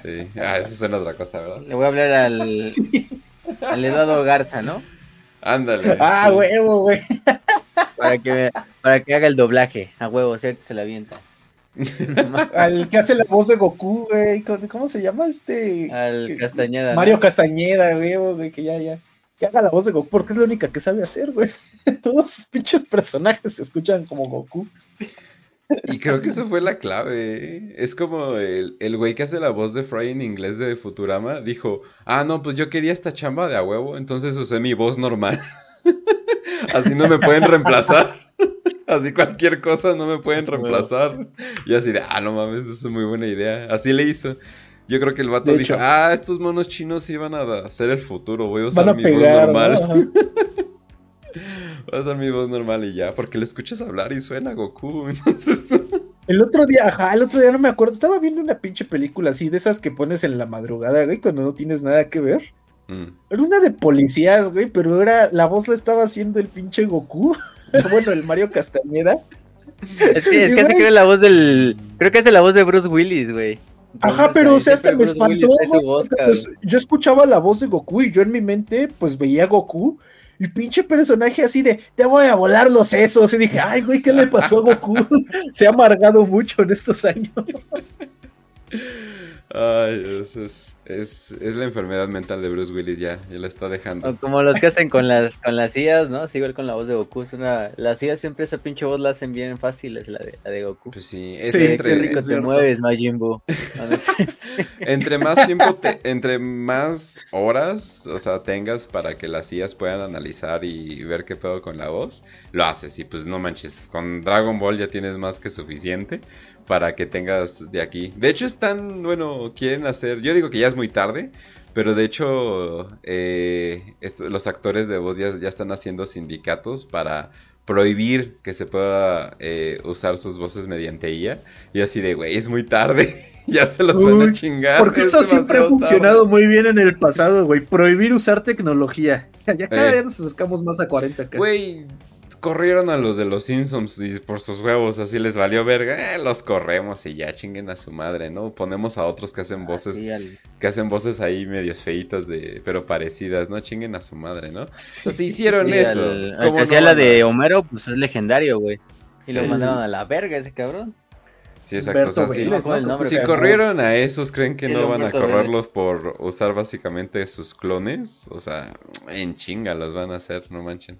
Sí. Ah, eso suena otra cosa, ¿verdad? Le voy a hablar al, al Eduardo Garza, ¿no? Ándale. Ah, huevo, güey. Para que, para que haga el doblaje. A huevo, cierto, se la avienta. al que hace la voz de Goku, güey. ¿Cómo se llama este? Al Castañeda. Mario Castañeda, güey, que ya, ya. Que haga la voz de Goku, porque es la única que sabe hacer, güey. Todos sus pinches personajes se escuchan como Goku. Y creo que eso fue la clave. ¿eh? Es como el, el güey que hace la voz de Fry en inglés de Futurama dijo, ah, no, pues yo quería esta chamba de a huevo, entonces usé mi voz normal. así no me pueden reemplazar. así cualquier cosa no me pueden reemplazar. Y así de, ah, no mames, eso es muy buena idea. Así le hizo. Yo creo que el vato dijo, ah, estos monos chinos iban a hacer el futuro, voy a usar mi voz normal. Va a ser mi voz normal y ya, porque le escuchas hablar y suena Goku. El otro día, ajá, el otro día no me acuerdo, estaba viendo una pinche película así, de esas que pones en la madrugada, güey, cuando no tienes nada que ver. Mm. Era una de policías, güey, pero era, la voz la estaba haciendo el pinche Goku. bueno, el Mario Castañeda. Es que, es que hace creo la voz del. Creo que hace la voz de Bruce Willis, güey. Ajá, pero o sea, hasta me espantó. Pues, yo escuchaba la voz de Goku y yo en mi mente, pues veía a Goku y pinche personaje así de, te voy a volar los sesos. Y dije, ay, güey, ¿qué le pasó a Goku? Se ha amargado mucho en estos años. Ay, eso es, es, es, la enfermedad mental de Bruce Willis ya, ya la está dejando. como los que hacen con las con las IAs, ¿no? Sí, igual con la voz de Goku. Es una, las IAs siempre esa pinche voz la hacen bien fáciles, la de, la de Goku. Pues sí, es sí, entre, rico te mueves, Majin entre más tiempo, te, entre más horas, o sea, tengas para que las IAs puedan analizar y ver qué pedo con la voz, lo haces. Y pues no manches, con Dragon Ball ya tienes más que suficiente para que tengas de aquí. De hecho están, bueno, quieren hacer, yo digo que ya es muy tarde, pero de hecho eh, los actores de voz ya, están haciendo sindicatos para prohibir que se pueda eh, usar sus voces mediante IA. Y así de, güey, es muy tarde. ya se los van a chingar. Porque eso siempre ha funcionado muy bien en el pasado, güey. Prohibir usar tecnología. Ya cada día nos acercamos más a 40 Güey, corrieron a los de los Simpsons y por sus huevos así les valió verga, eh, los corremos y ya chinguen a su madre, ¿no? Ponemos a otros que hacen voces, que hacen voces ahí medios feitas de, pero parecidas, ¿no? Chinguen a su madre, ¿no? Entonces hicieron eso. Como hacía la de Homero, pues es legendario, güey. Y lo mandaron a la verga ese cabrón. Sí, exacto. si, corrieron a esos, ¿creen que no van a correrlos por usar básicamente sus clones? O sea, en chinga los van a hacer, no manchen.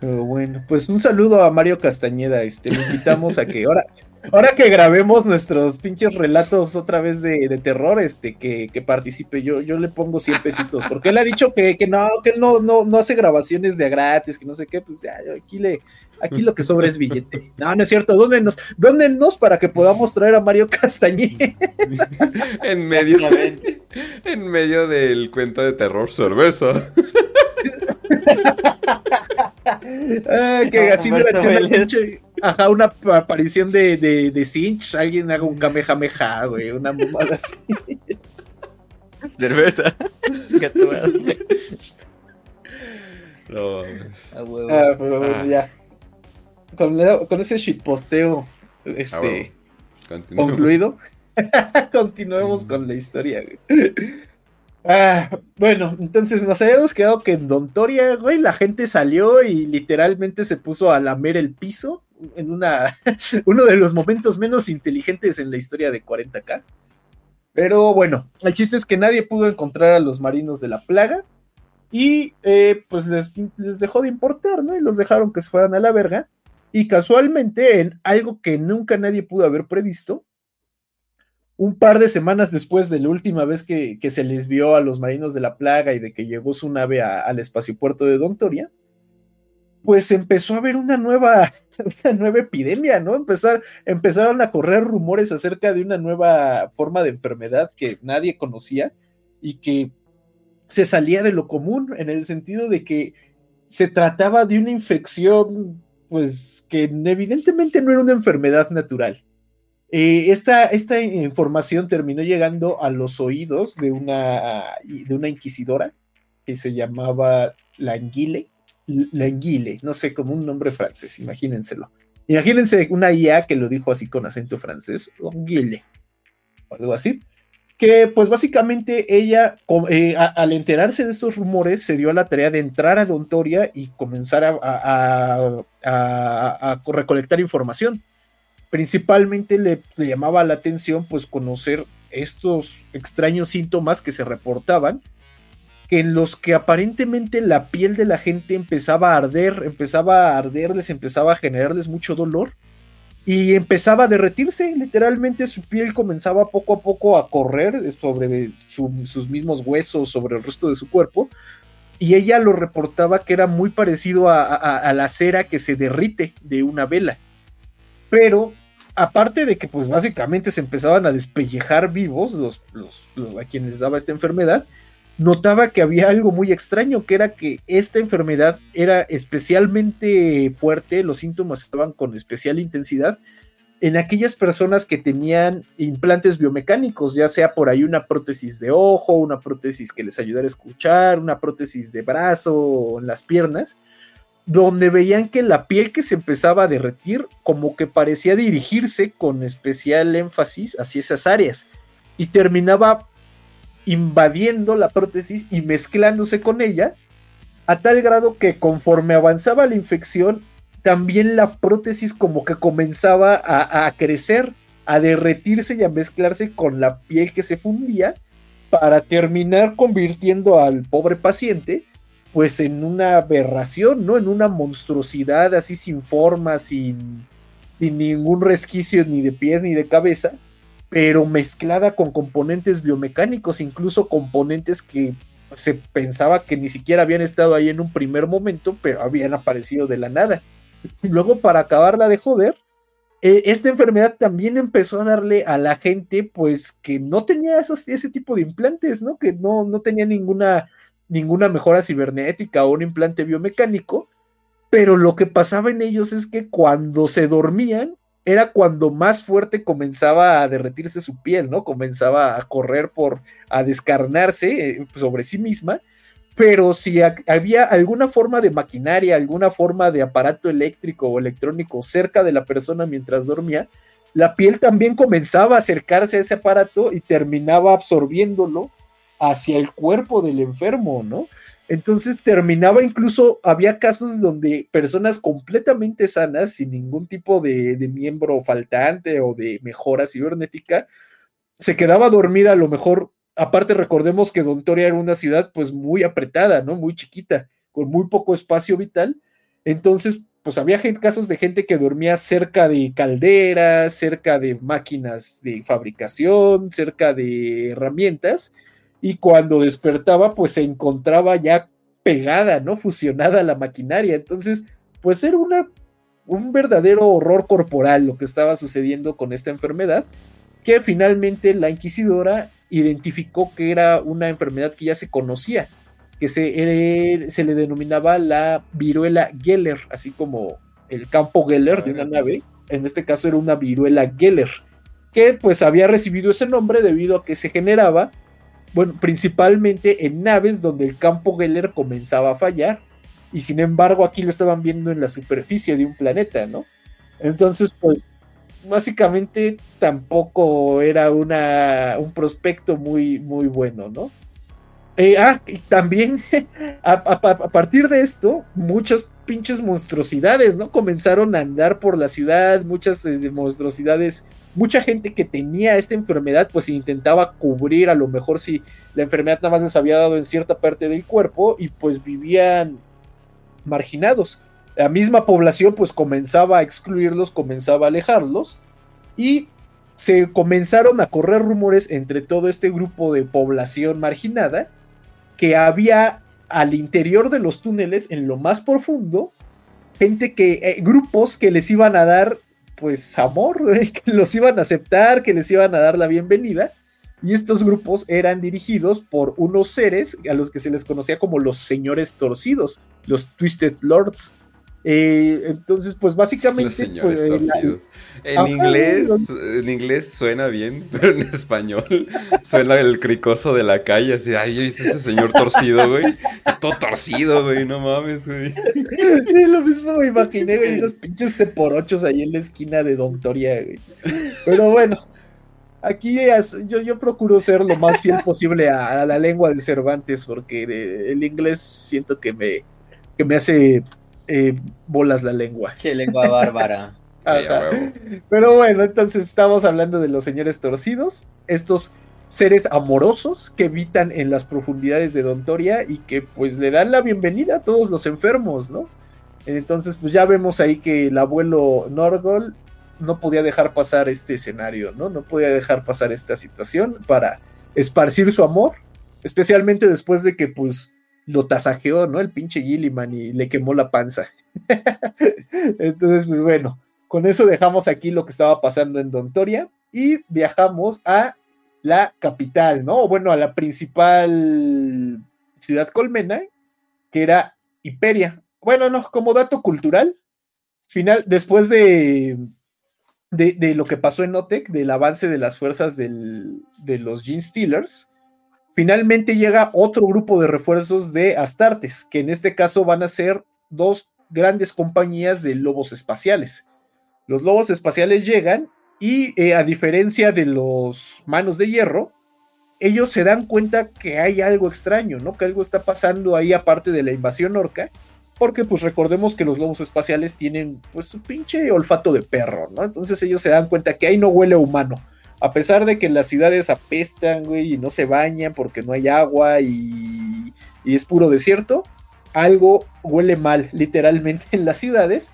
Pero bueno, pues un saludo a Mario Castañeda. Este, le invitamos a que ahora, ahora que grabemos nuestros pinches relatos otra vez de, terror, este, que, participe yo, yo le pongo 100 pesitos, porque él ha dicho que, no, que él no, no, no hace grabaciones de gratis, que no sé qué, pues ya, aquí le, aquí lo que sobra es billete. No, no es cierto, dóndenos, dónnos para que podamos traer a Mario Castañé. en medio, en medio del cuento de terror, cerveza. Ah, que así me una pinche, ajá, una aparición de, de, de Cinch, alguien haga un kamehameha, güey, una mamada así. Cerveza. no, ah, pero ah. ya. Con, con, ese shitposteo este, concluido, continuemos con la historia, güey. Ah, bueno, entonces nos habíamos quedado que en Dontoria, güey, la gente salió y literalmente se puso a lamer el piso en una, uno de los momentos menos inteligentes en la historia de 40K. Pero bueno, el chiste es que nadie pudo encontrar a los marinos de la plaga y eh, pues les, les dejó de importar, ¿no? Y los dejaron que se fueran a la verga. Y casualmente, en algo que nunca nadie pudo haber previsto, un par de semanas después de la última vez que, se les vio a los marinos de la plaga y de que llegó su nave al espaciopuerto de Dontoria, pues empezó a haber una nueva, una nueva epidemia, ¿no? Empezar, empezaron a correr rumores acerca de una nueva forma de enfermedad que nadie conocía y que se salía de lo común en el sentido de que se trataba de una infección, pues que evidentemente no era una enfermedad natural eh, esta, información terminó llegando a los oídos de una, de una inquisidora que se llamaba Languile, Languile, no sé, como un nombre francés, imagínenselo. Imagínense una IA que lo dijo así con acento francés, Languile, o algo así, que pues básicamente ella, eh, al enterarse de estos rumores, se dio a la tarea de entrar a Dontoria y comenzar a recolectar información principalmente le, llamaba la atención pues conocer estos extraños síntomas que se reportaban, en los que aparentemente la piel de la gente empezaba a arder, empezaba a arderles, empezaba a generarles mucho dolor y empezaba a derretirse, literalmente su piel comenzaba poco a poco a correr sobre sus mismos huesos, sobre el resto de su cuerpo, y ella lo reportaba que era muy parecido a la cera que se derrite de una vela pero aparte de que pues básicamente se empezaban a despellejar vivos los, a quienes daba esta enfermedad, notaba que había algo muy extraño, que era que esta enfermedad era especialmente fuerte, los síntomas estaban con especial intensidad en aquellas personas que tenían implantes biomecánicos, ya sea por ahí una prótesis de ojo, una prótesis que les ayudara a escuchar, una prótesis de brazo en las piernas, donde veían que la piel que se empezaba a derretir como que parecía dirigirse con especial énfasis hacia esas áreas y terminaba invadiendo la prótesis y mezclándose con ella a tal grado que conforme avanzaba la infección también la prótesis como que comenzaba a, a crecer, a derretirse y a mezclarse con la piel que se fundía para terminar convirtiendo al pobre paciente pues en una aberración, ¿no? En una monstruosidad así sin forma, sin, sin ningún resquicio ni de pies ni de cabeza, pero mezclada con componentes biomecánicos, incluso componentes que se pensaba que ni siquiera habían estado ahí en un primer momento, pero habían aparecido de la nada. Y luego, para acabarla de joder, eh, esta enfermedad también empezó a darle a la gente, pues, que no tenía esos, ese tipo de implantes, ¿no? Que no, no tenía ninguna ninguna mejora cibernética o un implante biomecánico, pero lo que pasaba en ellos es que cuando se dormían era cuando más fuerte comenzaba a derretirse su piel, ¿no? Comenzaba a correr por, a descarnarse eh, sobre sí misma, pero si había alguna forma de maquinaria, alguna forma de aparato eléctrico o electrónico cerca de la persona mientras dormía, la piel también comenzaba a acercarse a ese aparato y terminaba absorbiéndolo hacia el cuerpo del enfermo, ¿no? Entonces terminaba incluso, había casos donde personas completamente sanas, sin ningún tipo de, miembro faltante o de mejora cibernética, se quedaba dormida a lo mejor, aparte recordemos que Dontoria era una ciudad pues muy apretada, ¿no? Muy chiquita, con muy poco espacio vital. Entonces pues había casos de gente que dormía cerca de calderas, cerca de máquinas de fabricación, cerca de herramientas, y cuando despertaba, pues se encontraba ya pegada, ¿no? Fusionada a la maquinaria. Entonces, pues era una, un verdadero horror corporal lo que estaba sucediendo con esta enfermedad, que finalmente la inquisidora identificó que era una enfermedad que ya se conocía, que se, se le denominaba la viruela Geller, así como el campo Geller de una nave, en este caso era una viruela Geller, que pues había recibido ese nombre debido a que se generaba, bueno, principalmente en naves donde el campo Geller comenzaba a fallar, y sin embargo aquí lo estaban viendo en la superficie de un planeta, ¿no? Entonces, pues básicamente tampoco era una, un prospecto muy, muy bueno, ¿no? Eh, ah, y también a, partir de esto, muchas pinches monstruosidades, ¿no? Comenzaron a andar por la ciudad, muchas eh, monstruosidades, mucha gente que tenía esta enfermedad, pues intentaba cubrir a lo mejor si la enfermedad nada más les había dado en cierta parte del cuerpo y pues vivían marginados. La misma población pues comenzaba a excluirlos, comenzaba a alejarlos y se comenzaron a correr rumores entre todo este grupo de población marginada que había al interior de los túneles, en lo más profundo, gente que, eh, grupos que les iban a dar, pues, amor, que los iban a aceptar, que les iban a dar la bienvenida. Y estos grupos eran dirigidos por unos seres a los que se les conocía como los señores torcidos, los Twisted Lords. Eh, entonces, pues básicamente. Pues, en inglés, en inglés suena bien, pero en español suena el cricoso de la calle, así, ay, ¿viste ese señor torcido, güey? Todo torcido, güey, no mames, güey. lo mismo me imaginé, güey, unos pinches teporochos ahí en la esquina de Dontoria, güey. Pero bueno, aquí yo, yo procuro ser lo más fiel posible a, la lengua de Cervantes, porque el inglés siento que me, que me hace eh, bolas la lengua. Qué lengua bárbara. Pero bueno, entonces estamos hablando de los señores torcidos, estos seres amorosos que habitan en las profundidades de Dontoria y que pues le dan la bienvenida a todos los enfermos, ¿no? Entonces pues ya vemos ahí que el abuelo Norgol no podía dejar pasar este escenario, ¿no? No podía dejar pasar esta situación para esparcir su amor, especialmente después de que pues lo tasajeó, ¿no? El pinche Gilliman y le quemó la panza. Entonces, pues bueno, con eso dejamos aquí lo que estaba pasando en Dontoria y viajamos a la capital, ¿no? Bueno, a la principal ciudad colmena, que era Hiperia. Bueno, no, como dato cultural, final, después de, de, lo que pasó en Otec, del avance de las fuerzas de los Gene Stealers, Finalmente llega otro grupo de refuerzos de Astartes, que en este caso van a ser dos grandes compañías de lobos espaciales. Los lobos espaciales llegan y eh, a diferencia de los manos de hierro, ellos se dan cuenta que hay algo extraño, ¿no? Que algo está pasando ahí aparte de la invasión orca, porque pues recordemos que los lobos espaciales tienen pues su pinche olfato de perro, ¿no? Entonces ellos se dan cuenta que ahí no huele humano a pesar de que las ciudades apestan, güey, y no se bañan porque no hay agua y, es puro desierto, algo huele mal, literalmente, en las ciudades.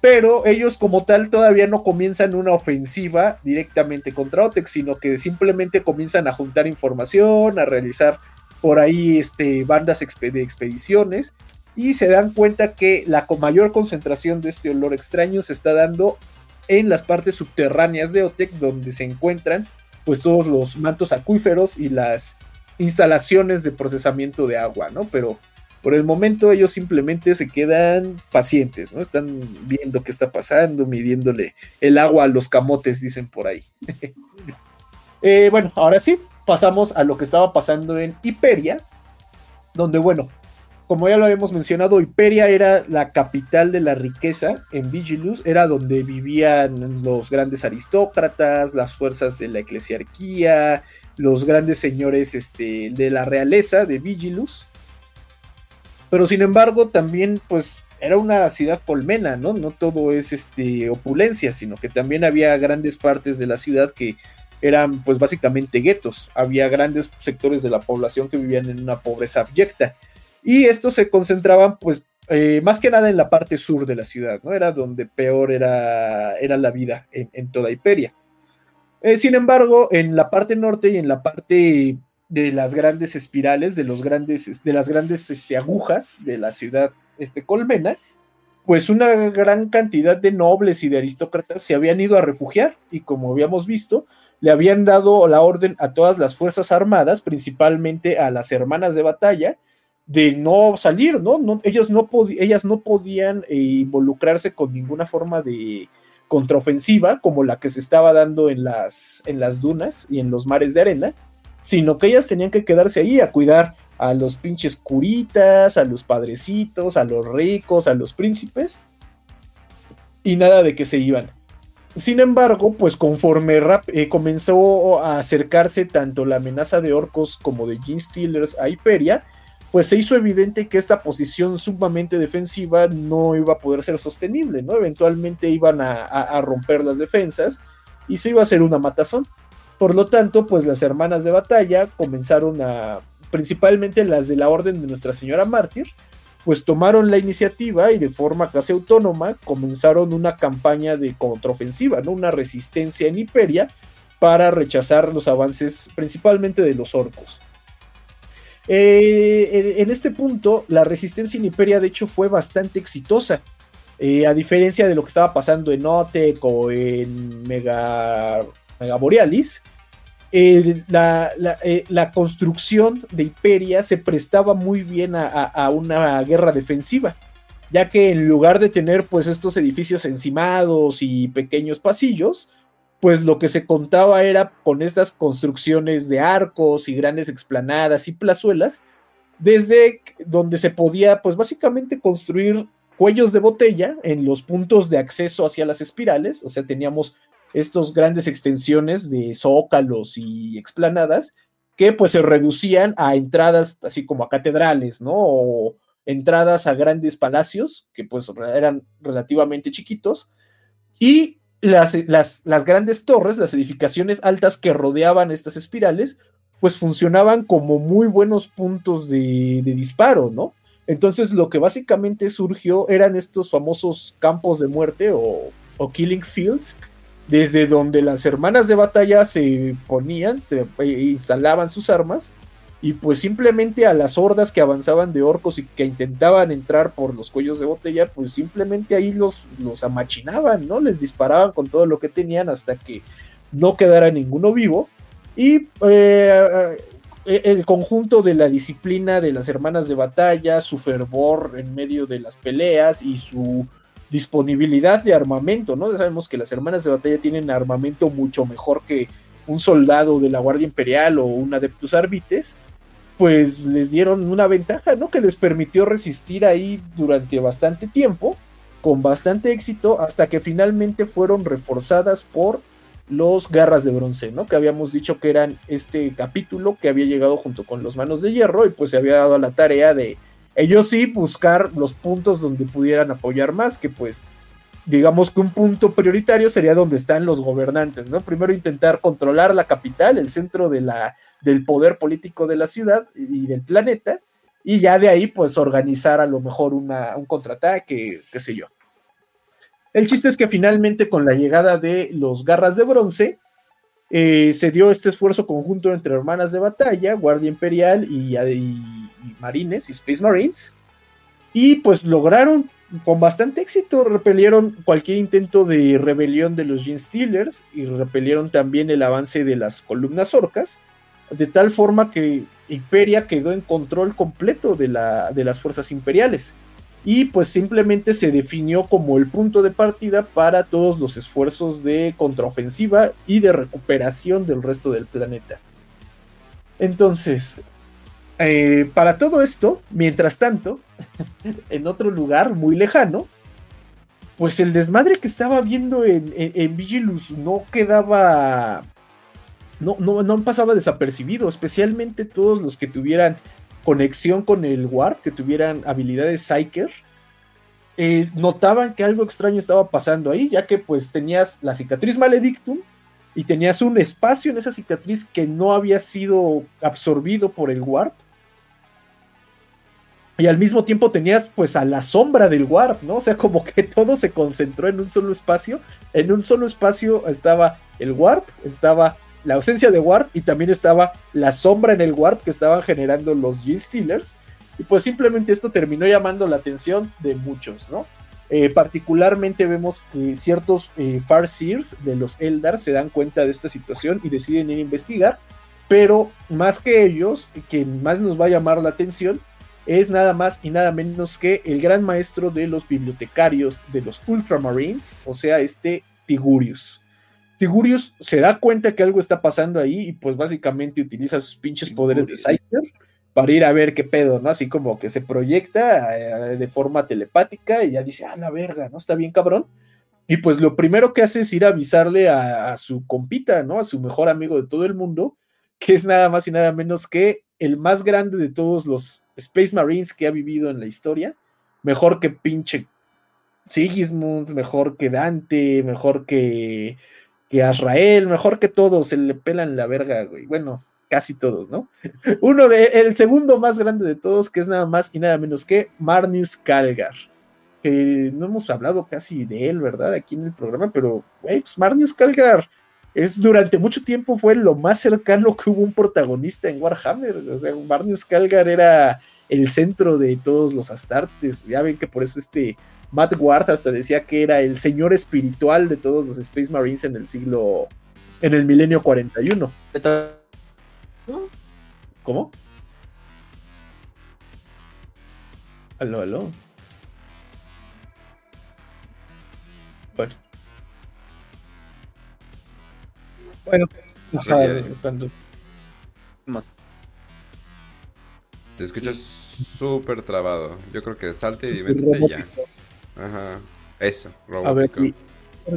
Pero ellos como tal todavía no comienzan una ofensiva directamente contra Otex, sino que simplemente comienzan a juntar información, a realizar por ahí este, bandas de expediciones y se dan cuenta que la mayor concentración de este olor extraño se está dando en las partes subterráneas de Otec, donde se encuentran pues todos los mantos acuíferos y las instalaciones de procesamiento de agua, ¿no? Pero por el momento ellos simplemente se quedan pacientes, ¿no? Están viendo qué está pasando, midiéndole el agua a los camotes, dicen por ahí. Eh, bueno, ahora sí, pasamos a lo que estaba pasando en Hiperia, donde, bueno, como ya lo habíamos mencionado, Hiperia era la capital de la riqueza en Vigilus, era donde vivían los grandes aristócratas, las fuerzas de la eclesiarquía, los grandes señores este, de la realeza de Vigilus. Pero sin embargo, también pues era una ciudad colmena, ¿no? No todo es este, opulencia, sino que también había grandes partes de la ciudad que eran pues básicamente guetos. Había grandes sectores de la población que vivían en una pobreza abyecta y estos se concentraban pues eh, más que nada en la parte sur de la ciudad, ¿no? Era donde peor era, era la vida en, toda Hiperia. Eh, sin embargo, en la parte norte y en la parte de las grandes espirales, de, los grandes, de las grandes este, agujas de la ciudad este, colmena, pues una gran cantidad de nobles y de aristócratas se habían ido a refugiar y como habíamos visto, le habían dado la orden a todas las fuerzas armadas, principalmente a las hermanas de batalla, de no salir, ¿no? no ellos no ellas no podían eh, involucrarse con ninguna forma de contraofensiva como la que se estaba dando en las, en las dunas y en los mares de arena, sino que ellas tenían que quedarse ahí a cuidar a los pinches curitas, a los padrecitos, a los ricos, a los príncipes, y nada de que se iban. Sin embargo, pues conforme eh, comenzó a acercarse tanto la amenaza de orcos como de Gene Steelers a Hyperia, pues se hizo evidente que esta posición sumamente defensiva no iba a poder ser sostenible, ¿no? Eventualmente iban a, romper las defensas y se iba a hacer una matazón. Por lo tanto, pues las hermanas de batalla comenzaron a, principalmente las de la Orden de Nuestra Señora Mártir, pues tomaron la iniciativa y de forma casi autónoma comenzaron una campaña de contraofensiva, ¿no? Una resistencia en Hiperia para rechazar los avances principalmente de los orcos. Eh, en, este punto, la resistencia en Imperia, de hecho, fue bastante exitosa. Eh, a diferencia de lo que estaba pasando en Otec o en Mega, Borealis, eh, la, construcción de Imperia se prestaba muy bien a, a, una guerra defensiva, ya que en lugar de tener pues estos edificios encimados y pequeños pasillos, pues lo que se contaba era con estas construcciones de arcos y grandes explanadas y plazuelas, desde donde se podía, pues básicamente construir cuellos de botella en los puntos de acceso hacia las espirales, o sea, teníamos estas grandes extensiones de zócalos y explanadas que pues se reducían a entradas así como a catedrales, ¿no? O entradas a grandes palacios que pues eran relativamente chiquitos y las, las, grandes torres, las edificaciones altas que rodeaban estas espirales, pues funcionaban como muy buenos puntos de, disparo, ¿no? Entonces lo que básicamente surgió eran estos famosos campos de muerte o, o, killing fields, desde donde las hermanas de batalla se ponían, se eh, instalaban sus armas y pues simplemente a las hordas que avanzaban de orcos y que intentaban entrar por los cuellos de botella, pues simplemente ahí los, los amachinaban, ¿no? Les disparaban con todo lo que tenían hasta que no quedara ninguno vivo. Y eh, eh, el conjunto de la disciplina de las hermanas de batalla, su fervor en medio de las peleas y su disponibilidad de armamento, ¿no? Ya sabemos que las hermanas de batalla tienen armamento mucho mejor que un soldado de la Guardia Imperial o un Adeptus Arbites pues les dieron una ventaja, ¿no? Que les permitió resistir ahí durante bastante tiempo, con bastante éxito, hasta que finalmente fueron reforzadas por los garras de bronce, ¿no? Que habíamos dicho que eran este capítulo que había llegado junto con los manos de hierro y pues se había dado la tarea de ellos sí buscar los puntos donde pudieran apoyar más, que pues digamos que un punto prioritario sería donde están los gobernantes, ¿no? Primero intentar controlar la capital, el centro de la, del poder político de la ciudad y del planeta, y ya de ahí pues organizar a lo mejor una, un contraataque, qué sé yo. El chiste es que finalmente con la llegada de los garras de bronce, eh, se dio este esfuerzo conjunto entre hermanas de batalla, Guardia Imperial y, y Marines y Space Marines, y pues lograron con bastante éxito repelieron cualquier intento de rebelión de los Gene Steelers y repelieron también el avance de las columnas orcas, de tal forma que Imperia quedó en control completo de, la, de las fuerzas imperiales y pues simplemente se definió como el punto de partida para todos los esfuerzos de contraofensiva y de recuperación del resto del planeta. Entonces, eh, para todo esto, mientras tanto, en otro lugar muy lejano, pues el desmadre que estaba viendo en, en, Vigilus no quedaba. No, no, no, pasaba desapercibido, especialmente todos los que tuvieran conexión con el Warp, que tuvieran habilidades Psyker. Eh, notaban que algo extraño estaba pasando ahí, ya que pues tenías la cicatriz Maledictum y tenías un espacio en esa cicatriz que no había sido absorbido por el Warp y al mismo tiempo tenías pues a la sombra del warp, ¿no? O sea, como que todo se concentró en un solo espacio. En un solo espacio estaba el warp, estaba la ausencia de warp y también estaba la sombra en el warp que estaban generando los G-Stealers. Y pues simplemente esto terminó llamando la atención de muchos, ¿no? Eh, particularmente vemos que ciertos eh, Farseers de los Eldar se dan cuenta de esta situación y deciden ir a investigar, pero más que ellos, quien más nos va a llamar la atención es nada más y nada menos que el gran maestro de los bibliotecarios de los Ultramarines, o sea, este Tigurius. Tigurius se da cuenta que algo está pasando ahí y pues básicamente utiliza sus pinches poderes de Scyther para ir a ver qué pedo, ¿no? Así como que se proyecta eh, de forma telepática y ya dice, ah, la verga, ¿no? Está bien cabrón. Y pues lo primero que hace es ir a avisarle a, a su compita, ¿no? A su mejor amigo de todo el mundo, que es nada más y nada menos que el más grande de todos los Space Marines que ha vivido en la historia. Mejor que pinche Sigismund, mejor que Dante, mejor que, que Azrael, mejor que todos. Se le pelan la verga, güey. Bueno, casi todos, ¿no? Uno de, el segundo más grande de todos, que es nada más y nada menos que Marnius Calgar. Que no hemos hablado casi de él, ¿verdad? Aquí en el programa, pero, güey, pues Marnius Calgar es durante mucho tiempo fue lo más cercano que hubo un protagonista en Warhammer. O sea, Marnius Calgar era el centro de todos los Astartes. Ya ven que por eso este Matt Ward hasta decía que era el señor espiritual de todos los Space Marines en el siglo, en el milenio 41. ¿Cómo? Aló, aló. Bueno, Te escuchas súper trabado. Yo creo que salte y vete ya. Ajá. Eso, robótico. A ver,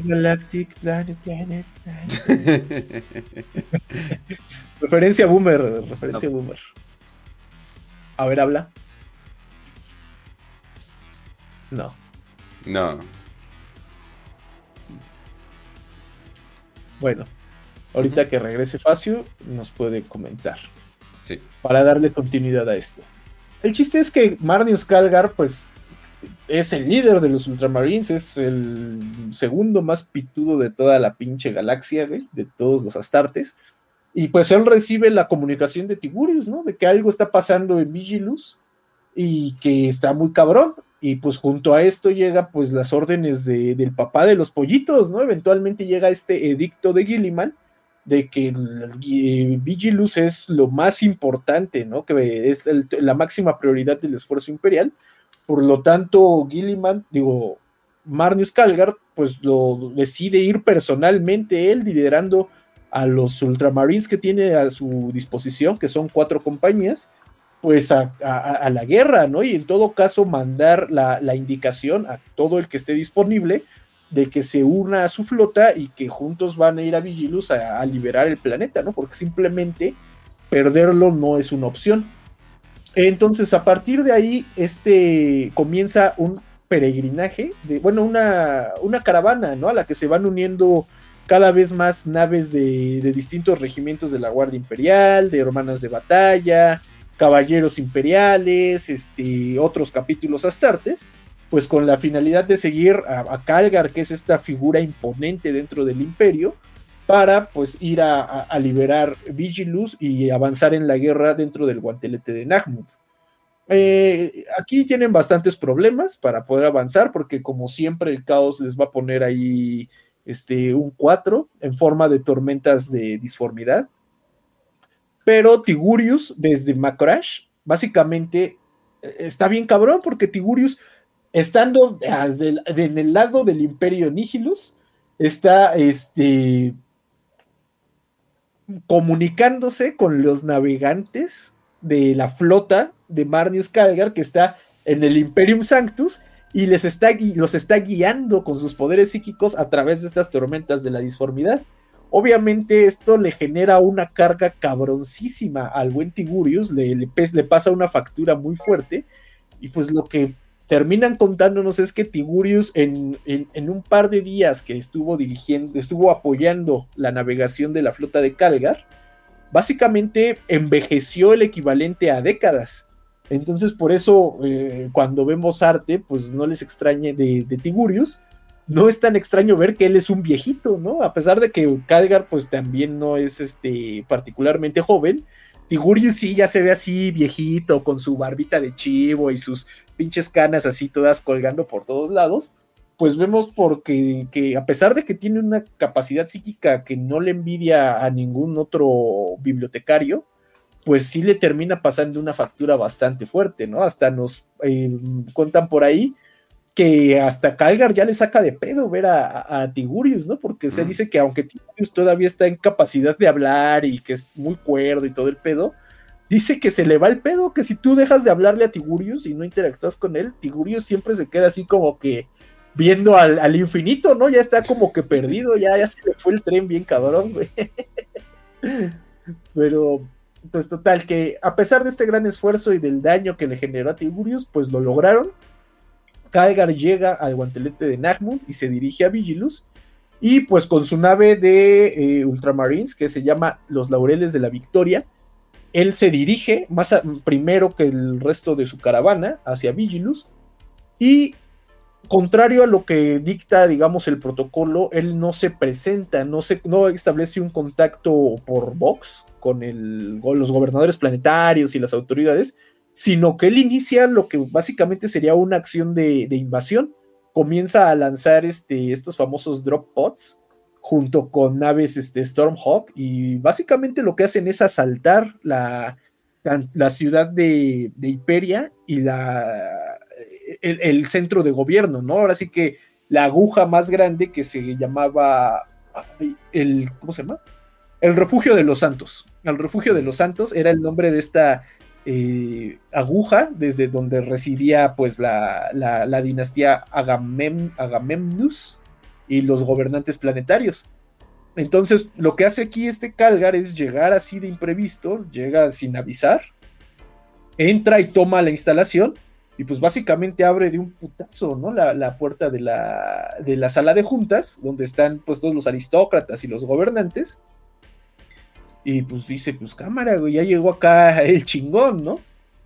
Galactic Planet, Planet, referencia boomer, referencia boomer. A ver, habla. No. No. Bueno, ahorita que regrese Facio, nos puede comentar. Sí. Para darle continuidad a esto. El chiste es que Marnius Calgar, pues, es el líder de los Ultramarines, es el segundo más pitudo de toda la pinche galaxia, de todos los Astartes. Y pues él recibe la comunicación de Tigurius, ¿no? De que algo está pasando en Vigilus y que está muy cabrón. Y pues junto a esto llega pues las órdenes del papá de los pollitos, ¿no? Eventualmente llega este edicto de Gilliman de que Vigilus es lo más importante, ¿no? Que es la máxima prioridad del esfuerzo imperial por lo tanto, Gilliman, digo, Marnius Calgar, pues lo decide ir personalmente él liderando a los Ultramarines que tiene a su disposición, que son cuatro compañías, pues a, la guerra, ¿no? Y en todo caso mandar la, indicación a todo el que esté disponible de que se una a su flota y que juntos van a ir a Vigilus a, liberar el planeta, ¿no? Porque simplemente perderlo no es una opción. Entonces, a partir de ahí, este comienza un peregrinaje, de, bueno, una, una caravana, ¿no? A la que se van uniendo cada vez más naves de, distintos regimientos de la Guardia Imperial, de hermanas de batalla, caballeros imperiales, este, otros capítulos astartes, pues con la finalidad de seguir a, a Calgar, que es esta figura imponente dentro del imperio, para pues ir a, liberar Vigilus y avanzar en la guerra dentro del guantelete de Nahmud. Eh, aquí tienen bastantes problemas para poder avanzar porque como siempre el caos les va a poner ahí este, un 4 en forma de tormentas de disformidad. Pero Tigurius desde Macrash básicamente eh, está bien cabrón porque Tigurius estando en el lado del imperio Nihilus está este comunicándose con los navegantes de la flota de Marnius Calgar que está en el Imperium Sanctus y les está, los está guiando con sus poderes psíquicos a través de estas tormentas de la disformidad. Obviamente esto le genera una carga cabroncísima al buen Tigurius, le, le, le pasa una factura muy fuerte y pues lo que terminan contándonos es que Tigurius en, un par de días que estuvo dirigiendo, estuvo apoyando la navegación de la flota de Calgar, básicamente envejeció el equivalente a décadas. Entonces, por eso, eh, cuando vemos arte, pues no les extrañe de, de, Tigurius. No es tan extraño ver que él es un viejito, ¿no? A pesar de que Calgar, pues también no es este, particularmente joven. Tigurius sí ya se ve así viejito, con su barbita de chivo y sus pinches canas así todas colgando por todos lados. Pues vemos porque que a pesar de que tiene una capacidad psíquica que no le envidia a ningún otro bibliotecario, pues sí le termina pasando una factura bastante fuerte, ¿no? Hasta nos eh, cuentan por ahí que hasta Calgar ya le saca de pedo ver a, Tigurius, ¿no? Porque se dice que aunque Tigurius todavía está en capacidad de hablar y que es muy cuerdo y todo el pedo, dice que se le va el pedo, que si tú dejas de hablarle a Tigurius y no interactúas con él, Tigurius siempre se queda así como que viendo al, al infinito, ¿no? Ya está como que perdido, ya, ya se le fue el tren bien cabrón, güey. Pero, pues total, que a pesar de este gran esfuerzo y del daño que le generó a Tigurius, pues lo lograron. Calgar llega al guantelete de Nagmund y se dirige a Vigilus. Y pues con su nave de eh, Ultramarines, que se llama Los Laureles de la Victoria, él se dirige más primero que el resto de su caravana hacia Vigilus. Y contrario a lo que dicta, digamos, el protocolo, él no se presenta, no, se, no establece un contacto por Vox con los gobernadores planetarios y las autoridades, sino que él inicia lo que básicamente sería una acción de, invasión. Comienza a lanzar este, estos famosos drop pods junto con naves este, Stormhawk y básicamente lo que hacen es asaltar la, la ciudad de, de Hiperia y la, el, el, centro de gobierno, ¿no? Ahora sí que la aguja más grande que se llamaba el, ¿cómo se llama? El refugio de los santos. El refugio de los santos era el nombre de esta eh, aguja desde donde residía pues la, la, dinastía Agamem, Agamemnus y los gobernantes planetarios. Entonces lo que hace aquí este Calgar es llegar así de imprevisto, llega sin avisar, entra y toma la instalación y pues básicamente abre de un putazo, ¿no? La, la puerta de la, de la sala de juntas, donde están pues todos los aristócratas y los gobernantes y pues dice, pues cámara, güey, ya llegó acá el chingón, ¿no?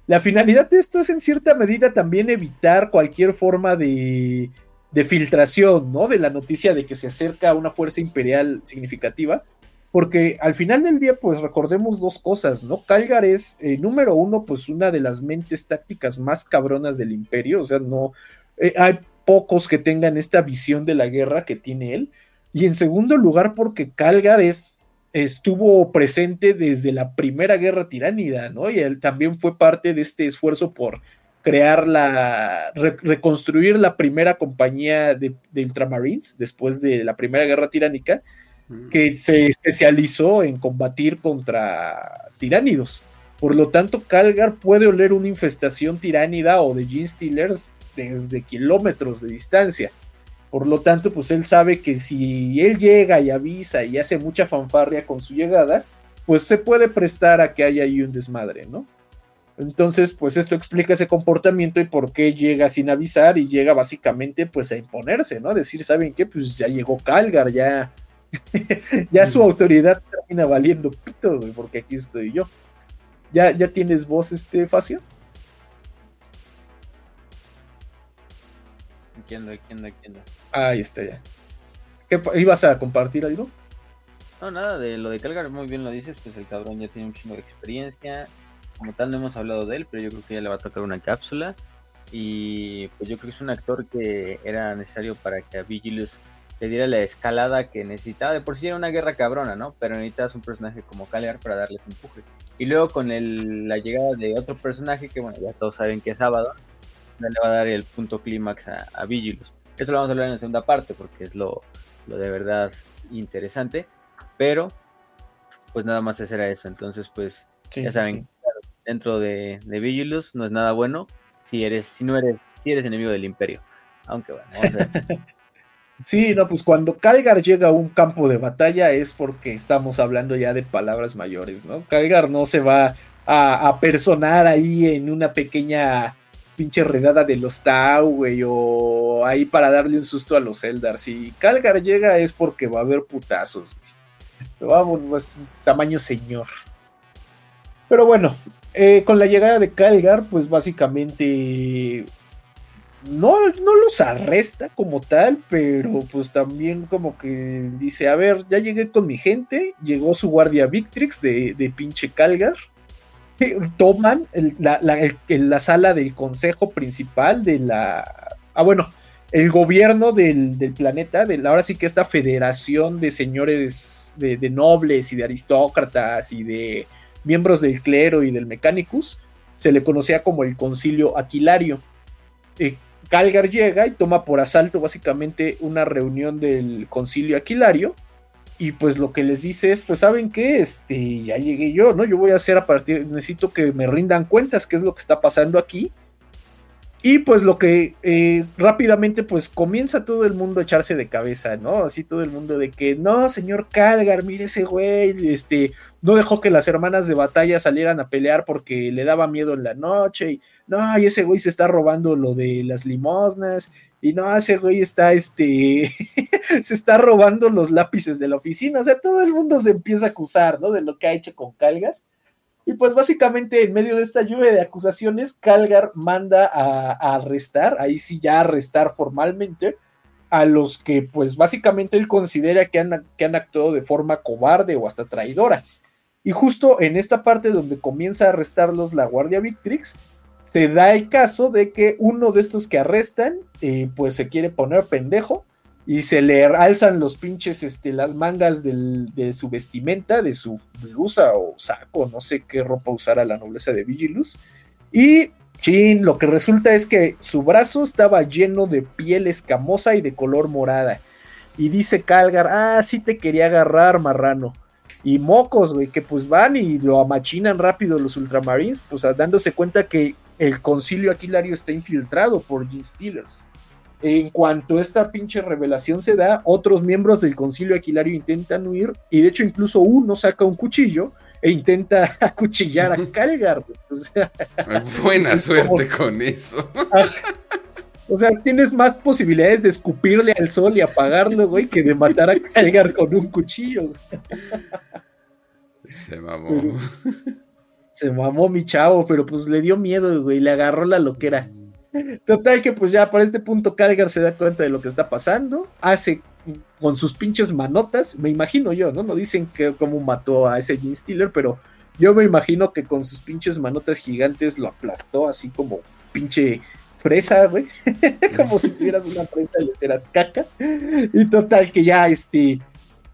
La finalidad de esto es en cierta medida también evitar cualquier forma de, de filtración, ¿no? De la noticia de que se acerca una fuerza imperial significativa. Porque al final del día, pues recordemos dos cosas, ¿no? Calgar es, eh, número uno, pues una de las mentes tácticas más cabronas del imperio, o sea, no, eh, hay pocos que tengan esta visión de la guerra que tiene él. Y en segundo lugar, porque Calgar es estuvo presente desde la primera guerra tiránida, ¿no? Y él también fue parte de este esfuerzo por crear la, reconstruir la primera compañía de, Ultramarines después de la primera guerra tiránica, mm. que se especializó en combatir contra tiránidos. Por lo tanto, Calgar puede oler una infestación tiránida o de Gene Stealers desde kilómetros de distancia. Por lo tanto, pues él sabe que si él llega y avisa y hace mucha fanfarria con su llegada, pues se puede prestar a que haya ahí un desmadre, ¿no? Entonces, pues esto explica ese comportamiento y por qué llega sin avisar y llega básicamente pues a imponerse, ¿no? Decir, ¿saben qué? Pues ya llegó Calgar, ya, ya su autoridad termina valiendo pito, porque aquí estoy yo. ¿Ya, ya tienes voz, este, Facio? Ahí está ya. ¿Qué, ¿Ibas a compartir algo? No, nada, de lo de Calgar, muy bien lo dices, pues el cabrón ya tiene un chingo de experiencia. Como tal no hemos hablado de él, pero yo creo que ya le va a tocar una cápsula. Y pues yo creo que es un actor que era necesario para que a Vigilus le diera la escalada que necesitaba. De por sí era una guerra cabrona, ¿no? Pero necesitas un personaje como Calgar para darles empuje. Y luego con el, la llegada de otro personaje que, bueno, ya todos saben que es sábado, le va a dar el punto clímax a, a Vigilus. Esto lo vamos a hablar en la segunda parte porque es lo, de verdad interesante. Pero, pues nada más hacer a eso. Entonces, pues, ya saben, dentro de, de Vigilus no es nada bueno si eres, si no eres, si eres enemigo del imperio. Aunque bueno, vamos a ver. Sí, no, pues cuando Calgar llega a un campo de batalla es porque estamos hablando ya de palabras mayores, ¿no? Calgar no se va a, a personar ahí en una pequeña pinche redada de los Tau, güey, o ahí para darle un susto a los Eldar. Si Calgar llega es porque va a haber putazos, Pero vamos, es tamaño señor. Pero bueno, eh, con la llegada de Calgar, pues básicamente no, no los arresta como tal, pero pues también como que dice, a ver, ya llegué con mi gente, llegó su guardia Victrix de, de pinche Calgar, toman la, la, sala del consejo principal de la... Ah, bueno, el gobierno del, planeta, de ahora sí que esta federación de señores, de, nobles y de aristócratas y de miembros del clero y del Mechanicus, se le conocía como el concilio aquilario. Eh, Calgar llega y toma por asalto básicamente una reunión del concilio aquilario y pues lo que les dice es, pues saben que este, ya llegué yo, ¿no? Yo voy a hacer a partir, necesito que me rindan cuentas, qué es lo que está pasando aquí y pues lo que eh, rápidamente pues comienza todo el mundo a echarse de cabeza, ¿no? Así todo el mundo de que, no, señor Calgar, mire ese güey, este, no dejó que las hermanas de batalla salieran a pelear porque le daba miedo en la noche, y no, y ese güey se está robando lo de las limosnas, y no, ese güey está, este, se está robando los lápices de la oficina, o sea, todo el mundo se empieza a acusar, ¿no? De lo que ha hecho con Calgar. Y pues básicamente en medio de esta lluvia de acusaciones, Calgar manda a, arrestar, ahí sí ya arrestar formalmente, a los que pues básicamente él considera que han, que han actuado de forma cobarde o hasta traidora. Y justo en esta parte donde comienza a arrestarlos la Guardia Victrix, se da el caso de que uno de estos que arrestan, eh, pues se quiere poner pendejo y se le alzan los pinches, este, las mangas de su vestimenta, de su blusa o saco, no sé qué ropa usara la nobleza de Vigilus. Y, chin, lo que resulta es que su brazo estaba lleno de piel escamosa y de color morada. Y dice Calgar, ah, sí te quería agarrar, marrano. Y mocos, güey, que pues van y lo amachinan rápido los Ultramarines, pues dándose cuenta que el concilio Aquilario está infiltrado por Gene Steelers. En cuanto esta pinche revelación se da, otros miembros del concilio aquilario intentan huir y de hecho incluso uno saca un cuchillo e intenta acuchillar a Calgar. Buena suerte con eso. O sea, tienes más posibilidades de escupirle al sol y apagarlo, güey, que de matar a Calgar con un cuchillo. Se mamó. se mamó mi chavo, pero pues le dio miedo, güey, le agarró la loquera. Total que pues ya para este punto Calgar se da cuenta de lo que está pasando, hace con sus pinches manotas, me imagino yo, ¿no? No dicen que cómo mató a ese Gene Stealer, pero yo me imagino que con sus pinches manotas gigantes lo aplastó así como pinche fresa, como si tuvieras una fresa y le hicieras caca. Y total que ya, este,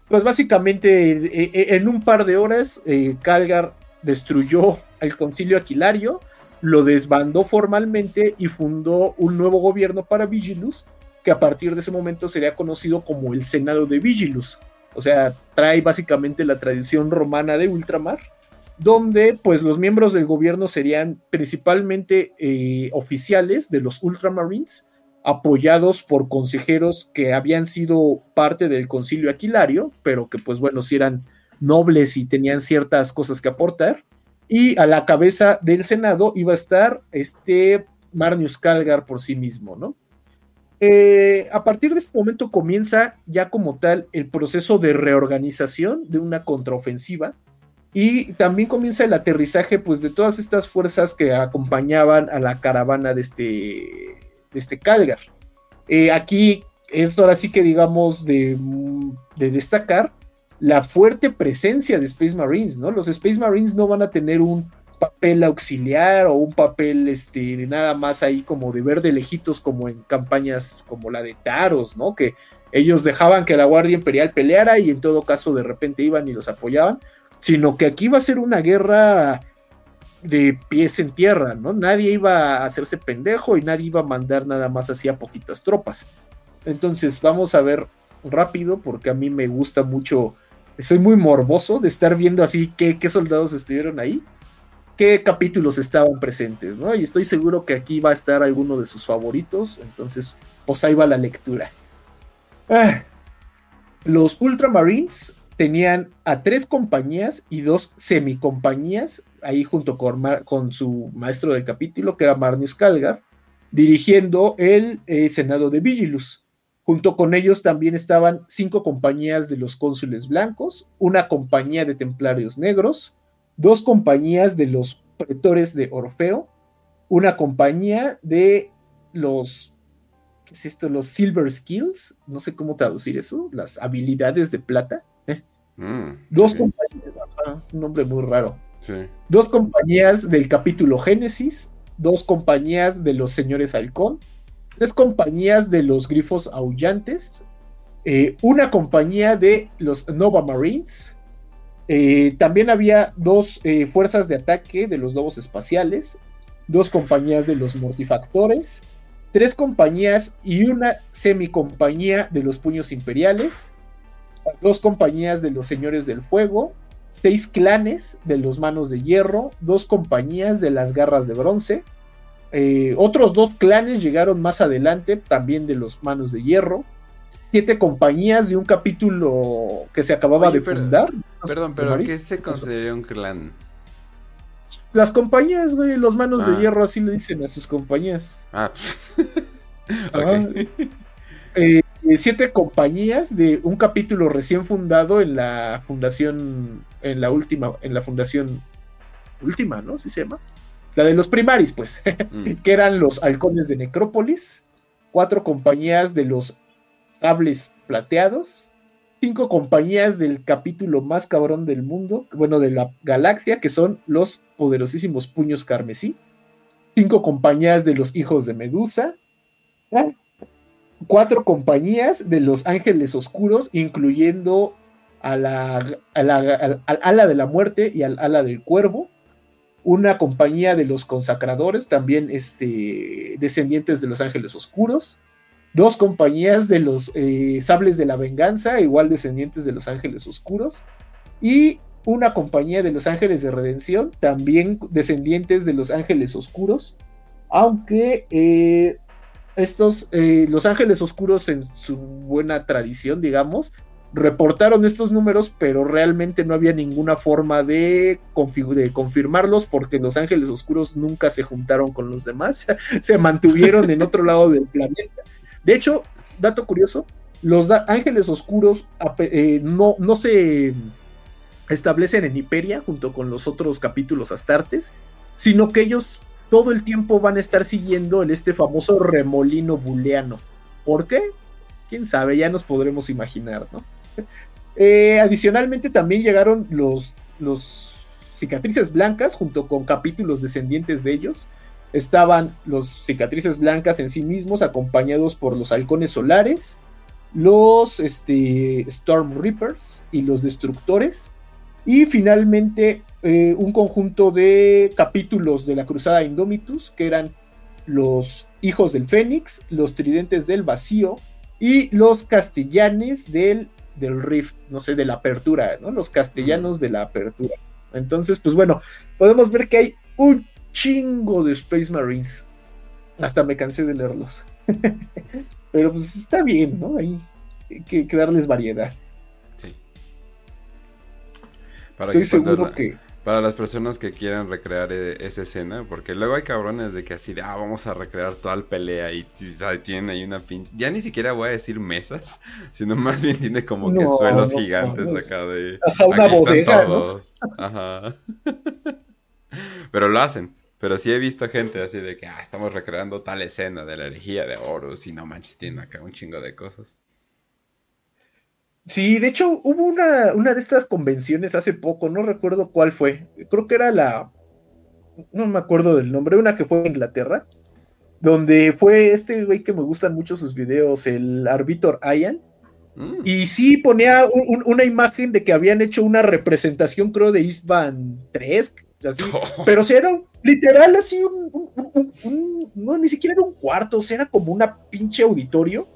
pues básicamente en un par de horas eh, Calgar destruyó al concilio aquilario lo desbandó formalmente y fundó un nuevo gobierno para Vigilus, que a partir de ese momento sería conocido como el Senado de Vigilus. O sea, trae básicamente la tradición romana de ultramar, donde pues los miembros del gobierno serían principalmente eh, oficiales de los Ultramarines, apoyados por consejeros que habían sido parte del concilio aquilario, pero que pues bueno, si eran nobles y tenían ciertas cosas que aportar y a la cabeza del Senado iba a estar este Marnius Calgar por sí mismo, ¿no? Eh, a partir de este momento comienza ya como tal el proceso de reorganización de una contraofensiva y también comienza el aterrizaje pues de todas estas fuerzas que acompañaban a la caravana de este, de este Calgar. Eh, aquí esto ahora sí que digamos de, de destacar la fuerte presencia de Space Marines, ¿no? Los Space Marines no van a tener un papel auxiliar o un papel este nada más ahí como de ver de lejitos como en campañas como la de Taros, ¿no? Que ellos dejaban que la Guardia Imperial peleara y en todo caso de repente iban y los apoyaban, sino que aquí va a ser una guerra de pies en tierra, ¿no? Nadie iba a hacerse pendejo y nadie iba a mandar nada más así a poquitas tropas. Entonces vamos a ver rápido porque a mí me gusta mucho soy muy morboso de estar viendo así qué, soldados estuvieron ahí, qué capítulos estaban presentes, ¿no? Y estoy seguro que aquí va a estar alguno de sus favoritos, entonces, pues ahí va la lectura. Ah, los Ultramarines tenían a tres compañías y dos semicompañías, ahí junto con, con su maestro del capítulo, que era Marnius Calgar, dirigiendo el eh, Senado de Vigilus. Junto con ellos también estaban cinco compañías de los cónsules blancos, una compañía de templarios negros, dos compañías de los pretores de Orfeo, una compañía de los, ¿qué es esto? Los Silver Skills, no sé cómo traducir eso, las habilidades de plata. ¿eh? Mm, Dos compañías, un nombre muy raro. Dos compañías del capítulo Génesis, dos compañías de los señores Halcón, tres compañías de los grifos aullantes, eh, una compañía de los Nova Marines, eh, también había dos eh, fuerzas de ataque de los lobos espaciales, dos compañías de los mortifactores, tres compañías y una semicompañía de los puños imperiales, dos compañías de los señores del fuego, seis clanes de los manos de hierro, dos compañías de las garras de bronce, eh, otros dos clanes llegaron más adelante, también de los manos de hierro. Siete compañías de un capítulo que se acababa de fundar. Perdón, pero ¿qué se consideraría un clan? Las compañías, güey, los manos de ah. hierro así le dicen a sus compañías. Ah. Eh, siete compañías de un capítulo recién fundado en la fundación, en la última, en la fundación última, ¿no? ¿Sí se llama? La de los primaris, pues, mm. que eran los halcones de Necrópolis, cuatro compañías de los sables plateados, cinco compañías del capítulo más cabrón del mundo, bueno, de la galaxia, que son los poderosísimos puños carmesí, cinco compañías de los hijos de Medusa, cuatro compañías de los ángeles oscuros, incluyendo a la, al ala de la muerte y al ala del cuervo, una compañía de los consacradores, también este, descendientes de los ángeles oscuros, dos compañías de los eh, sables de la venganza, igual descendientes de los ángeles oscuros, y una compañía de los ángeles de redención, también descendientes de los ángeles oscuros, aunque eh, estos, eh, los ángeles oscuros en su buena tradición, digamos, reportaron estos números, pero realmente no había ninguna forma de, confirmarlos porque los ángeles oscuros nunca se juntaron con los demás, se mantuvieron en otro lado del planeta. De hecho, dato curioso, los ángeles oscuros eh, no, no se establecen en Hiperia junto con los otros capítulos astartes, sino que ellos todo el tiempo van a estar siguiendo en este famoso remolino booleano. ¿Por qué? Quién sabe, ya nos podremos imaginar, ¿no? Eh, adicionalmente también llegaron los, los cicatrices blancas junto con capítulos descendientes de ellos. Estaban los cicatrices blancas en sí mismos acompañados por los halcones solares, los este, Storm Reapers y los destructores. Y finalmente eh, un conjunto de capítulos de la Cruzada Indomitus que eran los hijos del Fénix, los tridentes del vacío y los castellanes del del Rift, no sé, de la apertura, ¿no? Los castellanos de la apertura. Entonces, pues bueno, podemos ver que hay un chingo de Space Marines. Hasta me cansé de leerlos. Pero pues está bien, ¿no? Hay que, darles variedad. Sí. Estoy seguro que para las personas que quieran recrear e, esa escena, porque luego hay cabrones de que así de, ah, vamos a recrear toda la pelea y, tienen ahí una pin... Ya ni siquiera voy a decir mesas, sino más bien tiene como que suelos gigantes acá de... Ajá, una bodega, ¿no? Ajá. Pero lo hacen. Pero sí he visto gente así de que, ah, estamos recreando tal escena de la herejía de Horus y no manches, tienen acá un chingo de cosas. Sí, de hecho hubo una, una de estas convenciones hace poco, no recuerdo cuál fue, creo que era la, no me acuerdo del nombre, una que fue en Inglaterra, donde fue este güey que me gustan mucho sus videos, el Arbitor Ian, mm. y sí ponía una imagen de que habían hecho una representación, creo, de Eastman 3, así, pero si era literal así un, no, ni siquiera era un cuarto, o sea, era como una pinche auditorio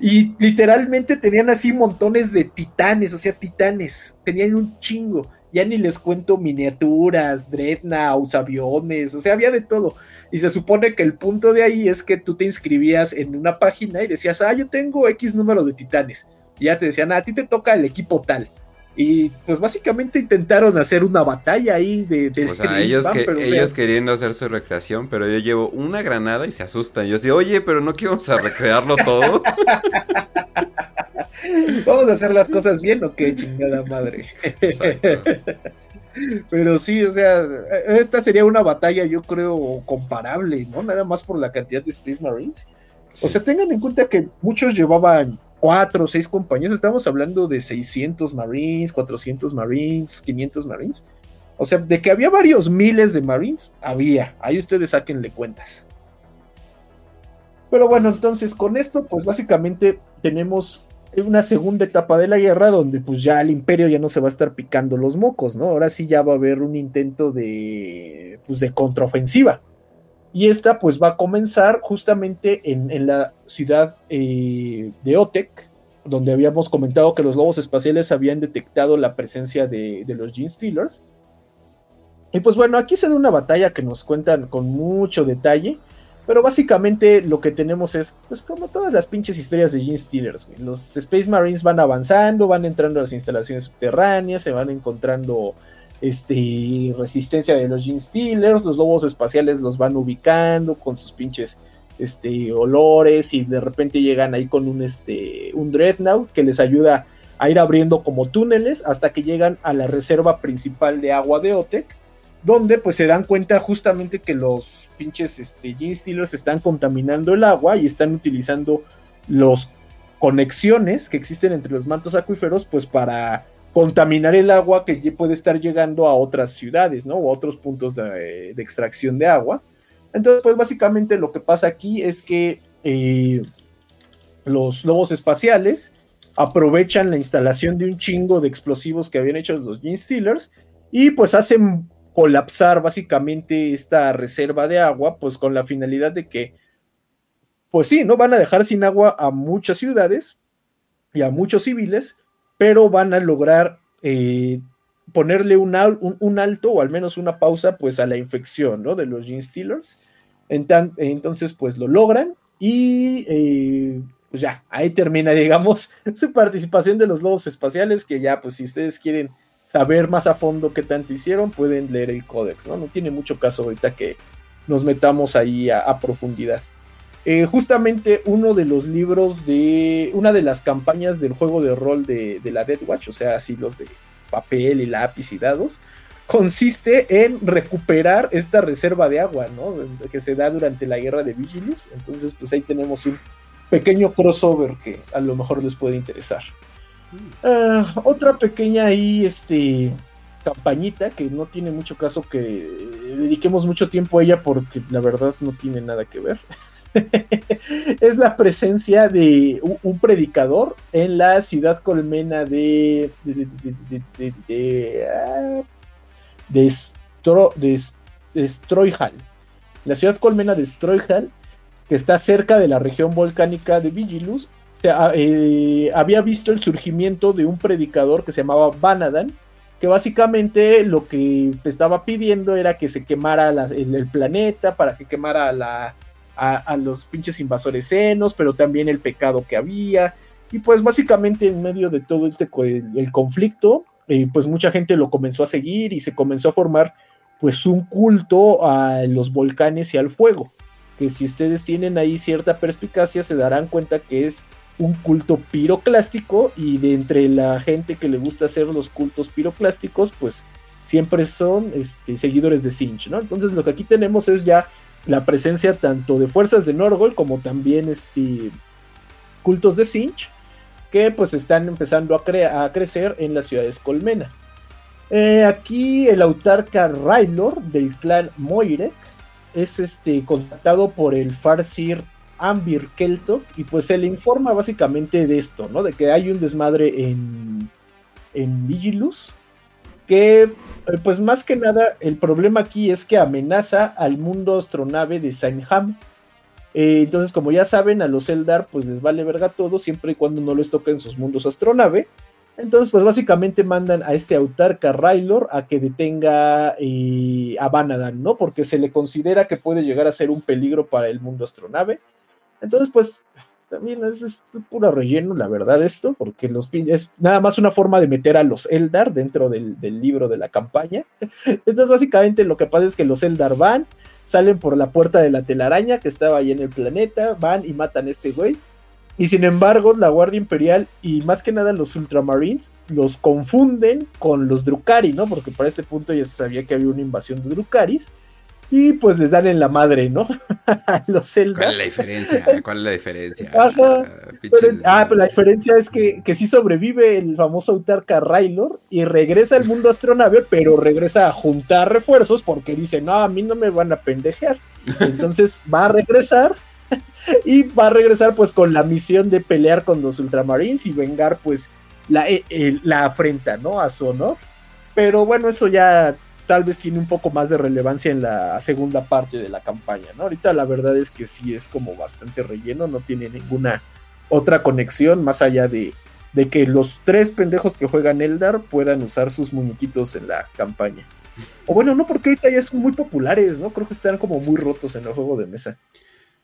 y literalmente tenían así montones de titanes, o sea, titanes, tenían un chingo, ya ni les cuento miniaturas, dreadnoughts, aviones, o sea, había de todo. Y se supone que el punto de ahí es que tú te inscribías en una página y decías, ah, yo tengo X número de titanes. Y ya te decían, ah, a ti te toca el equipo tal. Y pues básicamente intentaron hacer una batalla ahí de... o sea, ellos, que, ellos queriendo hacer su recreación, pero yo llevo una granada y se asustan. Yo decía, oye, pero no quiero a recrearlo todo. Vamos a hacer las cosas bien o qué chingada madre. Pero sí, o sea, esta sería una batalla, yo creo, comparable, ¿no? Nada más por la cantidad de Space Marines. O sea, tengan en cuenta que muchos llevaban cuatro o seis compañías, estamos hablando de 600 Marines, 400 Marines, 500 Marines. O sea, de que había varios miles de Marines, había. Ahí ustedes saquenle cuentas. Pero bueno, entonces con esto, pues básicamente tenemos una segunda etapa de la guerra donde pues ya el imperio ya no se va a estar picando los mocos, ¿no? Ahora sí ya va a haber un intento de, pues, de contraofensiva. Y esta pues va a comenzar justamente en, la ciudad eh, de Otec, donde habíamos comentado que los lobos espaciales habían detectado la presencia de, de los Gene Stealers. Y pues bueno, aquí se da una batalla que nos cuentan con mucho detalle. Pero básicamente lo que tenemos es, pues como todas las pinches historias de Gene Stealers, los Space Marines van avanzando, van entrando a las instalaciones subterráneas, se van encontrando este, resistencia de los Gene Stealers, los lobos espaciales los van ubicando con sus pinches este, olores y de repente llegan ahí con un, este, un Dreadnought que les ayuda a ir abriendo como túneles hasta que llegan a la reserva principal de agua de Otec donde pues se dan cuenta justamente que los pinches este, Gene están contaminando el agua y están utilizando las conexiones que existen entre los mantos acuíferos pues para contaminar el agua que puede estar llegando a otras ciudades, ¿no? O a otros puntos de, extracción de agua. Entonces, pues básicamente lo que pasa aquí es que eh, los lobos espaciales aprovechan la instalación de un chingo de explosivos que habían hecho los Gene Stealers y pues hacen colapsar básicamente esta reserva de agua, pues con la finalidad de que, pues sí, no van a dejar sin agua a muchas ciudades y a muchos civiles, pero van a lograr eh, ponerle un, alto o al menos una pausa pues a la infección ¿no? de los Gene Stealers. entonces pues lo logran y eh, pues ya, ahí termina digamos su participación de los lobos espaciales que ya pues si ustedes quieren saber más a fondo qué tanto hicieron, pueden leer el códex, ¿no? No tiene mucho caso ahorita que nos metamos ahí a, profundidad. Eh, justamente uno de los libros de una de las campañas del juego de rol de, la Dead Watch, o sea, así los de papel y lápiz y dados, consiste en recuperar esta reserva de agua, ¿no? Que se da durante la guerra de Vigilis. Entonces, pues ahí tenemos un pequeño crossover que a lo mejor les puede interesar. Ah, otra pequeña ahí, este, campañita que no tiene mucho caso que dediquemos mucho tiempo a ella porque la verdad no tiene nada que ver. es la presencia de un, predicador en la ciudad colmena de de, de. La ciudad colmena de Stroihal, que está cerca de la región volcánica de Vigilus, eh, había visto el surgimiento de un predicador que se llamaba Banadan, que básicamente lo que estaba pidiendo era que se quemara el, planeta, para que quemara a, los pinches invasores senos, pero también el pecado que había. Y pues básicamente en medio de todo este el, conflicto, eh, pues mucha gente lo comenzó a seguir y se comenzó a formar pues un culto a los volcanes y al fuego. Que si ustedes tienen ahí cierta perspicacia se darán cuenta que es un culto piroclástico y de entre la gente que le gusta hacer los cultos piroclásticos, pues siempre son este, seguidores de Sinch, ¿no? Entonces lo que aquí tenemos es ya la presencia tanto de fuerzas de Norgol como también este, cultos de Sinch que pues están empezando a, a crecer en las ciudades colmena. Eh, aquí el autarca Railor del clan Moirek es este, contactado por el Farsir Ambir Keltok y pues se le informa básicamente de esto, ¿no? De que hay un desmadre en, en Vigilus que pues más que nada el problema aquí es que amenaza al mundo astronave de Sainham. Eh, entonces como ya saben a los Eldar pues les vale verga todo siempre y cuando no les toquen sus mundos astronave. Entonces, pues básicamente mandan a este autarca Railor a que detenga eh, a Vanadan, ¿no? Porque se le considera que puede llegar a ser un peligro para el mundo astronave. Entonces, pues, también es, puro relleno, la verdad, esto, porque los es nada más una forma de meter a los Eldar dentro del, libro de la campaña. Entonces, básicamente lo que pasa es que los Eldar van, salen por la puerta de la telaraña que estaba ahí en el planeta, van y matan a este güey. Y sin embargo, la Guardia Imperial y más que nada los Ultramarines los confunden con los Drukari, ¿no? Porque para este punto ya se sabía que había una invasión de Drukaris. Y pues les dan en la madre, ¿no? los Zelda. ¿Cuál es la diferencia? ¿Cuál es la diferencia? Ajá. ah, pero la diferencia es que, que sí sobrevive el famoso autarca Raylor y regresa al mundo astronave, pero regresa a juntar refuerzos porque dice, no, a mí no me van a pendejear. Entonces va a regresar y va a regresar pues con la misión de pelear con los Ultramarines y vengar pues la, eh, la afrenta, ¿no? A su honor. Pero bueno, eso ya tal vez tiene un poco más de relevancia en la segunda parte de la campaña, ¿no? Ahorita la verdad es que sí es como bastante relleno, no tiene ninguna otra conexión más allá de, de que los tres pendejos que juegan Eldar puedan usar sus muñequitos en la campaña. O bueno, no, porque ahorita ya son muy populares, ¿no? Creo que están como muy rotos en el juego de mesa.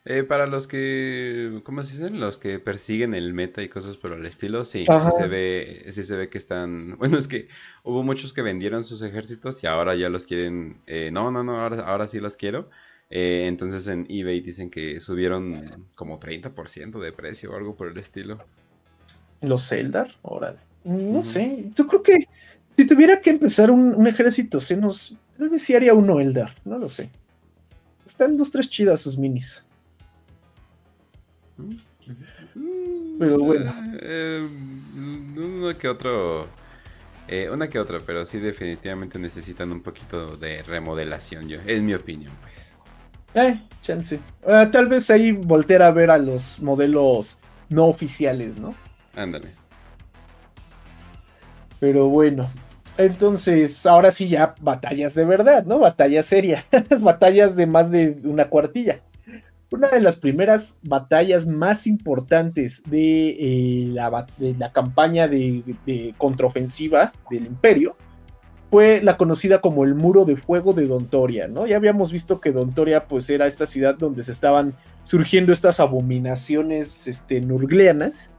Eh, para los que, ¿cómo se dicen? Los que persiguen el meta y cosas por el estilo, sí, sí se ve, sí se ve que están, bueno, es que hubo muchos que vendieron sus ejércitos y ahora ya los quieren, eh, no, no, no, ahora, ahora sí los quiero. Eh, entonces en eBay dicen que subieron como 30% de precio o algo por el estilo. ¿Los Eldar? Órale. No sé, yo creo que si tuviera que empezar un, ejército, se nos, tal vez sí haría uno Eldar, no lo sé. Están dos, tres chidas sus minis. Pero bueno. Eh, uno que otro. Eh, una que otra, pero sí definitivamente necesitan un poquito de remodelación, yo. Es mi opinión, pues. Eh, chance. Ah, tal vez ahí voltear a ver a los modelos no oficiales, ¿no? Ándale. Pero bueno. Entonces, ahora sí ya batallas de verdad, ¿no? Batallas serias. batallas de más de una cuartilla. Una de las primeras batallas más importantes de, eh, la, campaña de, contraofensiva del imperio fue la conocida como el Muro de Fuego de Dontoria, ¿no? Ya habíamos visto que Dontoria pues era esta ciudad donde se estaban surgiendo estas abominaciones este, nurgleanas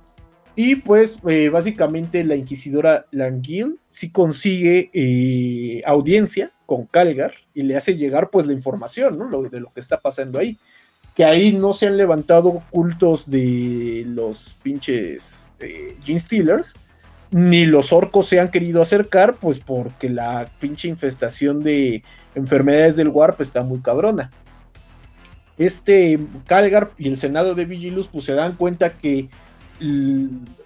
y pues eh, básicamente la inquisidora Langil sí consigue eh, audiencia con Calgar y le hace llegar pues la información, ¿no? de lo que está pasando ahí que ahí no se han levantado cultos de los pinches eh, Gene Stealers, ni los orcos se han querido acercar, pues porque la pinche infestación de enfermedades del Warp está muy cabrona. Este Calgar y el Senado de Vigilus pues se dan cuenta que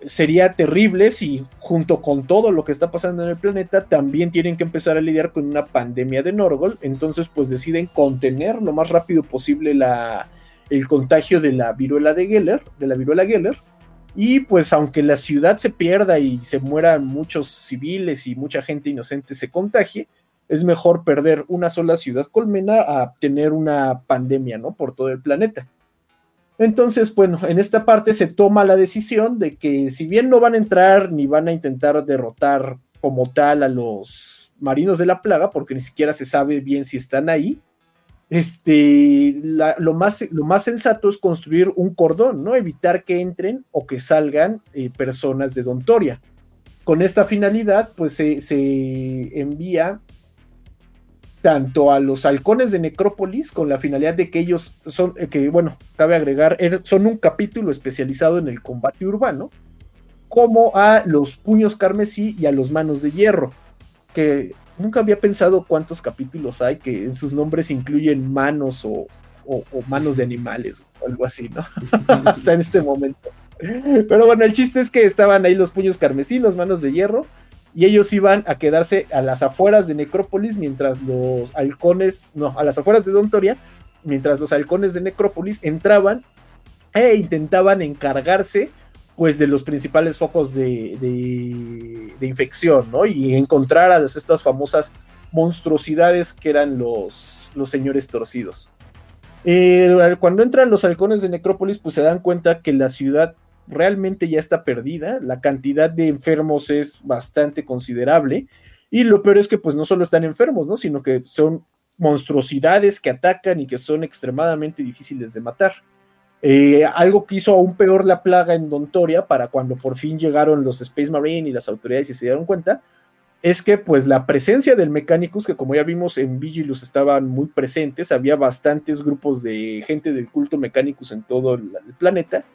sería terrible si junto con todo lo que está pasando en el planeta también tienen que empezar a lidiar con una pandemia de Norgol, entonces pues deciden contener lo más rápido posible la, el contagio de la viruela de Geller, de la viruela Geller, y pues aunque la ciudad se pierda y se mueran muchos civiles y mucha gente inocente se contagie, es mejor perder una sola ciudad colmena a tener una pandemia, ¿no? Por todo el planeta. Entonces, bueno, en esta parte se toma la decisión de que si bien no van a entrar ni van a intentar derrotar como tal a los marinos de la plaga, porque ni siquiera se sabe bien si están ahí, este, lo, más, lo más sensato es construir un cordón, ¿no? Evitar que entren o que salgan eh, personas de Dontoria. Con esta finalidad, pues se envía tanto a los halcones de Necrópolis con la finalidad de que ellos son, eh, que bueno, cabe agregar, er, son un capítulo especializado en el combate urbano, como a los puños carmesí y a los manos de hierro, que nunca había pensado cuántos capítulos hay que en sus nombres incluyen manos o, manos de animales o algo así, ¿no? Hasta en este momento. Pero bueno, el chiste es que estaban ahí los puños carmesí, los manos de hierro, y ellos iban a quedarse a las afueras de Necrópolis mientras los halcones, no, a las afueras de Dontoria, mientras los halcones de Necrópolis entraban e intentaban encargarse pues de los principales focos de, de, infección, ¿no? Y encontrar a estas famosas monstruosidades que eran los, los señores torcidos. Eh, cuando entran los halcones de Necrópolis, pues se dan cuenta que la ciudad realmente ya está perdida, la cantidad de enfermos es bastante considerable y lo peor es que pues no solo están enfermos, ¿no? Sino que son monstruosidades que atacan y que son extremadamente difíciles de matar. Eh, algo que hizo aún peor la plaga en Dontoria para cuando por fin llegaron los Space Marine y las autoridades y se dieron cuenta, es que pues la presencia del Mechanicus, que como ya vimos en Vigilus estaban muy presentes, había bastantes grupos de gente del culto Mechanicus en todo el planeta,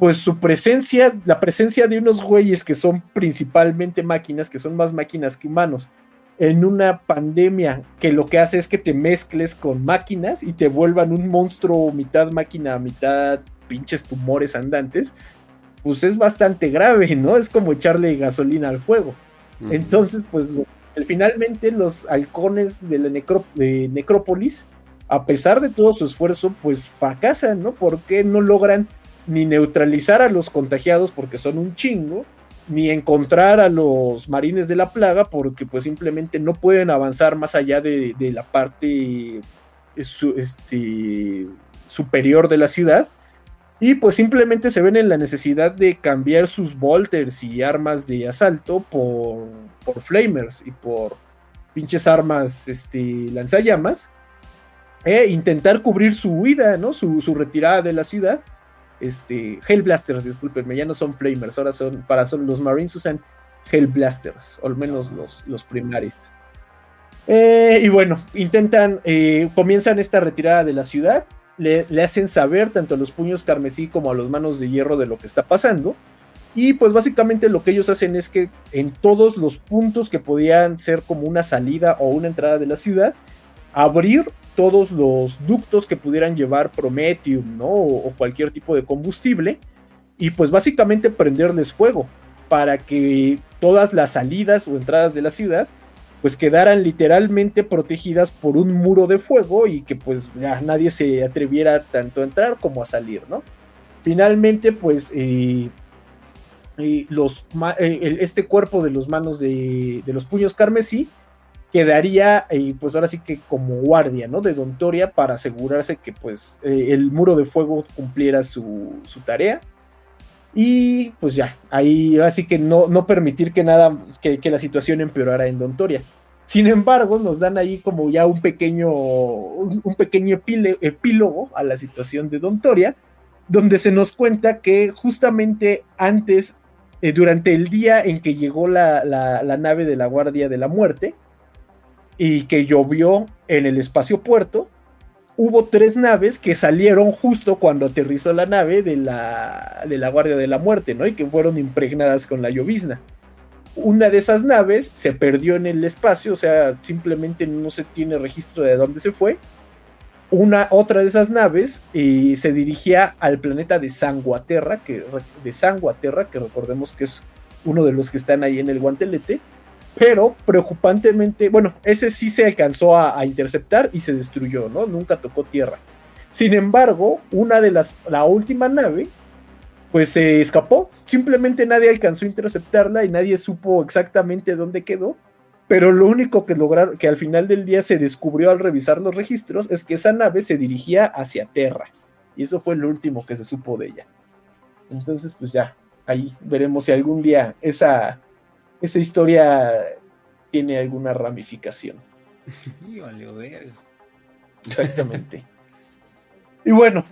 pues su presencia, la presencia de unos güeyes que son principalmente máquinas, que son más máquinas que humanos, en una pandemia que lo que hace es que te mezcles con máquinas y te vuelvan un monstruo mitad máquina, mitad pinches tumores andantes, pues es bastante grave, ¿no? Es como echarle gasolina al fuego. Entonces, pues finalmente los halcones de la de Necrópolis, a pesar de todo su esfuerzo, pues fracasan, ¿no? Porque no logran ni neutralizar a los contagiados porque son un chingo, ni encontrar a los marines de la plaga porque pues simplemente no pueden avanzar más allá de, la parte este, superior de la ciudad y pues simplemente se ven en la necesidad de cambiar sus bolters y armas de asalto por, por flamers y por pinches armas este, lanzallamas e intentar cubrir su huida, ¿no? Su, su retirada de la ciudad este, Hellblasters, discúlpenme, ya no son Flamers, ahora son, para son los Marines usan Hellblasters, o al menos los, los primarios. Eh, y bueno, intentan, eh, comienzan esta retirada de la ciudad, le, hacen saber tanto a los puños carmesí como a los manos de hierro de lo que está pasando. Y pues básicamente lo que ellos hacen es que en todos los puntos que podían ser como una salida o una entrada de la ciudad, abrir todos los ductos que pudieran llevar Prometheum, ¿no? O, cualquier tipo de combustible. Y pues básicamente prenderles fuego para que todas las salidas o entradas de la ciudad pues quedaran literalmente protegidas por un muro de fuego y que pues ya nadie se atreviera tanto a entrar como a salir, ¿no? Finalmente pues eh, eh, eh, este cuerpo de los manos de, de los puños carmesí quedaría eh, pues ahora sí que como guardia, ¿no? De Dontoria para asegurarse que pues eh, el muro de fuego cumpliera su, tarea. Y pues ya, ahí ahora sí que no, no permitir que nada, que, la situación empeorara en Dontoria. Sin embargo, nos dan ahí como ya un pequeño, un, pequeño epílogo a la situación de Dontoria, donde se nos cuenta que justamente antes, eh, durante el día en que llegó la, la nave de la Guardia de la Muerte, y que llovió en el espacio puerto, hubo tres naves que salieron justo cuando aterrizó la nave de la, de la Guardia de la Muerte, ¿no? Y que fueron impregnadas con la llovizna. Una de esas naves se perdió en el espacio, o sea, simplemente no se tiene registro de dónde se fue. Una otra de esas naves eh, se dirigía al planeta de Sanguaterra, que, de Sanguaterra, que recordemos que es uno de los que están ahí en el guantelete pero preocupantemente, bueno, ese sí se alcanzó a, interceptar y se destruyó, ¿no? Nunca tocó tierra. Sin embargo, una de las, la última nave, pues se escapó. Simplemente nadie alcanzó a interceptarla y nadie supo exactamente dónde quedó. Pero lo único que lograron, que al final del día se descubrió al revisar los registros, es que esa nave se dirigía hacia Terra. Y eso fue lo último que se supo de ella. Entonces, pues ya, ahí veremos si algún día esa, esa historia tiene alguna ramificación. Exactamente. y bueno,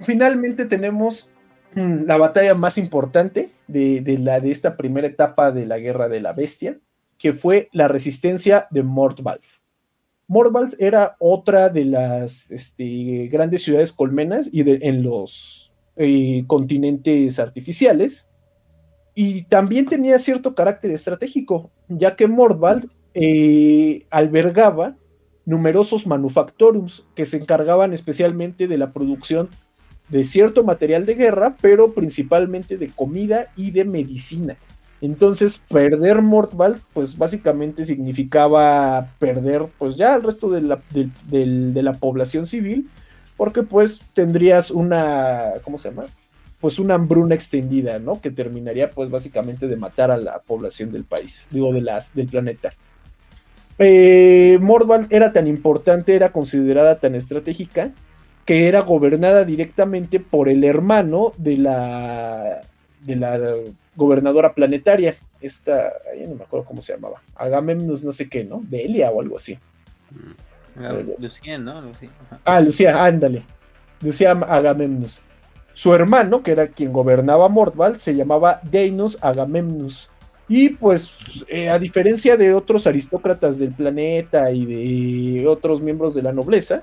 finalmente tenemos mm, la batalla más importante de, la, de esta primera etapa de la Guerra de la Bestia, que fue la resistencia de Mordvalf. Mordvalf era otra de las este, grandes ciudades colmenas y en los eh, continentes artificiales y también tenía cierto carácter estratégico, ya que Mordvald eh, albergaba numerosos manufactorums que se encargaban especialmente de la producción de cierto material de guerra, pero principalmente de comida y de medicina. Entonces, perder Mordvald, pues básicamente significaba perder, pues ya el resto de la, de la población civil, porque pues tendrías una, ¿cómo se llama? Pues una hambruna extendida, ¿no? Que terminaría pues básicamente de matar a la población del país, digo, de las, del planeta. Eh, Mordvald era tan importante, era considerada tan estratégica, que era gobernada directamente por el hermano de la, de la gobernadora planetaria, esta, ya no me acuerdo cómo se llamaba, Agamemnus no sé qué, ¿no? Delia o algo así. Lucía, ¿no? Lucía. Ah, Lucía, ándale. Lucía Agamemnus. Su hermano, que era quien gobernaba Mordval, se llamaba Deinus Agamemnus. Y pues, eh, a diferencia de otros aristócratas del planeta y de otros miembros de la nobleza,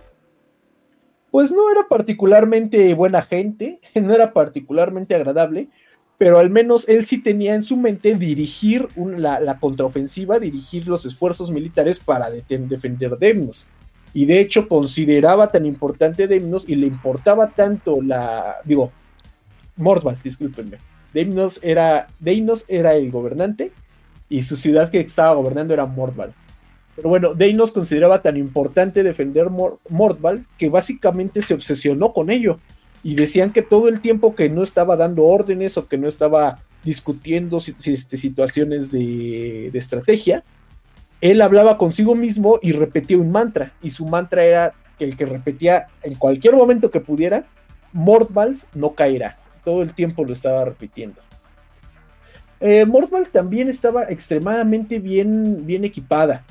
pues no era particularmente buena gente, no era particularmente agradable, pero al menos él sí tenía en su mente dirigir la, contraofensiva, dirigir los esfuerzos militares para defender Demnos. Y de hecho consideraba tan importante Demnos y le importaba tanto la, digo, Mordval, discúlpenme. Demnos era, Deinos era el gobernante y su ciudad que estaba gobernando era Mordval. Pero bueno, Deinos consideraba tan importante defender Mordval que básicamente se obsesionó con ello y decían que todo el tiempo que no estaba dando órdenes o que no estaba discutiendo este, situaciones de, estrategia, él hablaba consigo mismo y repetía un mantra, y su mantra era que el que repetía en cualquier momento que pudiera, Mordval no caerá. Todo el tiempo lo estaba repitiendo. Eh, también estaba extremadamente bien, bien equipada,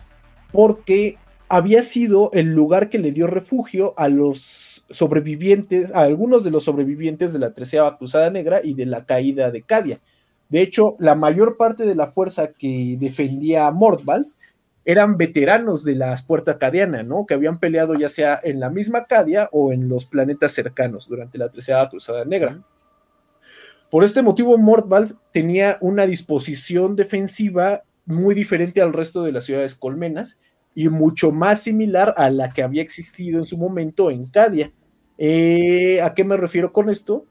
porque había sido el lugar que le dio refugio a los sobrevivientes, a algunos de los sobrevivientes de la Treceava Cruzada Negra y de la caída de Cadia. De hecho, la mayor parte de la fuerza que defendía a eran veteranos de la puerta cadiana, ¿no? Que habían peleado ya sea en la misma Cadia o en los planetas cercanos durante la Treceava Cruzada Negra. Por este motivo, Mordvald tenía una disposición defensiva muy diferente al resto de las ciudades colmenas y mucho más similar a la que había existido en su momento en Cadia. Eh, ¿A qué me refiero con esto?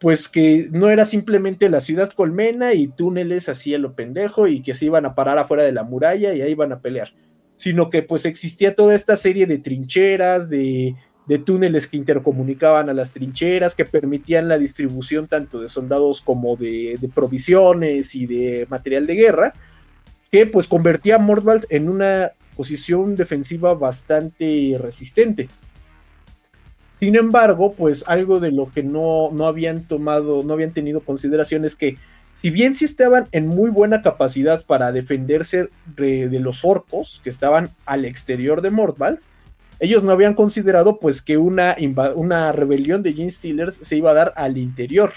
Pues que no era simplemente la ciudad colmena y túneles así a lo pendejo y que se iban a parar afuera de la muralla y ahí iban a pelear, sino que pues existía toda esta serie de trincheras, de, túneles que intercomunicaban a las trincheras, que permitían la distribución tanto de soldados como de, provisiones y de material de guerra, que pues convertía a Mordvald en una posición defensiva bastante resistente. Sin embargo, pues algo de lo que no, no habían tomado, no habían tenido consideración es que si bien sí estaban en muy buena capacidad para defenderse de, los orcos que estaban al exterior de Mordvald, ellos no habían considerado pues que una, una rebelión de Gene Steelers se iba a dar al interior.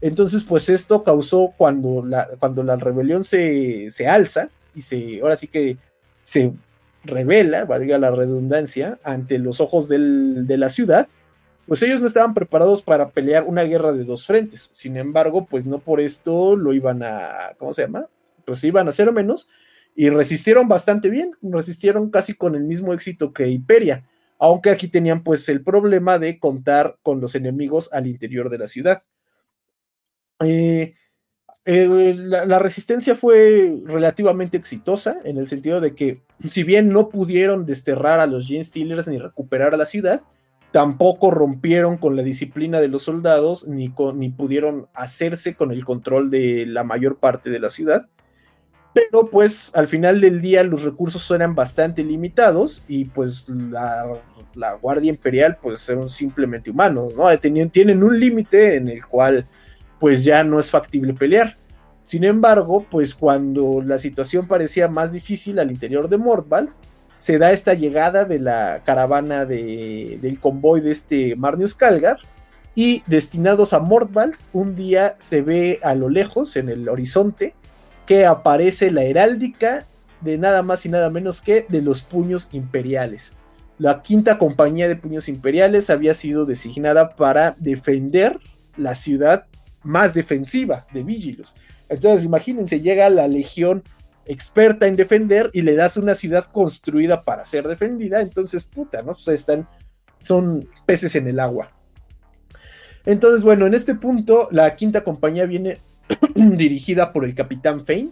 Entonces, pues esto causó cuando la, cuando la rebelión se, se alza y se, ahora sí que se revela, valga la redundancia, ante los ojos de la ciudad, pues ellos no estaban preparados para pelear una guerra de dos frentes. Sin embargo, pues no por esto lo iban a, ¿cómo se llama? Pues iban a cero menos y resistieron bastante bien, resistieron casi con el mismo éxito que Hiperia, aunque aquí tenían pues el problema de contar con los enemigos al interior de la ciudad. Eh, eh, la, resistencia fue relativamente exitosa en el sentido de que si bien no pudieron desterrar a los Gene Steelers ni recuperar a la ciudad, tampoco rompieron con la disciplina de los soldados ni, ni pudieron hacerse con el control de la mayor parte de la ciudad. Pero pues al final del día los recursos eran bastante limitados y pues la, Guardia Imperial pues eran simplemente humanos, ¿no? tienen un límite en el cual pues ya no es factible pelear. Sin embargo, pues cuando la situación parecía más difícil al interior de Mordvald, se da esta llegada de la caravana del convoy de este Marnius Calgar y destinados a Mordvald, un día se ve a lo lejos, en el horizonte, que aparece la heráldica de nada más y nada menos que de los puños imperiales. La quinta compañía de puños imperiales había sido designada para defender la ciudad más defensiva de Vigilus. Entonces, imagínense, llega la legión experta en defender y le das una ciudad construida para ser defendida, entonces, puta, ¿no? O sea, están, son peces en el agua. Entonces, bueno, en este punto, la quinta compañía viene dirigida por el capitán Fane,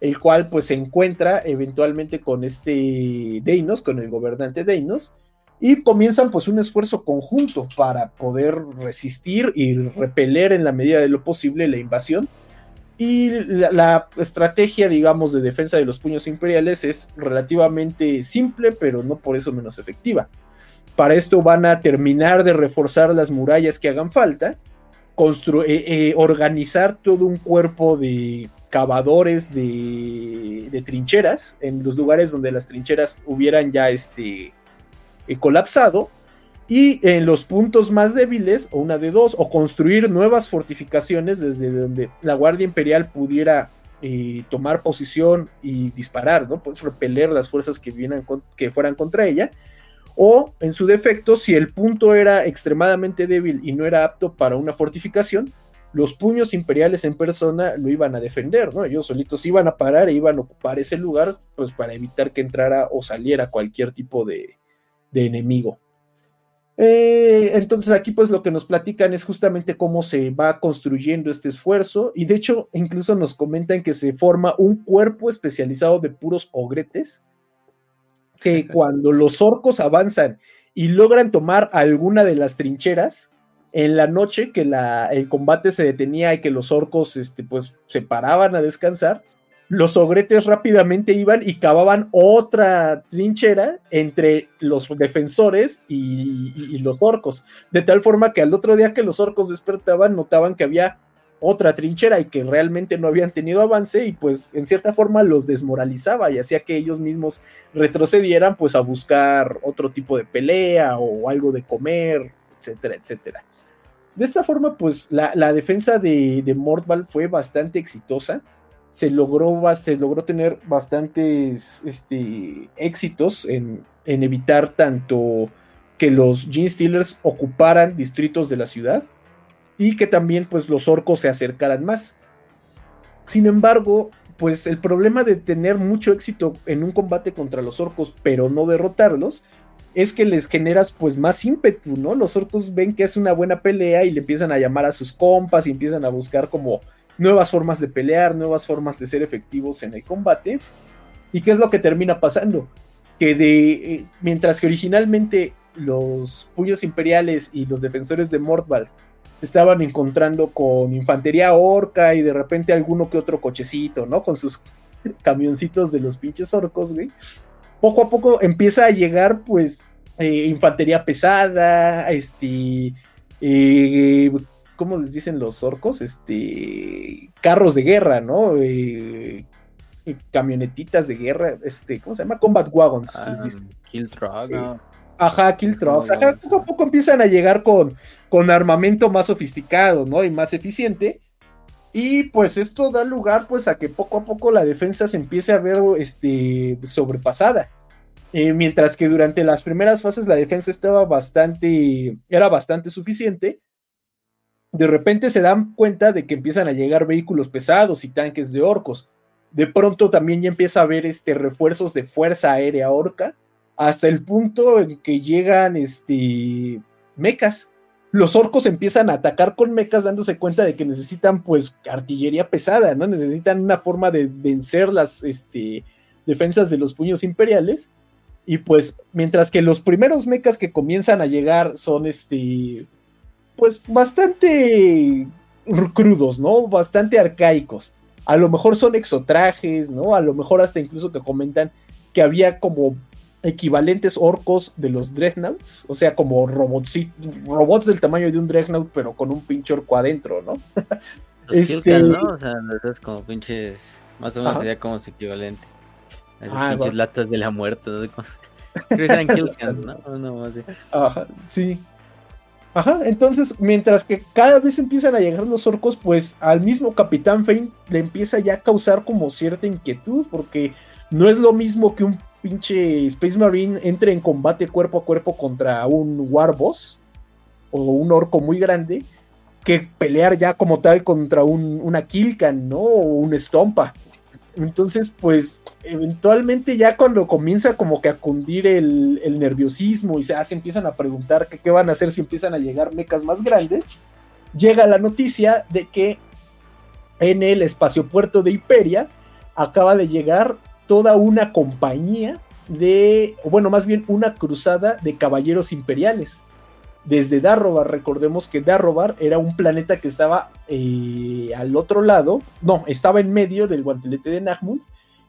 el cual pues se encuentra eventualmente con este Deinos, con el gobernante Deinos, y comienzan pues un esfuerzo conjunto para poder resistir y repeler en la medida de lo posible la invasión. Y la, estrategia, digamos, de defensa de los puños imperiales es relativamente simple, pero no por eso menos efectiva. Para esto van a terminar de reforzar las murallas que hagan falta, eh, eh, organizar todo un cuerpo de cavadores de, trincheras en los lugares donde las trincheras hubieran ya este, eh, colapsado y en los puntos más débiles, o una de dos, o construir nuevas fortificaciones desde donde la Guardia Imperial pudiera eh, tomar posición y disparar, ¿no? Pues repeler las fuerzas que, vienen que fueran contra ella, o en su defecto, si el punto era extremadamente débil y no era apto para una fortificación, los puños imperiales en persona lo iban a defender, ¿no? Ellos solitos iban a parar e iban a ocupar ese lugar, pues para evitar que entrara o saliera cualquier tipo de, enemigo. Eh, entonces aquí pues lo que nos platican es justamente cómo se va construyendo este esfuerzo y de hecho incluso nos comentan que se forma un cuerpo especializado de puros ogretes que cuando los orcos avanzan y logran tomar alguna de las trincheras, en la noche que la, el combate se detenía y que los orcos este, pues, se paraban a descansar, los ogretes rápidamente iban y cavaban otra trinchera entre los defensores y, los orcos, de tal forma que al otro día que los orcos despertaban notaban que había otra trinchera y que realmente no habían tenido avance y pues en cierta forma los desmoralizaba y hacía que ellos mismos retrocedieran pues a buscar otro tipo de pelea o algo de comer, etcétera, etcétera. De esta forma, pues la, defensa de, de fue bastante exitosa. Se logró, se logró tener bastantes este, éxitos en, evitar tanto que los Gene Stealers ocuparan distritos de la ciudad y que también pues los orcos se acercaran más. Sin embargo, pues el problema de tener mucho éxito en un combate contra los orcos pero no derrotarlos es que les generas pues más ímpetu, ¿no? Los orcos ven que es una buena pelea y le empiezan a llamar a sus compas y empiezan a buscar como nuevas formas de pelear, nuevas formas de ser efectivos en el combate. ¿Y qué es lo que termina pasando? Que de eh, mientras que originalmente los puños imperiales y los defensores de Mordvald estaban encontrando con infantería orca y de repente alguno que otro cochecito, ¿no? Con sus camioncitos de los pinches orcos, güey poco a poco empieza a llegar, pues, eh, infantería pesada, este, eh, ¿cómo les dicen los orcos? Este, carros de guerra, ¿no? Eh, camionetitas de guerra, este, ¿cómo se llama? Combat wagons. Ah, kill truck. Ajá, kill trucks. Ajá, poco a poco empiezan a llegar con, con armamento más sofisticado, ¿no? Y más eficiente. Y pues esto da lugar pues a que poco a poco la defensa se empiece a ver este, sobrepasada. Eh, mientras que durante las primeras fases la defensa estaba bastante, era bastante suficiente. De repente se dan cuenta de que empiezan a llegar vehículos pesados y tanques de orcos. De pronto también ya empieza a haber este, refuerzos de fuerza aérea orca, hasta el punto en que llegan este, mecas los orcos empiezan a atacar con mecas dándose cuenta de que necesitan pues artillería pesada, ¿no? Necesitan una forma de vencer las este, defensas de los puños imperiales. Y pues mientras que los primeros mecas que comienzan a llegar son este pues bastante crudos, ¿no? Bastante arcaicos. A lo mejor son exotrajes, ¿no? A lo mejor hasta incluso que comentan que había como equivalentes orcos de los Dreadnoughts, o sea, como robots, robots del tamaño de un Dreadnought, pero con un pinche orco adentro, ¿no? este... ¿no? O sea, esas como pinches, más o menos sería como su equivalente. Ah, pinches latas de la muerte, ¿no? Creo que eran ¿no? No, Ajá, sí. Ajá, entonces, mientras que cada vez empiezan a llegar los orcos, pues al mismo Capitán Fane le empieza ya a causar como cierta inquietud, porque no es lo mismo que un pinche Space Marine entre en combate cuerpo a cuerpo contra un Warboss o un orco muy grande que pelear ya como tal contra un, una Kilkan, ¿no? O un Stompa. Entonces, pues, eventualmente ya cuando comienza como que a cundir el, nerviosismo y se, ah, empiezan a preguntar qué van a hacer si empiezan a llegar mecas más grandes, llega la noticia de que en el espaciopuerto de Hiperia acaba de llegar toda una compañía de, bueno, más bien una cruzada de caballeros imperiales. Desde Darrobar, recordemos que Darrobar era un planeta que estaba eh, al otro lado, no, estaba en medio del guantelete de Nahmud,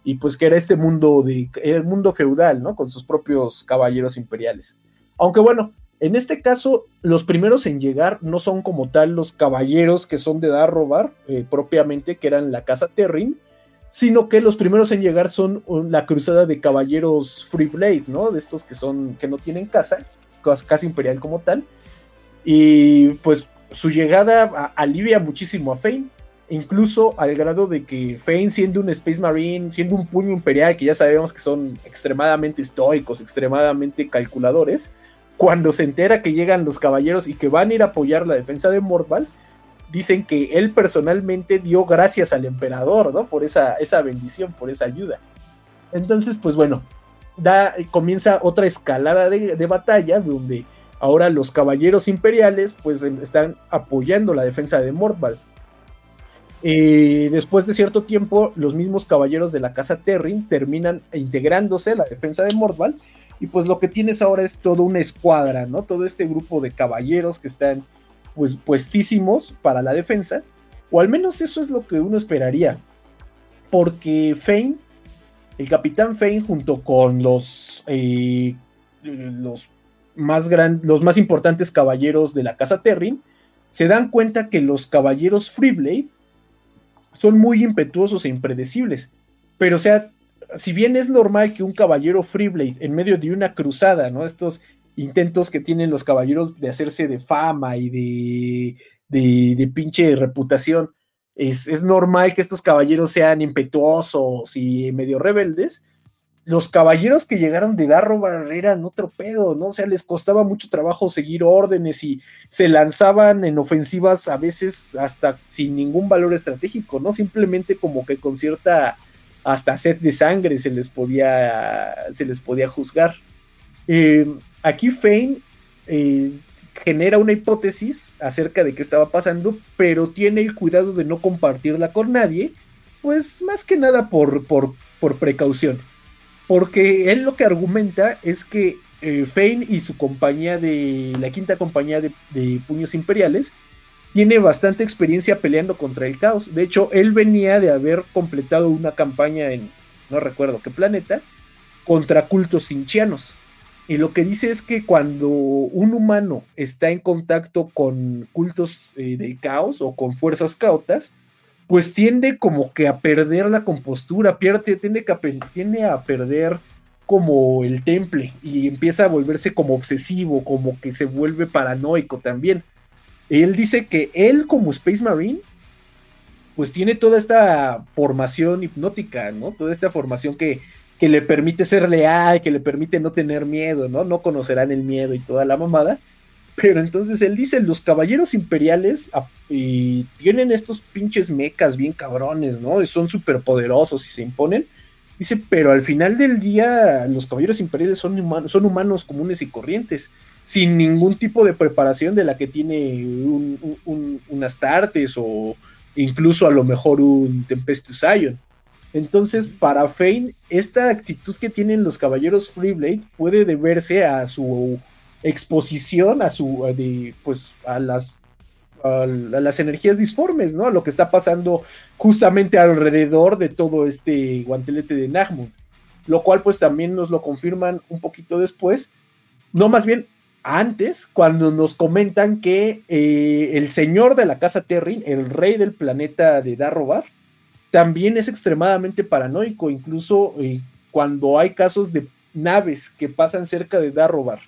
y pues que era este mundo de, el mundo feudal, ¿no? Con sus propios caballeros imperiales. Aunque bueno, en este caso, los primeros en llegar no son como tal los caballeros que son de Darrobar, eh, propiamente, que eran la casa Terrin, sino que los primeros en llegar son la cruzada de caballeros Free Blade, ¿no? De estos que son, que no tienen casa, casa imperial como tal. Y pues su llegada alivia muchísimo a Fane. incluso al grado de que Fane, siendo un Space Marine, siendo un puño imperial, que ya sabemos que son extremadamente estoicos, extremadamente calculadores, cuando se entera que llegan los caballeros y que van a ir a apoyar la defensa de Mordval, dicen que él personalmente dio gracias al emperador, ¿no? Por esa, esa bendición, por esa ayuda. Entonces, pues bueno, da, comienza otra escalada de, batalla donde ahora los caballeros imperiales pues em, están apoyando la defensa de Mordval. Eh, después de cierto tiempo, los mismos caballeros de la casa Terrin terminan integrándose a la defensa de Mordval. Y pues lo que tienes ahora es toda una escuadra, ¿no? Todo este grupo de caballeros que están pues puestísimos para la defensa. O al menos eso es lo que uno esperaría. Porque Fane, el capitán Fane, junto con los, eh, los, más los más importantes caballeros de la casa Terrin, se dan cuenta que los caballeros Freeblade son muy impetuosos e impredecibles. Pero, o sea, si bien es normal que un caballero Freeblade en medio de una cruzada, ¿no? Estos intentos que tienen los caballeros de hacerse de fama y de, de pinche reputación, es, es, normal que estos caballeros sean impetuosos y medio rebeldes. Los caballeros que llegaron de Darro eran otro pedo, ¿no? O sea, les costaba mucho trabajo seguir órdenes y se lanzaban en ofensivas a veces hasta sin ningún valor estratégico, ¿no? Simplemente como que con cierta hasta sed de sangre se les podía, se les podía juzgar. Eh, aquí Fane eh, genera una hipótesis acerca de qué estaba pasando, pero tiene el cuidado de no compartirla con nadie, pues más que nada por, por, por precaución. Porque él lo que argumenta es que eh, Fane y su compañía de la quinta compañía de, de puños imperiales tiene bastante experiencia peleando contra el caos. De hecho, él venía de haber completado una campaña en, no recuerdo qué planeta, contra cultos sinchianos. Y lo que dice es que cuando un humano está en contacto con cultos eh, del caos o con fuerzas cautas, pues tiende como que a perder la compostura, pierde, tiende, que tiende a perder como el temple y empieza a volverse como obsesivo, como que se vuelve paranoico también. Él dice que él como Space Marine, pues tiene toda esta formación hipnótica, ¿no? Toda esta formación que, que le permite ser leal, que le permite no tener miedo, ¿no? No conocerán el miedo y toda la mamada. Pero entonces él dice, los caballeros imperiales y tienen estos pinches mecas bien cabrones, ¿no? Son súper poderosos y se imponen. Dice, pero al final del día los caballeros imperiales son humanos, son humanos comunes y corrientes sin ningún tipo de preparación de la que tiene un, Astartes o incluso a lo mejor un Tempestus Ion. Entonces, para Fane, esta actitud que tienen los caballeros Freeblade puede deberse a su exposición, a su pues a las a las energías disformes, ¿no? A lo que está pasando justamente alrededor de todo este guantelete de Nahmud. Lo cual, pues también nos lo confirman un poquito después. No, más bien, antes, cuando nos comentan que eh, el señor de la casa Terrin, el rey del planeta de Darrobar, también es extremadamente paranoico, incluso eh, cuando hay casos de naves que pasan cerca de Darrobar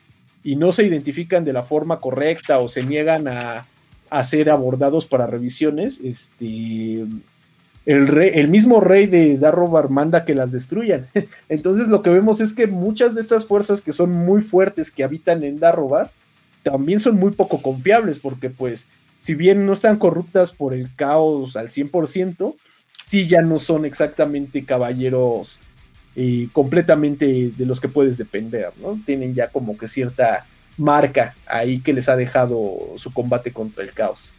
y no se identifican de la forma correcta o se niegan a, ser abordados para revisiones, este, el, mismo rey de Darrobar manda que las destruyan. Entonces lo que vemos es que muchas de estas fuerzas que son muy fuertes que habitan en Darrobar también son muy poco confiables porque pues si bien no están corruptas por el caos al 100%, sí ya no son exactamente caballeros eh, completamente de los que puedes depender, ¿no? Tienen ya como que cierta marca ahí que les ha dejado su combate contra el caos.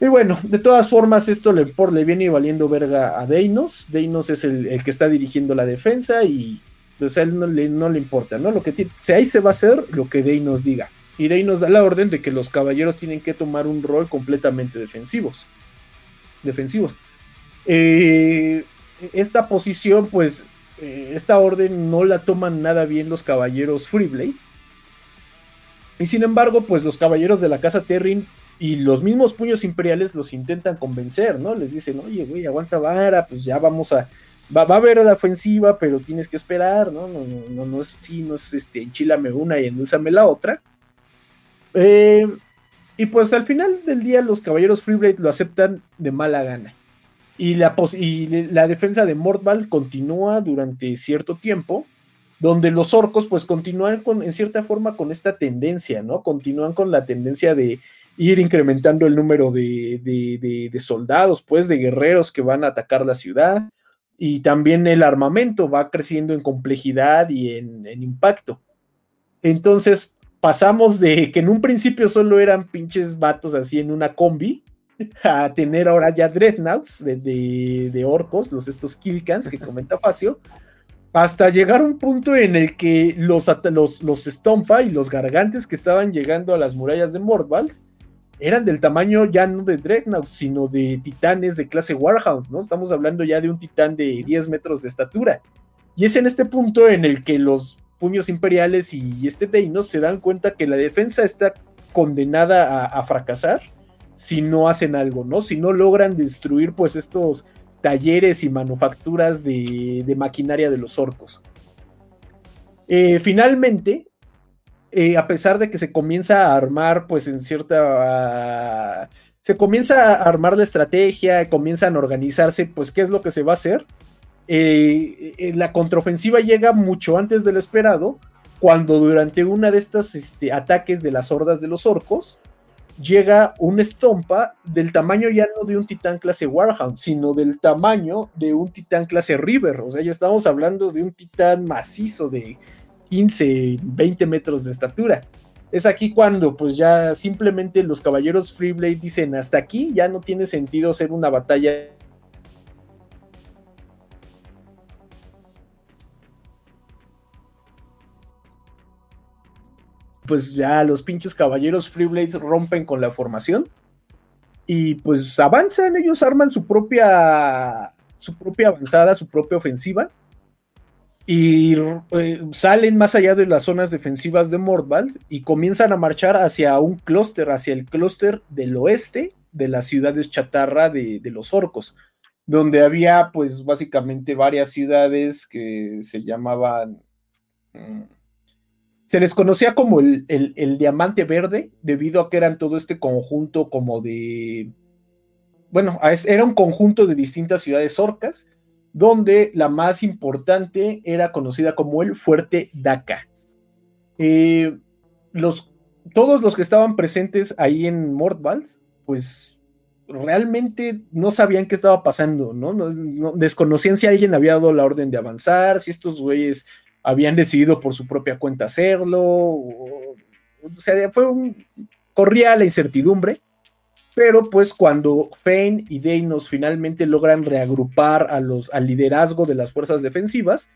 Y bueno, de todas formas, esto le, por, le viene valiendo verga a Deinos. Deinos es el, que está dirigiendo la defensa y pues a él no le, no le importa, ¿no? Lo que tiene, ahí se va a hacer lo que Deinos diga. Y Deinos da la orden de que los caballeros tienen que tomar un rol completamente defensivos. Defensivos. Eh, esta posición, pues, eh, esta orden no la toman nada bien los caballeros Freeblade. Y sin embargo, pues los caballeros de la casa Terrin y los mismos puños imperiales los intentan convencer, ¿no? Les dicen, oye, güey, aguanta vara, pues ya vamos a. Va, a haber la ofensiva, pero tienes que esperar, ¿no? No, no, no, es, sí, no es este, enchilame una y endulzame la otra. Eh, Y pues al final del día los caballeros Freeblade lo aceptan de mala gana. Y la, y la defensa de Mordval continúa durante cierto tiempo, donde los orcos pues continúan con, en cierta forma con esta tendencia, ¿no? Continúan con la tendencia de ir incrementando el número de, de, soldados, pues de guerreros que van a atacar la ciudad. Y también el armamento va creciendo en complejidad y en, en impacto. Entonces pasamos de que en un principio solo eran pinches vatos así en una combi, a tener ahora ya dreadnoughts de, orcos, los estos killcans que comenta Facio, hasta llegar a un punto en el que los, los, los Stompa y los gargantes que estaban llegando a las murallas de Mordvald eran del tamaño ya no de dreadnoughts, sino de titanes de clase Warhound, ¿no? Estamos hablando ya de un titán de 10 metros de estatura. Y es en este punto en el que los puños imperiales y este Deinos se dan cuenta que la defensa está condenada a fracasar si no hacen algo, ¿no? Si no logran destruir pues estos talleres y manufacturas de, maquinaria de los orcos. Eh, finalmente, eh, a pesar de que se comienza a armar pues en cierta... se comienza a armar la estrategia, comienzan a organizarse, pues qué es lo que se va a hacer. Eh, la contraofensiva llega mucho antes de lo esperado, cuando durante una de estas este, ataques de las hordas de los orcos, llega un estompa del tamaño ya no de un titán clase Warhound, sino del tamaño de un titán clase River. O sea, ya estamos hablando de un titán macizo de 15, 20 metros de estatura. Es aquí cuando pues ya simplemente los caballeros Freeblade dicen hasta aquí ya no tiene sentido ser una batalla pues ya los pinches caballeros Freeblades rompen con la formación y pues avanzan, ellos arman su propia su propia avanzada, su propia ofensiva y eh, salen más allá de las zonas defensivas de Mordvald y comienzan a marchar hacia un clúster, hacia el clúster del oeste de las ciudades chatarra de, los orcos, donde había pues básicamente varias ciudades que se llamaban... Mm, se les conocía como el, diamante verde, debido a que eran todo este conjunto como de. Bueno, era un conjunto de distintas ciudades orcas, donde la más importante era conocida como el Fuerte Daka. Eh, los, todos los que estaban presentes ahí en Mordvald, pues realmente no sabían qué estaba pasando, ¿no? Desconocían si alguien había dado la orden de avanzar, si estos güeyes habían decidido por su propia cuenta hacerlo. O, sea, fue un, corría la incertidumbre, pero pues cuando Fane y Deinos finalmente logran reagrupar a los, al liderazgo de las fuerzas defensivas,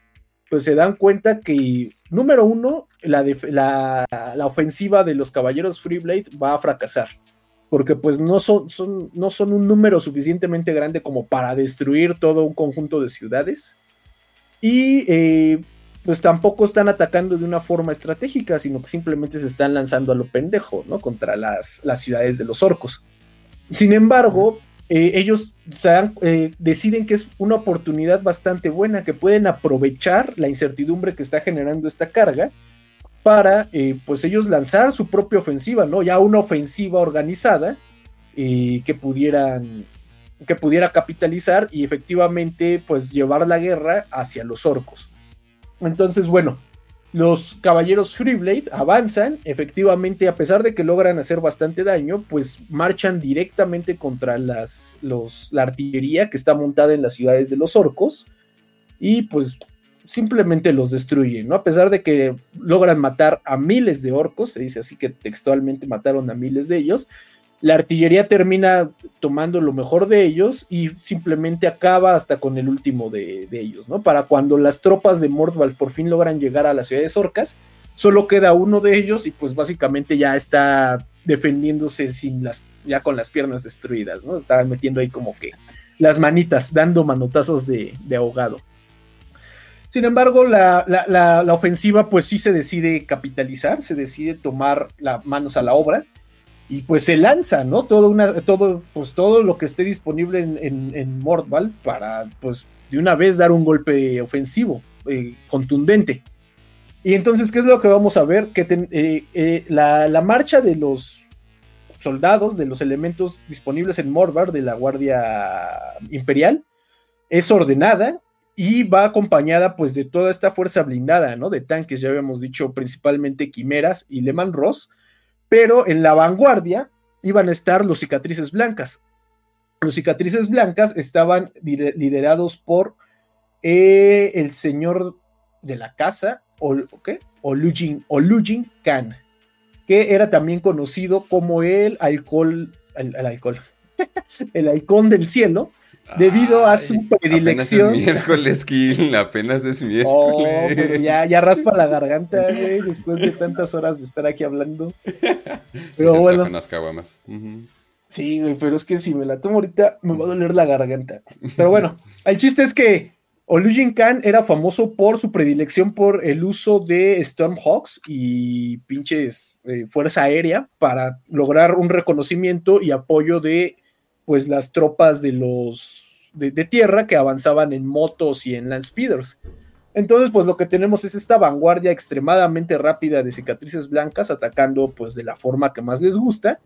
pues se dan cuenta que, número uno, la, la, ofensiva de los caballeros Freeblade va a fracasar, porque pues no son, son, no son un número suficientemente grande como para destruir todo un conjunto de ciudades. Y eh, pues tampoco están atacando de una forma estratégica, sino que simplemente se están lanzando a lo pendejo, ¿no? Contra las, las ciudades de los orcos. Sin embargo, eh, ellos eh, deciden que es una oportunidad bastante buena, que pueden aprovechar la incertidumbre que está generando esta carga para, eh, pues ellos lanzar su propia ofensiva, ¿no? Ya una ofensiva organizada que pudieran que pudiera capitalizar y efectivamente pues llevar la guerra hacia los orcos. Entonces, bueno, los caballeros Freeblade avanzan, efectivamente, a pesar de que logran hacer bastante daño, pues marchan directamente contra las, la artillería que está montada en las ciudades de los orcos y pues simplemente los destruyen, ¿no? A pesar de que logran matar a miles de orcos, se dice así que textualmente mataron a miles de ellos, la artillería termina tomando lo mejor de ellos y simplemente acaba hasta con el último de, ellos, ¿no? Para cuando las tropas de Mordvald por fin logran llegar a la ciudad de Orcas, solo queda uno de ellos y pues básicamente ya está defendiéndose sin las, ya con las piernas destruidas, ¿no? Está metiendo ahí como que las manitas, dando manotazos de, ahogado. Sin embargo, la, la, ofensiva pues sí se decide capitalizar, se decide tomar las manos a la obra y pues se lanza, ¿no? Todo, una, todo, pues todo lo que esté disponible en, en, para, pues, de una vez dar un golpe ofensivo, eh, contundente. Y entonces, ¿qué es lo que vamos a ver? Que eh, eh, la, marcha de los soldados, de los elementos disponibles en Morvar de la Guardia Imperial. Es ordenada y va acompañada pues de toda esta fuerza blindada, ¿no? De tanques, ya habíamos dicho, principalmente Quimeras y Leman Ross, pero en la vanguardia iban a estar los cicatrices blancas. Los cicatrices blancas estaban liderados por eh, el señor de la casa, o, ¿qué? Olujin, Olujin Khan, que era también conocido como el alcohol, el, alcohol, el halcón del cielo, debido a su predilección. Apenas es miércoles, Kill, apenas es miércoles. Oh, pero ya, ya raspa la garganta, güey, después de tantas horas de estar aquí hablando. Pero bueno. Sí, güey, pero es que si me la tomo ahorita me va a doler la garganta. Pero bueno, el chiste es que Olujin Khan era famoso por su predilección por el uso de Stormhawks y pinches eh, fuerza aérea para lograr un reconocimiento y apoyo de pues las tropas de los de, tierra que avanzaban en motos y en land speeders. Entonces, pues lo que tenemos es esta vanguardia extremadamente rápida de cicatrices blancas atacando pues de la forma que más les gusta,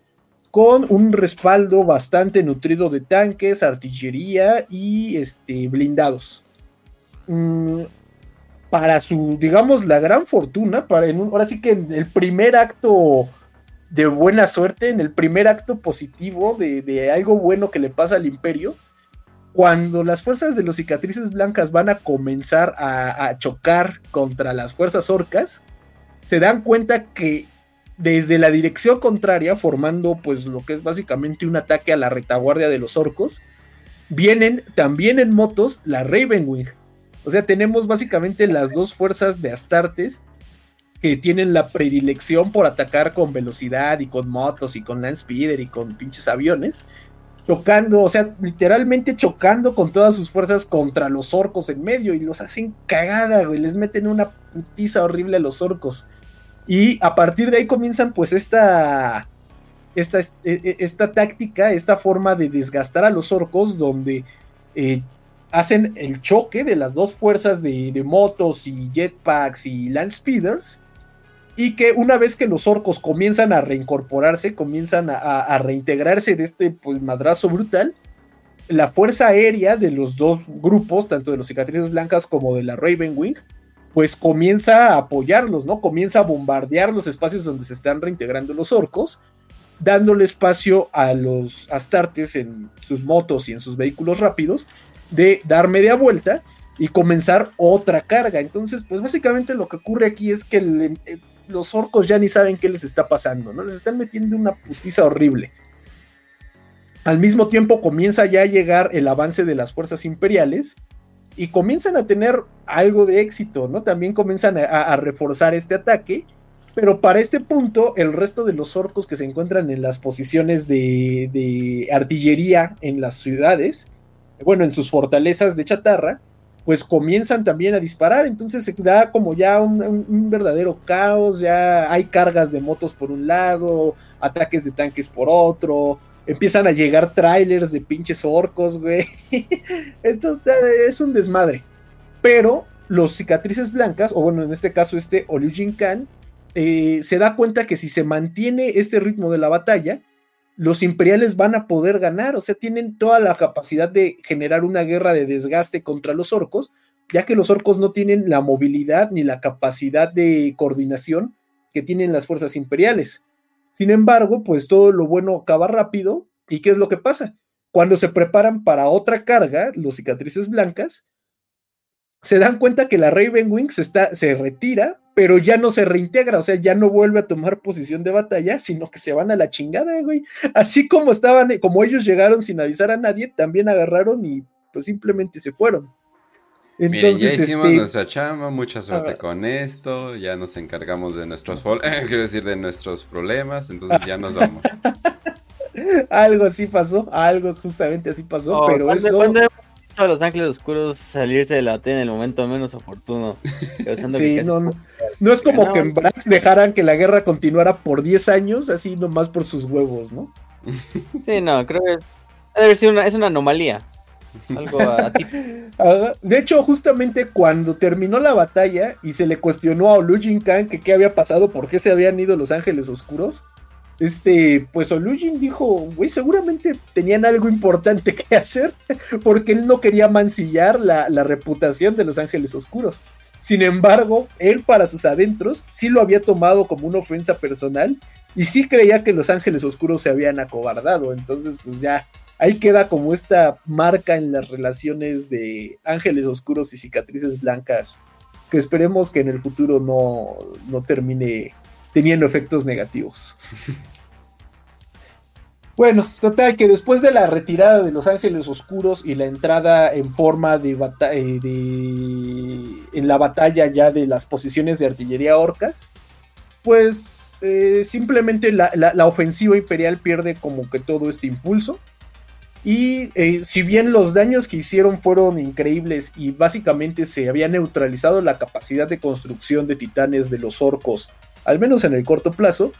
con un respaldo bastante nutrido de tanques, artillería y este, blindados. Mm, para su, digamos, la gran fortuna, para en ahora sí que en el primer acto de buena suerte, en el primer acto positivo de, algo bueno que le pasa al imperio, cuando las fuerzas de los cicatrices blancas van a comenzar a, a, chocar contra las fuerzas orcas, se dan cuenta que desde la dirección contraria, formando pues lo que es básicamente un ataque a la retaguardia de los orcos, vienen también en motos la Ravenwing, o sea, tenemos básicamente las dos fuerzas de Astartes que tienen la predilección por atacar con velocidad y con motos y con land speeder y con pinches aviones, chocando, o sea, literalmente chocando con todas sus fuerzas contra los orcos en medio y los hacen cagada, güey, les meten una putiza horrible a los orcos. Y a partir de ahí comienzan pues esta, esta, e, e, esta táctica, esta forma de desgastar a los orcos donde eh, hacen el choque de las dos fuerzas de, motos y jetpacks y land speeders. Y que una vez que los orcos comienzan a reincorporarse, comienzan a, reintegrarse de este pues, madrazo brutal, la fuerza aérea de los dos grupos, tanto de los cicatrices blancas como de la Ravenwing, pues comienza a apoyarlos, ¿no? Comienza a bombardear los espacios donde se están reintegrando los orcos, dándole espacio a los astartes en sus motos y en sus vehículos rápidos de dar media vuelta y comenzar otra carga. Entonces, pues básicamente lo que ocurre aquí es que eh, los orcos ya ni saben qué les está pasando, ¿no? Les están metiendo una putiza horrible. Al mismo tiempo comienza ya a llegar el avance de las fuerzas imperiales y comienzan a tener algo de éxito, ¿no? También comienzan a, reforzar este ataque, pero para este punto el resto de los orcos que se encuentran en las posiciones de, de artillería en las ciudades, bueno, en sus fortalezas de chatarra, pues comienzan también a disparar, entonces se da como ya un, verdadero caos, ya hay cargas de motos por un lado, ataques de tanques por otro, empiezan a llegar trailers de pinches orcos, güey. Entonces es un desmadre. Pero los cicatrices blancas, o bueno, en este caso este Olujin Khan, eh, se da cuenta que si se mantiene este ritmo de la batalla, los imperiales van a poder ganar, o sea, tienen toda la capacidad de generar una guerra de desgaste contra los orcos, ya que los orcos no tienen la movilidad ni la capacidad de coordinación que tienen las fuerzas imperiales. Sin embargo, pues todo lo bueno acaba rápido, ¿y qué es lo que pasa? Cuando se preparan para otra carga, los cicatrices blancas, se dan cuenta que la Ravenwing se, está, se retira, pero ya no se reintegra, o sea, ya no vuelve a tomar posición de batalla, sino que se van a la chingada, güey. Así como estaban, como ellos llegaron sin avisar a nadie, también agarraron y pues simplemente se fueron. Entonces, ya hicimos este, nuestra chamba, mucha suerte ah. con esto, ya nos encargamos de nuestros, quiero decir, de nuestros problemas, entonces ya nos vamos. algo así pasó, algo justamente así pasó, oh, pero eso a los ángeles oscuros salirse de la T en el momento menos oportuno. Sí, no, no, es como que en Brax dejaran que la guerra continuara por 10 años, así nomás por sus huevos, ¿no? Sí, no, creo que debe ser una, es una anomalía. Algo De hecho, justamente cuando terminó la batalla y se le cuestionó a Olujin Khan que qué había pasado, por qué se habían ido los ángeles oscuros, este, pues Olujin dijo, güey, seguramente tenían algo importante que hacer, porque él no quería mancillar la, la, reputación de los Ángeles Oscuros. Sin embargo, él para sus adentros sí lo había tomado como una ofensa personal y sí creía que los Ángeles Oscuros se habían acobardado. Entonces, pues ya, ahí queda como esta marca en las relaciones de Ángeles Oscuros y cicatrices blancas, que esperemos que en el futuro no, no termine teniendo efectos negativos. Bueno, total, que después de la retirada de los Ángeles Oscuros y la entrada en forma de, eh, en la batalla ya de las posiciones de artillería orcas, pues eh, simplemente la, ofensiva imperial pierde como que todo este impulso. Y eh, si bien los daños que hicieron fueron increíbles y básicamente se había neutralizado la capacidad de construcción de titanes de los orcos al menos en el corto plazo,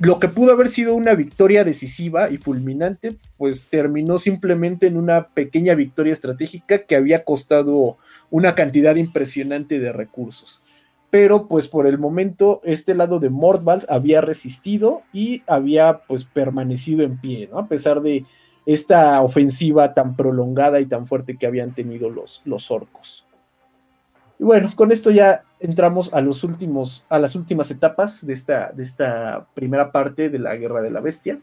lo que pudo haber sido una victoria decisiva y fulminante, pues terminó simplemente en una pequeña victoria estratégica que había costado una cantidad impresionante de recursos. Pero pues por el momento este lado de Mordvald había resistido y había pues permanecido en pie, ¿no? A pesar de esta ofensiva tan prolongada y tan fuerte que habían tenido los, los orcos. Y bueno, con esto ya entramos a los últimos, a las últimas etapas de esta, de esta primera parte de la Guerra de la Bestia.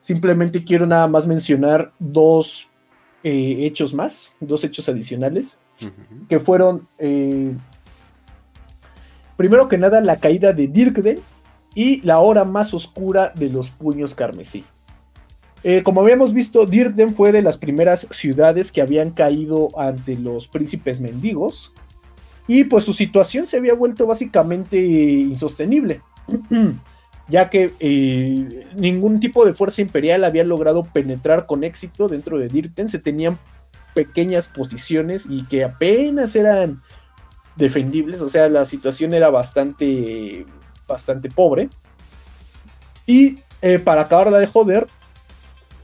Simplemente quiero nada más mencionar dos eh, hechos más, dos hechos adicionales, que fueron, eh, primero que nada, la caída de Dirkden y la hora más oscura de los puños carmesí. Eh, como habíamos visto, Dirkden fue de las primeras ciudades que habían caído ante los príncipes mendigos, y pues su situación se había vuelto básicamente insostenible, ya que eh, ningún tipo de fuerza imperial había logrado penetrar con éxito dentro de Dirten, se tenían pequeñas posiciones y que apenas eran defendibles, o sea, la situación era bastante, bastante pobre. Y eh, para acabarla de joder,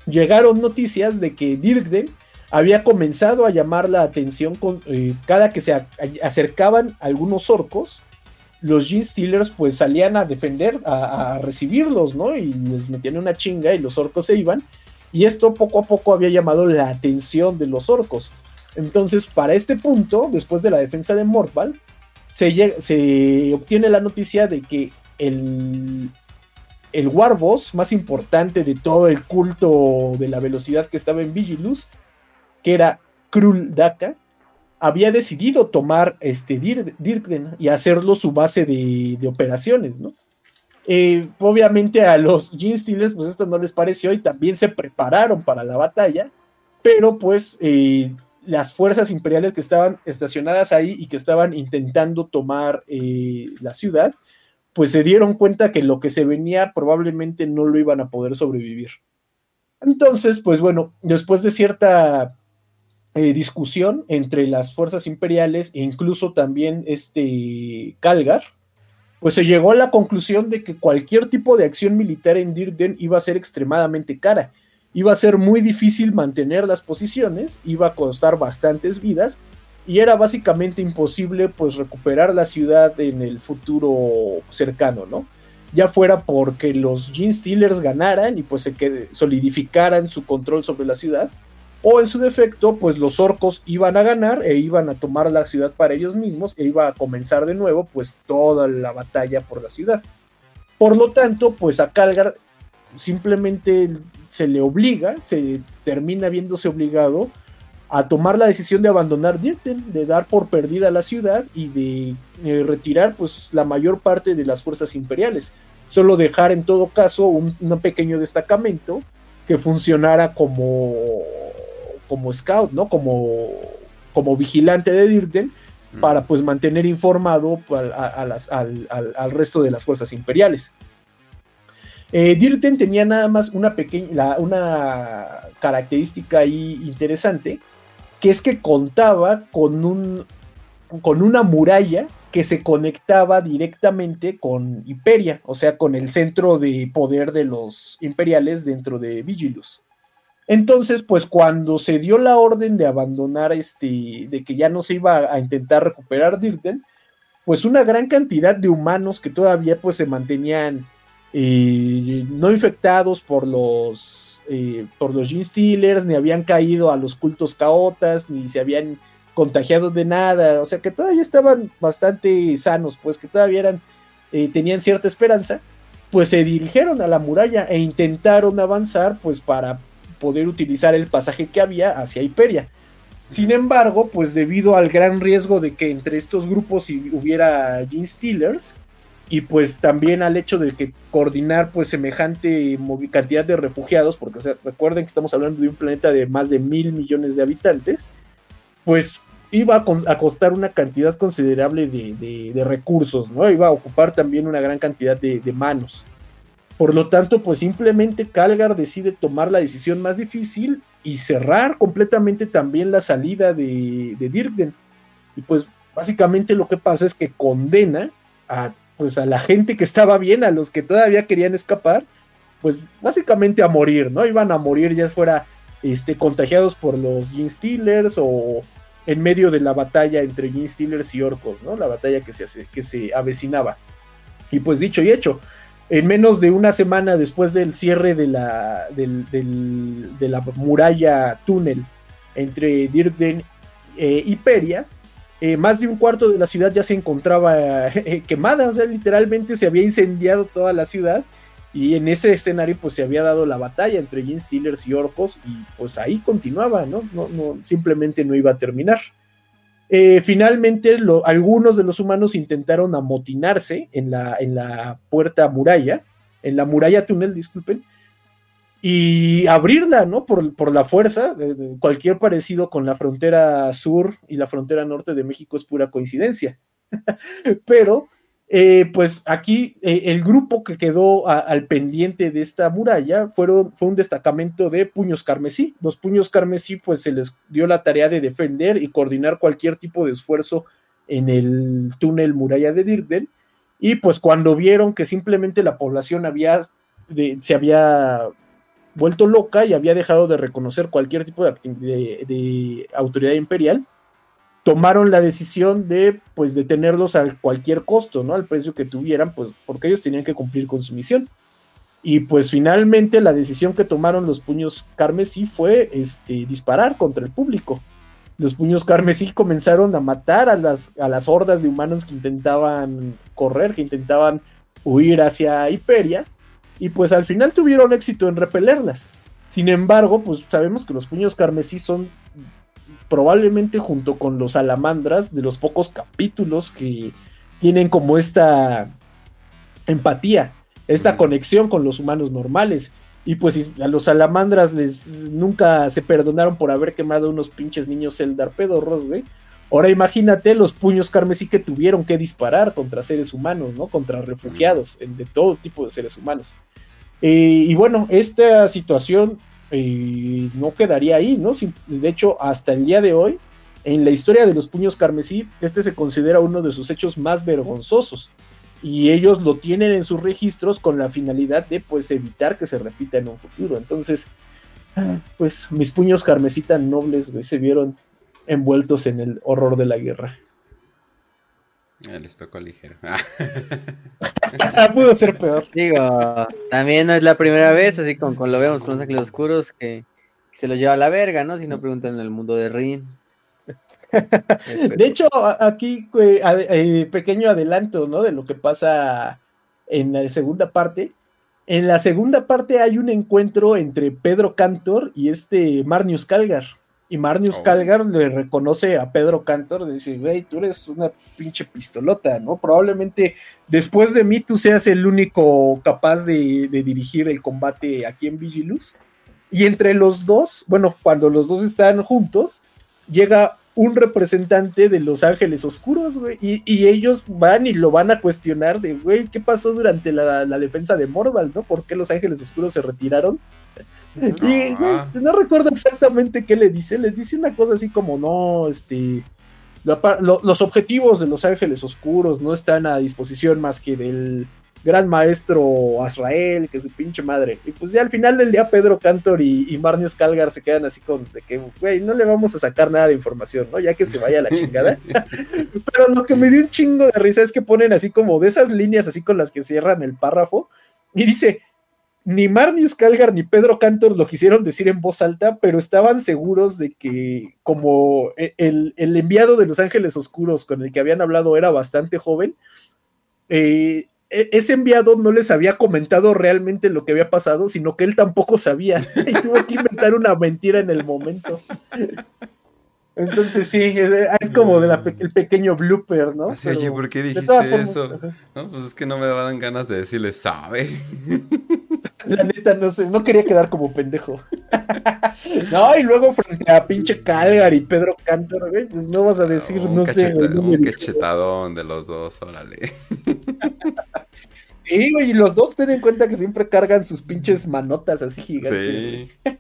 llegaron noticias de que Dirkden había comenzado a llamar la atención con, eh, cada que se acercaban algunos orcos, los Gene Stealers pues salían a defender, a, recibirlos, ¿no? Y les metían una chinga y los orcos se iban. Y esto poco a poco había llamado la atención de los orcos. Entonces, para este punto, después de la defensa de Morval, se, se obtiene la noticia de que el, el Warboss más importante de todo el culto de la velocidad que estaba en Vigilus que era Krul Daka, había decidido tomar este Dirkden y hacerlo su base de, operaciones, ¿no? Eh, obviamente a los Gene pues esto no les pareció y también se prepararon para la batalla, pero pues eh, las fuerzas imperiales que estaban estacionadas ahí y que estaban intentando tomar eh, la ciudad, pues se dieron cuenta que lo que se venía probablemente no lo iban a poder sobrevivir. Entonces, pues bueno, después de cierta eh, discusión entre las fuerzas imperiales e incluso también este Calgar, pues se llegó a la conclusión de que cualquier tipo de acción militar en Dirden iba a ser extremadamente cara, iba a ser muy difícil mantener las posiciones, iba a costar bastantes vidas y era básicamente imposible pues recuperar la ciudad en el futuro cercano, ¿no? Ya fuera porque los Gene Stealers ganaran y pues se solidificaran su control sobre la ciudad, o en su defecto, pues los orcos iban a ganar e iban a tomar la ciudad para ellos mismos e iba a comenzar de nuevo pues toda la batalla por la ciudad. Por lo tanto, pues a Calgar simplemente se le obliga, se termina viéndose obligado a tomar la decisión de abandonar Dirten, de dar por perdida la ciudad y de eh, retirar pues la mayor parte de las fuerzas imperiales. Solo dejar en todo caso un pequeño destacamento que funcionara como como scout, ¿no? Como, como vigilante de Dirten mm. para pues mantener informado al, resto de las fuerzas imperiales. Eh, Dirten tenía nada más una pequeña, una característica ahí interesante, que es que contaba con, un, con una muralla que se conectaba directamente con Imperia, o sea, con el centro de poder de los imperiales dentro de Vigilus. Entonces, pues cuando se dio la orden de abandonar este, de que ya no se iba a intentar recuperar Dirten, pues una gran cantidad de humanos que todavía pues se mantenían eh, no infectados por los, eh, por los Gene Stealers, ni habían caído a los cultos caotas, ni se habían contagiado de nada, o sea que todavía estaban bastante sanos, pues que todavía eran, eh, tenían cierta esperanza, pues se dirigieron a la muralla e intentaron avanzar pues para poder utilizar el pasaje que había hacia Hiperia. Sin embargo, pues debido al gran riesgo de que entre estos grupos hubiera Gene Stealers, y pues también al hecho de que coordinar pues semejante cantidad de refugiados, porque recuerden que estamos hablando de un planeta de más de mil millones de habitantes, pues iba a, costar una cantidad considerable de, recursos, ¿no? Iba a ocupar también una gran cantidad de, manos. Por lo tanto, pues simplemente Calgar decide tomar la decisión más difícil y cerrar completamente también la salida de, de Dirkden. Y pues básicamente lo que pasa es que condena a pues a la gente que estaba bien, a los que todavía querían escapar, pues básicamente a morir, ¿no? Iban a morir ya fuera este, contagiados por los Gene Stealers o en medio de la batalla entre Gene Stealers y Orcos, ¿no? La batalla que se, que se avecinaba. Y pues dicho y hecho, en menos de una semana después del cierre de la, de la muralla túnel entre Dirkden e Hiperia, eh, más de un cuarto de la ciudad ya se encontraba eh, quemada, o sea, literalmente se había incendiado toda la ciudad y en ese escenario pues se había dado la batalla entre Gene Steelers y Orcos y pues ahí continuaba, ¿no? no, no simplemente no iba a terminar. Eh, finalmente algunos de los humanos intentaron amotinarse en la, en la puerta muralla, en la muralla túnel, disculpen, y abrirla, ¿no? Por, la fuerza. cualquier parecido con la frontera sur y la frontera norte de México es pura coincidencia. Pero, eh, pues aquí eh, el grupo que quedó al pendiente de esta muralla fueron, fue un destacamento de puños carmesí. Los puños carmesí, pues se les dio la tarea de defender y coordinar cualquier tipo de esfuerzo en el túnel muralla de Dirden. Y pues cuando vieron que simplemente la población había, se había vuelto loca y había dejado de reconocer cualquier tipo de, de, autoridad imperial, tomaron la decisión de pues detenerlos a cualquier costo, ¿no? Al precio que tuvieran, pues porque ellos tenían que cumplir con su misión. Y pues finalmente la decisión que tomaron los puños carmesí fue este, disparar contra el público. Los puños carmesí comenzaron a matar a las, a las hordas de humanos que intentaban correr, que intentaban huir hacia Hiperia y pues al final tuvieron éxito en repelerlas. Sin embargo, pues sabemos que los puños carmesí son probablemente junto con los salamandras de los pocos capítulos que tienen como esta empatía, esta conexión con los humanos normales. Y pues a los salamandras les nunca se perdonaron por haber quemado unos pinches niños Eldar pedorros, güey. Ahora imagínate los puños carmesí que tuvieron que disparar contra seres humanos, ¿no? Contra refugiados, de todo tipo de seres humanos. Eh, y bueno, esta situación eh, no quedaría ahí, ¿no? De hecho, hasta el día de hoy, en la historia de los puños carmesí, este se considera uno de sus hechos más vergonzosos. Y ellos lo tienen en sus registros con la finalidad de pues evitar que se repita en un futuro. Entonces, pues mis puños carmesí tan nobles se vieron envueltos en el horror de la guerra. Eh, les tocó ligero. Pudo ser peor. Digo, también no es la primera vez, así como, lo vemos con los ángeles oscuros, que, se los lleva a la verga, ¿no? Si no preguntan en el mundo de Rin. De hecho, aquí eh, eh, pequeño adelanto, ¿no? De lo que pasa en la segunda parte. En la segunda parte hay un encuentro entre Pedro Cantor y este Marnius Calgar. Y Marnius oh. Calgar le reconoce a Pedro Cantor, le dice, güey, tú eres una pinche pistolota, ¿no? Probablemente después de mí tú seas el único capaz de, dirigir el combate aquí en Vigilus. Y entre los dos, bueno, cuando los dos están juntos, llega un representante de los Ángeles Oscuros, güey, y, ellos van y lo van a cuestionar de, güey, ¿qué pasó durante la, la defensa de Morval, no? ¿Por qué los Ángeles Oscuros se retiraron? Y no, recuerdo exactamente qué le dice. Les dice una cosa así como, no, este, los objetivos de los ángeles oscuros no están a disposición más que del gran maestro Azrael, que es su pinche madre. Y pues ya al final del día Pedro Cantor y, y Marnius Calgar se quedan así con de que, güey, no le vamos a sacar nada de información, ¿no? Ya que se vaya a la chingada. Pero lo que me dio un chingo de risa es que ponen así como de esas líneas así con las que cierran el párrafo Y dice, ni Marnius Calgar ni Pedro Cantor lo quisieron decir en voz alta, pero estaban seguros de que como e, el, enviado de Los Ángeles Oscuros con el que habían hablado era bastante joven, eh, e, ese enviado no les había comentado realmente lo que había pasado, sino que él tampoco sabía y tuvo que inventar una mentira en el momento. Entonces sí, es como de el pequeño blooper, ¿no? Así, oye, ¿por qué dijiste eso? No, pues es que no me daban ganas de decirle, sabe. La neta, no sé, no quería quedar como pendejo. no, y luego frente a pinche Calgar y Pedro Cantor, güey, pues no vas a decir, no, sé. un cachetadón de los dos, órale. Sí, güey, y los dos ten en cuenta que siempre cargan sus pinches manotas así gigantes. Sí.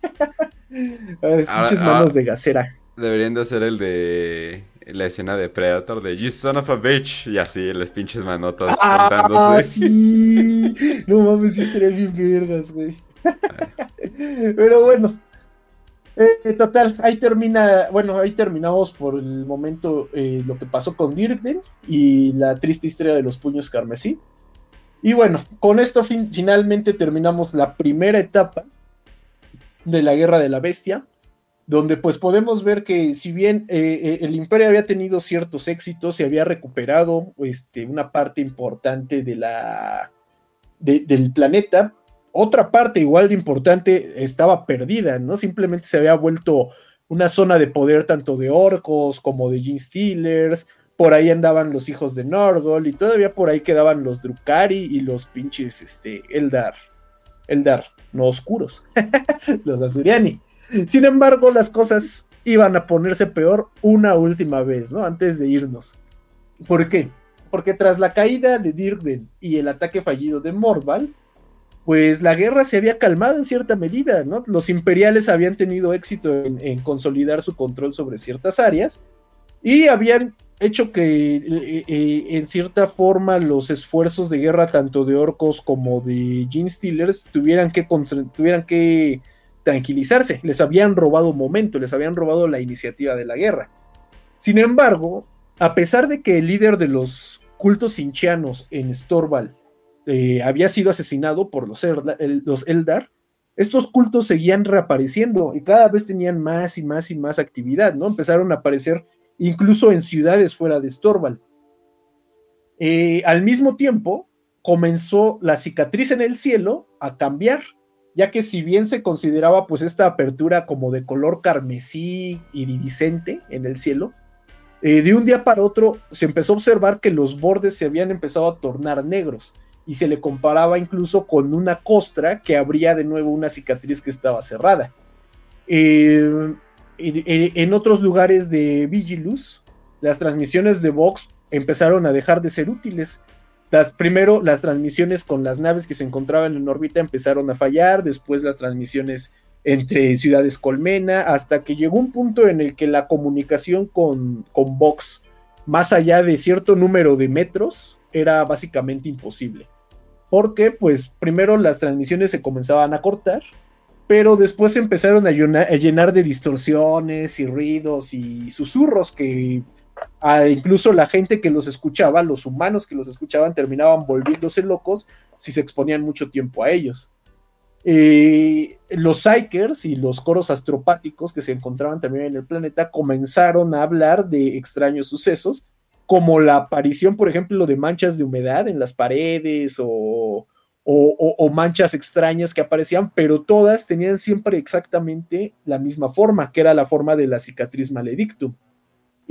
pinches manos de gasera. Deberían de hacer el de la escena de Predator de You son of a bitch y así, las pinches manotas ah, sí. No mames, sí estaría bien vergas, güey. Pero bueno. Eh, total, ahí termina, bueno, ahí terminamos por el momento eh, lo que pasó con Dirkden y la triste historia de los puños carmesí. Y bueno, con esto finalmente terminamos la primera etapa de la Guerra de la Bestia, donde pues podemos ver que si bien eh, eh, el imperio había tenido ciertos éxitos, se había recuperado este, una parte importante de la, del planeta, otra parte igual de importante estaba perdida, ¿no? Simplemente se había vuelto una zona de poder tanto de orcos como de Gene Stealers, por ahí andaban los hijos de Norgol y todavía por ahí quedaban los Drukari y los pinches este, Eldar, Eldar, no oscuros, los Azuriani. Sin embargo, las cosas iban a ponerse peor una última vez, ¿no? Antes de irnos. ¿Por qué? Porque tras la caída de Dirden y el ataque fallido de Morval, pues la guerra se había calmado en cierta medida, ¿no? Los imperiales habían tenido éxito en, consolidar su control sobre ciertas áreas y habían hecho que eh, eh, en cierta forma los esfuerzos de guerra tanto de orcos como de Gene Stealers tuvieran que, tuvieran que tranquilizarse. Les habían robado momento, les habían robado la iniciativa de la guerra. Sin embargo, a pesar de que el líder de los cultos hinchianos en Storval eh, había sido asesinado por los, los Eldar, estos cultos seguían reapareciendo y cada vez tenían más y más y más actividad, ¿no? Empezaron a aparecer incluso en ciudades fuera de Storval. Eh, al mismo tiempo, comenzó la cicatriz en el cielo a cambiar ya que si bien se consideraba pues esta apertura como de color carmesí iridiscente en el cielo, eh, de un día para otro se empezó a observar que los bordes se habían empezado a tornar negros y se le comparaba incluso con una costra que abría de nuevo una cicatriz que estaba cerrada. Eh, en otros lugares de Vigilus, las transmisiones de Vox empezaron a dejar de ser útiles primero las transmisiones con las naves que se encontraban en órbita empezaron a fallar, después las transmisiones entre ciudades colmena, hasta que llegó un punto en el que la comunicación con, con Vox, más allá de cierto número de metros, era básicamente imposible. Porque, pues, primero las transmisiones se comenzaban a cortar, pero después empezaron a llenar de distorsiones y ruidos y susurros que incluso la gente que los escuchaba, los humanos que los escuchaban, terminaban volviéndose locos si se exponían mucho tiempo a ellos. Eh, los Psykers y los coros astropáticos que se encontraban también en el planeta comenzaron a hablar de extraños sucesos, como la aparición, por ejemplo, de manchas de humedad en las paredes o, o manchas extrañas que aparecían, pero todas tenían siempre exactamente la misma forma, que era la forma de la cicatriz maledictum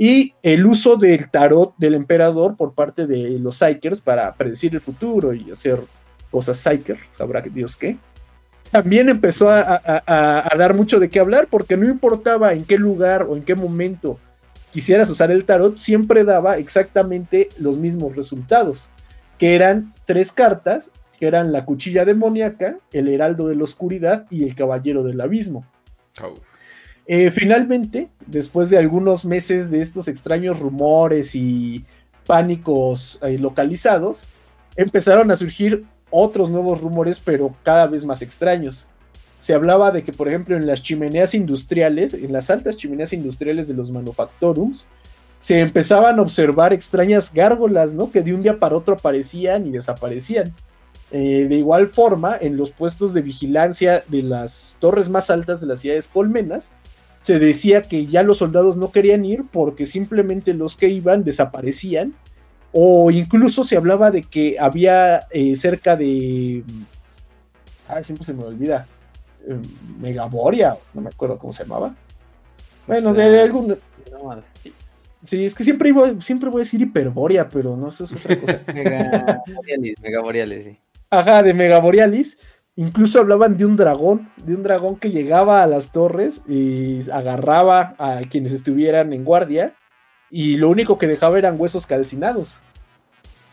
y el uso del tarot del emperador por parte de los Psykers para predecir el futuro y hacer cosas Psyker, sabrá Dios qué. También empezó a, dar mucho de qué hablar porque no importaba en qué lugar o en qué momento quisieras usar el tarot, siempre daba exactamente los mismos resultados, que eran tres cartas, que eran la cuchilla demoníaca, el heraldo de la oscuridad y el caballero del abismo. Eh, finalmente, después de algunos meses de estos extraños rumores y pánicos eh, localizados, empezaron a surgir otros nuevos rumores, pero cada vez más extraños. Se hablaba de que, por ejemplo, en las chimeneas industriales, en las altas chimeneas industriales de los manufactorums, se empezaban a observar extrañas gárgolas, ¿no? Que de un día para otro aparecían y desaparecían. Eh, de igual forma, en los puestos de vigilancia de las torres más altas de las ciudades colmenas, se decía que ya los soldados no querían ir porque simplemente los que iban desaparecían o incluso se hablaba de que había eh, cerca de... Ah, siempre se me olvida. Eh, Megaboria, no me acuerdo cómo se llamaba. Bueno, de, algún... Sí, es que siempre, siempre voy a decir hiperboria, pero no sé, es otra cosa. Megaborialis, Megaborialis, sí. Ajá, de Megaborialis. Incluso hablaban de un dragón, de un dragón que llegaba a las torres y agarraba a quienes estuvieran en guardia y lo único que dejaba eran huesos calcinados.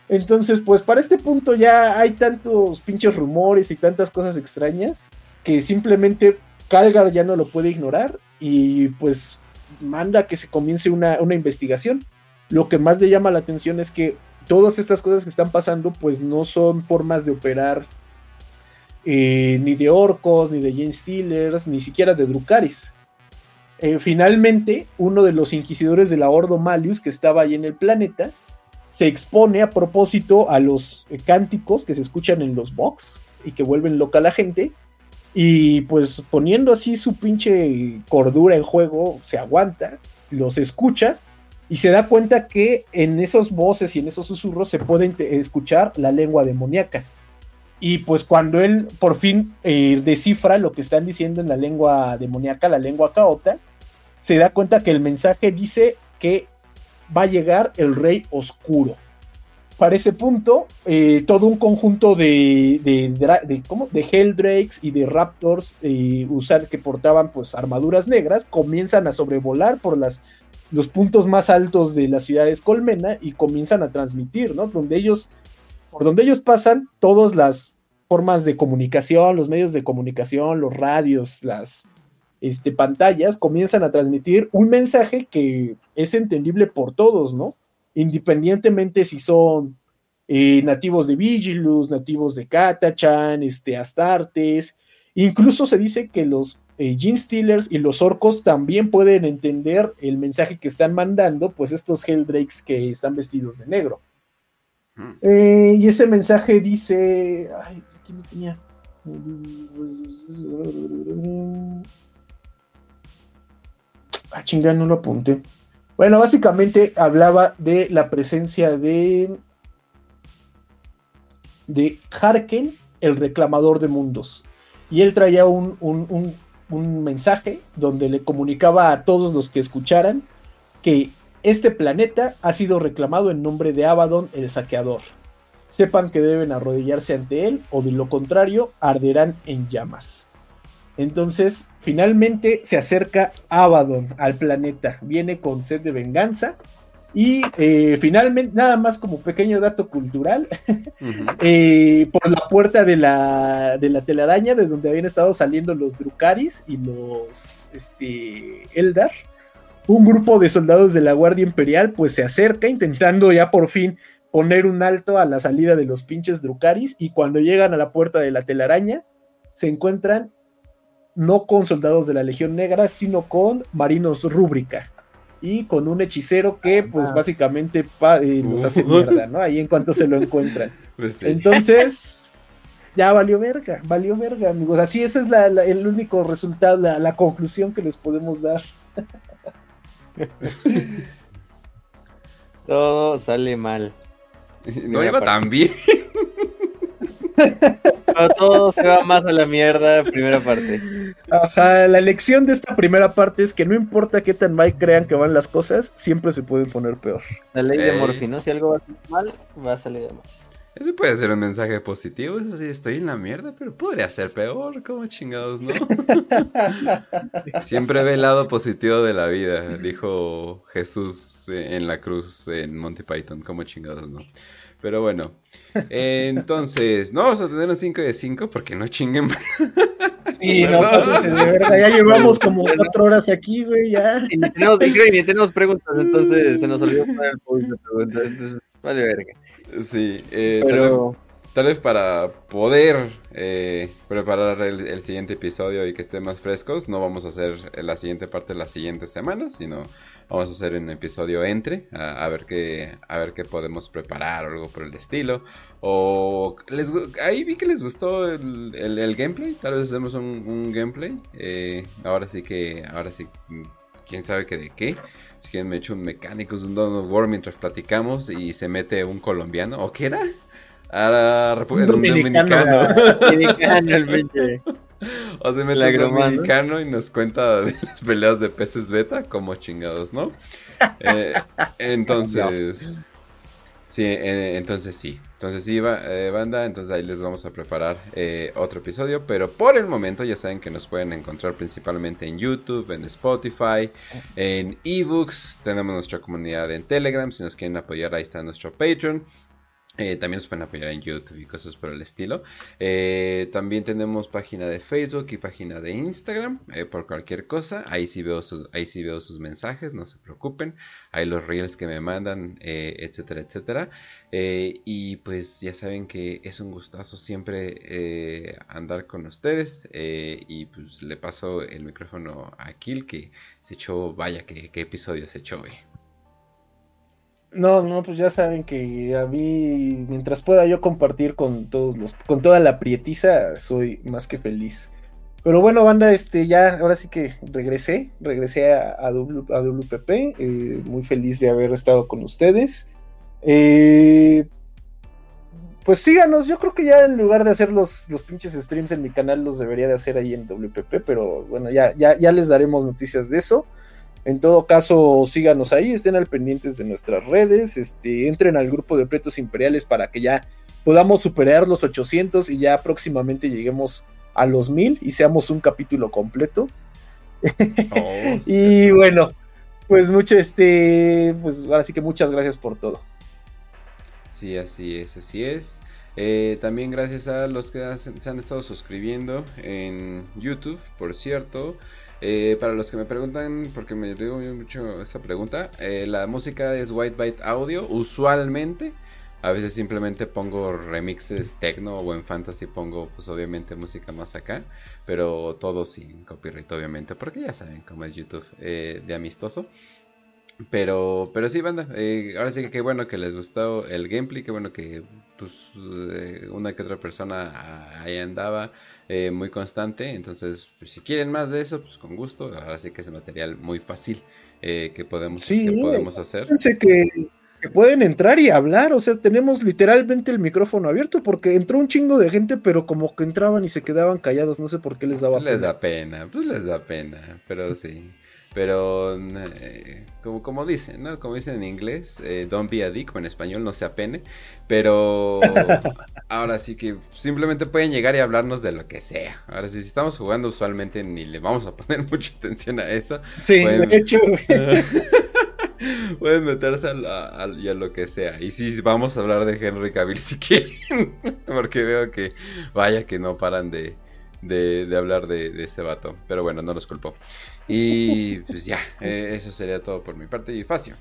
Entonces, pues para este punto ya hay tantos pinches rumores y tantas cosas extrañas que simplemente Calgar ya no lo puede ignorar y pues manda que se comience una, investigación. Lo que más le llama la atención es que todas estas cosas que están pasando pues no son formas de operar eh, ni de orcos, ni de Jane Steelers, ni siquiera de Drukaris. Eh, finalmente, uno de los inquisidores de la Ordo Malius que estaba ahí en el planeta se expone a propósito a los cánticos que se escuchan en los box y que vuelven loca a la gente. Y pues poniendo así su pinche cordura en juego, se aguanta, los escucha y se da cuenta que en esos voces y en esos susurros se puede escuchar la lengua demoníaca. Y pues cuando él por fin eh, descifra lo que están diciendo en la lengua demoníaca, la lengua caota, se da cuenta que el mensaje dice que va a llegar el Rey Oscuro. Para ese punto, eh, todo un conjunto de, de, de, Helldrakes y de Raptors eh, que portaban pues armaduras negras comienzan a sobrevolar por las, los puntos más altos de las ciudades colmena y comienzan a transmitir, ¿no? Donde ellos, por donde ellos pasan, todas las formas de comunicación, los medios de comunicación, los radios, las, este, pantallas comienzan a transmitir un mensaje que es entendible por todos, ¿no? Independientemente si son eh, nativos de Vigilus, nativos de Katachan, este, Astartes, incluso se dice que los eh, Gene Stealers y los orcos también pueden entender el mensaje que están mandando, pues estos Helldrakes que están vestidos de negro. Hmm. Eh, y ese mensaje dice. Ay, aquí me tenía. Ah, chingada, no lo apunté. Bueno, básicamente hablaba de la presencia de. de Harken, el reclamador de mundos. Y él traía un, un mensaje donde le comunicaba a todos los que escucharan que este planeta ha sido reclamado en nombre de Abaddon el saqueador. Sepan que deben arrodillarse ante él o de lo contrario arderán en llamas. Entonces, finalmente se acerca Abaddon al planeta, viene con sed de venganza. Y eh, finalmente, nada más como pequeño dato cultural, eh, por la puerta de la, de la telaraña, de donde habían estado saliendo los Drukaris y los este, Eldar, un grupo de soldados de la Guardia Imperial pues se acerca intentando ya por fin poner un alto a la salida de los pinches Drukaris y cuando llegan a la puerta de la telaraña se encuentran no con soldados de la Legión Negra, sino con marinos rúbrica. Y con un hechicero que, pues, básicamente eh, los hace mierda, ¿no? Ahí en cuanto se lo encuentran. Pues Entonces, ya valió verga, valió verga, amigos. Así, ese es el único resultado, la, conclusión que les podemos dar. Todo sale mal. No iba tan bien. todo se va más a la mierda, primera parte. Ajá, la lección de esta primera parte es que no importa qué tan mal crean que van las cosas, siempre se pueden poner peor. La ley de Morphy, ¿no? Si algo va a salir mal, va a salir mal. Eso puede ser un mensaje positivo, eso sí, estoy en la mierda, pero podría ser peor, como chingados, ¿no? Siempre ve el lado positivo de la vida, dijo Jesús en la cruz en Monty Python, como chingados, ¿no? Pero bueno, entonces, no vamos a tener un 5 de 5 porque no chinguen. Sí, no pases de verdad, ya llevamos como 4 horas aquí, güey, ya. Y ni tenemos, ni tenemos preguntas, entonces se nos olvidó poner el de preguntas, entonces vale verga. Sí, eh, pero... tal vez para poder eh, preparar el, siguiente episodio y que esté más frescos, no vamos a hacer la siguiente parte la siguiente semana, sino vamos a hacer un episodio entre a, ver qué a ver qué podemos preparar o algo por el estilo. O les, ahí vi que les gustó el, gameplay, tal vez hacemos un, gameplay. Eh, ahora sí que ahora sí quién sabe que de qué. Si quieren me echo un mecánico, un Don War mientras platicamos y se mete un colombiano. ¿O qué era? Ahora, República Dominicano. Dominicano, el O se mete un dominicano y nos cuenta de las peleas de peces beta como chingados, ¿no? Eh, entonces... Sí, eh, entonces sí. Entonces sí, eh, banda, entonces ahí les vamos a preparar otro episodio. Pero por el momento ya saben que nos pueden encontrar principalmente en YouTube, en Spotify, en eBooks. Tenemos nuestra comunidad en Telegram. Si nos quieren apoyar, ahí está nuestro Patreon. Eh, también nos pueden apoyar en YouTube y cosas por el estilo. Eh, también tenemos página de Facebook y página de Instagram eh, por cualquier cosa. Ahí sí, veo sus, ahí sí veo sus mensajes, no se preocupen. Ahí los reels que me mandan, etcétera, etcétera. y pues ya saben que es un gustazo siempre andar con ustedes. y pues le paso el micrófono a Kill que se echó, vaya, que qué episodio se echó hoy. No, no, pues ya saben que a mí, mientras pueda yo compartir con todos los, con toda la prietiza, soy más que feliz. Pero bueno, banda, este, ya, ahora sí que regresé, regresé a, a, WPP, eh, muy feliz de haber estado con ustedes. Eh, pues síganos, yo creo que ya en lugar de hacer los, los pinches streams en mi canal, los debería de hacer ahí en WPP, pero bueno, ya, ya, ya les daremos noticias de eso. En todo caso, síganos ahí, estén al pendientes de nuestras redes, este, entren al grupo de Pretos Imperiales para que ya podamos superar los 800 y ya próximamente lleguemos a los 1000 y seamos un capítulo completo. Oh, y bueno, pues mucho este, pues ahora sí que muchas gracias por todo. Sí, así es, así es. Eh, también gracias a los que se han estado suscribiendo en YouTube, por cierto. Eh, para los que me preguntan, porque me digo mucho esa pregunta, eh, la música es White Byte Audio, usualmente. A veces simplemente pongo remixes techno o en fantasy pongo pues obviamente música más acá, pero todo sin copyright obviamente, porque ya saben cómo es YouTube eh, de amistoso. Pero, pero sí, banda, ahora sí que qué bueno que les gustó el gameplay, qué bueno que pues una que otra persona ahí andaba. Eh, muy constante. Entonces, pues, si quieren más de eso, pues con gusto. Ahora sí que es material muy fácil eh, que podemos, que podemos hacer. Que, que pueden entrar y hablar. O sea, tenemos literalmente el micrófono abierto porque entró un chingo de gente, pero como que entraban y se quedaban callados. No sé por qué les daba les pena. Les da pena, pues les da pena, pero sí. Pero, eh, como, como dicen, ¿no? Como dicen en inglés, eh, don't be a dick, o en español no se apene. Pero ahora sí que simplemente pueden llegar y hablarnos de lo que sea. Ahora sí, si estamos jugando usualmente ni le vamos a poner mucha atención a eso. Sí, de hecho. pueden meterse a, y a lo que sea. Y sí, vamos a hablar de Henry Cavill si quieren. Porque veo que, vaya que no paran de, de, hablar de, de ese vato. Pero bueno, no los culpo. Y pues ya, eh, eso sería todo por mi parte y Facio.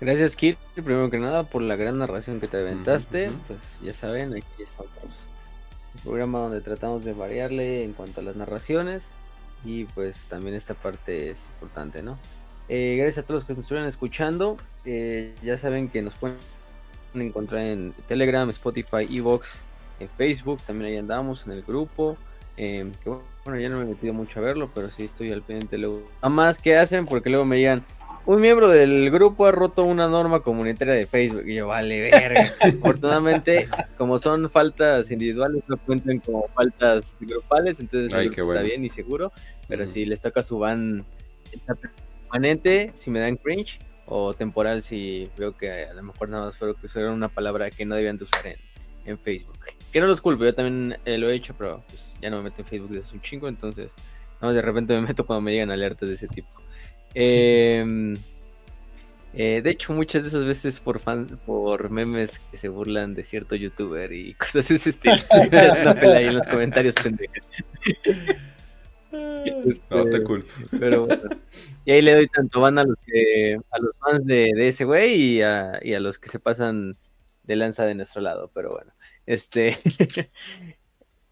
Gracias, Kit, primero que nada, por la gran narración que te aventaste. Pues ya saben, aquí estamos. Un programa donde tratamos de variarle en cuanto a las narraciones. Y pues también esta parte es importante, ¿no? Eh, gracias a todos los que nos estuvieron escuchando. Eh, ya saben que nos pueden encontrar en Telegram, Spotify, Evox, Facebook. También ahí andamos en el grupo. Eh, bueno, ya no me he metido mucho a verlo, pero sí estoy al pendiente luego. Más, ¿qué hacen? Porque luego me digan, un miembro del grupo ha roto una norma comunitaria de Facebook. Y yo, vale, verga. Afortunadamente, como son faltas individuales, no cuentan como faltas grupales, entonces está bien y seguro. Pero si les toca su ban permanente, si me dan cringe, o temporal, si veo que a lo mejor nada más fue que usaron una palabra que no debían de usar en, en Facebook. Que no los culpo, yo también eh, lo he hecho, pero pues, ya no me meto en Facebook desde un chingo, entonces no, de repente me meto cuando me llegan alertas de ese tipo. Em, eh, de hecho, muchas de esas veces por fan, por memes que se burlan de cierto youtuber y cosas de ese estilo. se una pela ahí en los comentarios pendejas. no te culpo. Pero Y ahí le doy tanto van a los que, a los fans de, ese güey y a, y a los que se pasan de lanza de nuestro lado, pero bueno, este,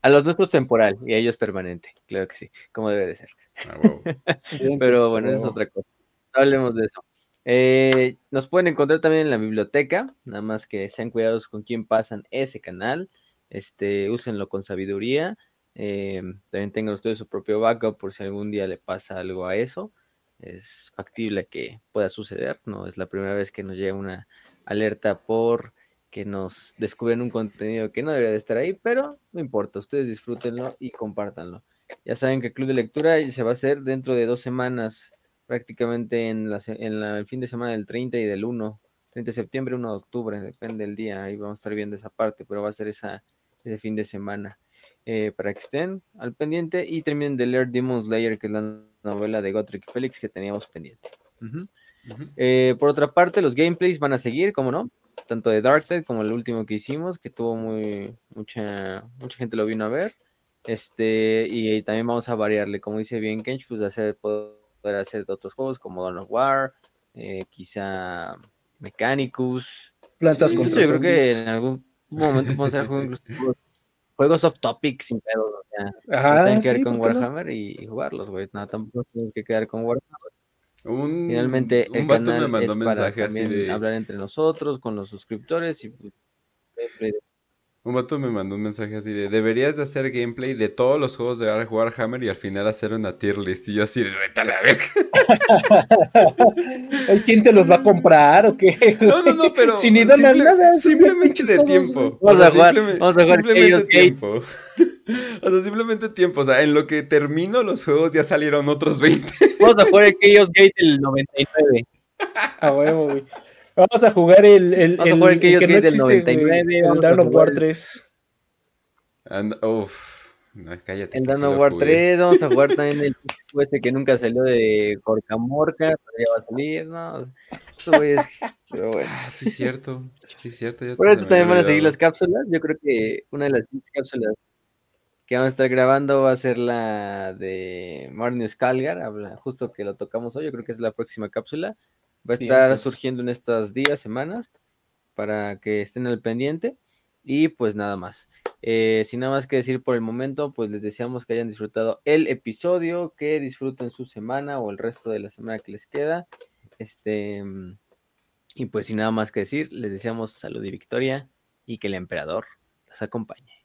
a los nuestros temporal y a ellos permanente, claro que sí, como debe de ser. Ah, pero bueno, eso es otra cosa. Hablemos de eso. Eh, nos pueden encontrar también en la biblioteca, nada más que sean cuidados con quién pasan ese canal, este, úsenlo con sabiduría, eh, también tengan ustedes su propio backup por si algún día le pasa algo a eso, es factible que pueda suceder, no es la primera vez que nos llega una alerta por que nos descubren un contenido que no debería de estar ahí, pero no importa, ustedes disfrútenlo y compártanlo. Ya saben que el club de lectura se va a hacer dentro de dos semanas, prácticamente en, la, en el fin de semana del 30 y del 1, 30 de septiembre, 1 de octubre, depende del día, ahí vamos a estar viendo esa parte, pero va a ser esa, ese fin de semana. Eh, para que estén al pendiente y terminen de leer Demon Slayer, que es la novela de Gotrek Félix que teníamos pendiente. Eh, por otra parte, los gameplays van a seguir, como no, tanto de Dark como el último que hicimos, que tuvo muy mucha mucha gente lo vino a ver. Este, y también vamos a variarle, como dice bien Kench, pues hacer poder hacer otros juegos como Dawn of War, eh, quizá Mechanicus. Plantas Yo creo que en algún momento podemos hacer juegos, juegos off topic sin pedo, o sea, tienen que ver con Warhammer y, jugarlos, güey. No, tampoco tienen que quedar con Warhammer. Finalmente, el canal me mandó es para también hablar entre nosotros, con los suscriptores y pues, un vato me mandó un mensaje así de deberías de hacer gameplay de todos los juegos de Warhammer y al final hacer una tier list. Y yo así de vete a la verga. ¿Quién te los va a comprar o qué? No, no, no, pero sin ni nada. Simplemente de tiempo. Vamos, a jugar, vamos a jugar simplemente tiempo. O sea, simplemente tiempo. O sea, en lo que termino los juegos ya salieron otros 20. Vamos a jugar el Chaos Gate el 99. A huevo, güey. Vamos a jugar el, el, Vamos a jugar el, el que no existe, 99. El Dawn of War 3. And, uf, no, cállate. El Dawn of War 3, vamos a jugar también el este que nunca salió de Corca Morca, pero ya va a salir, ¿no? Eso güey es. Pero bueno. Ah, sí, es cierto. Sí, es cierto. Por eso también van a seguir las cápsulas. Yo creo que una de las cápsulas que vamos a estar grabando va a ser la de Marnius Calgar, justo que lo tocamos hoy. Yo creo que es la próxima cápsula. Va a estar surgiendo en estos días, semanas, para que estén al pendiente. Y pues nada más. Eh, sin nada más que decir por el momento, pues les deseamos que hayan disfrutado el episodio, que disfruten su semana o el resto de la semana que les queda. Este, y pues sin nada más que decir, les deseamos salud y victoria y que el emperador los acompañe.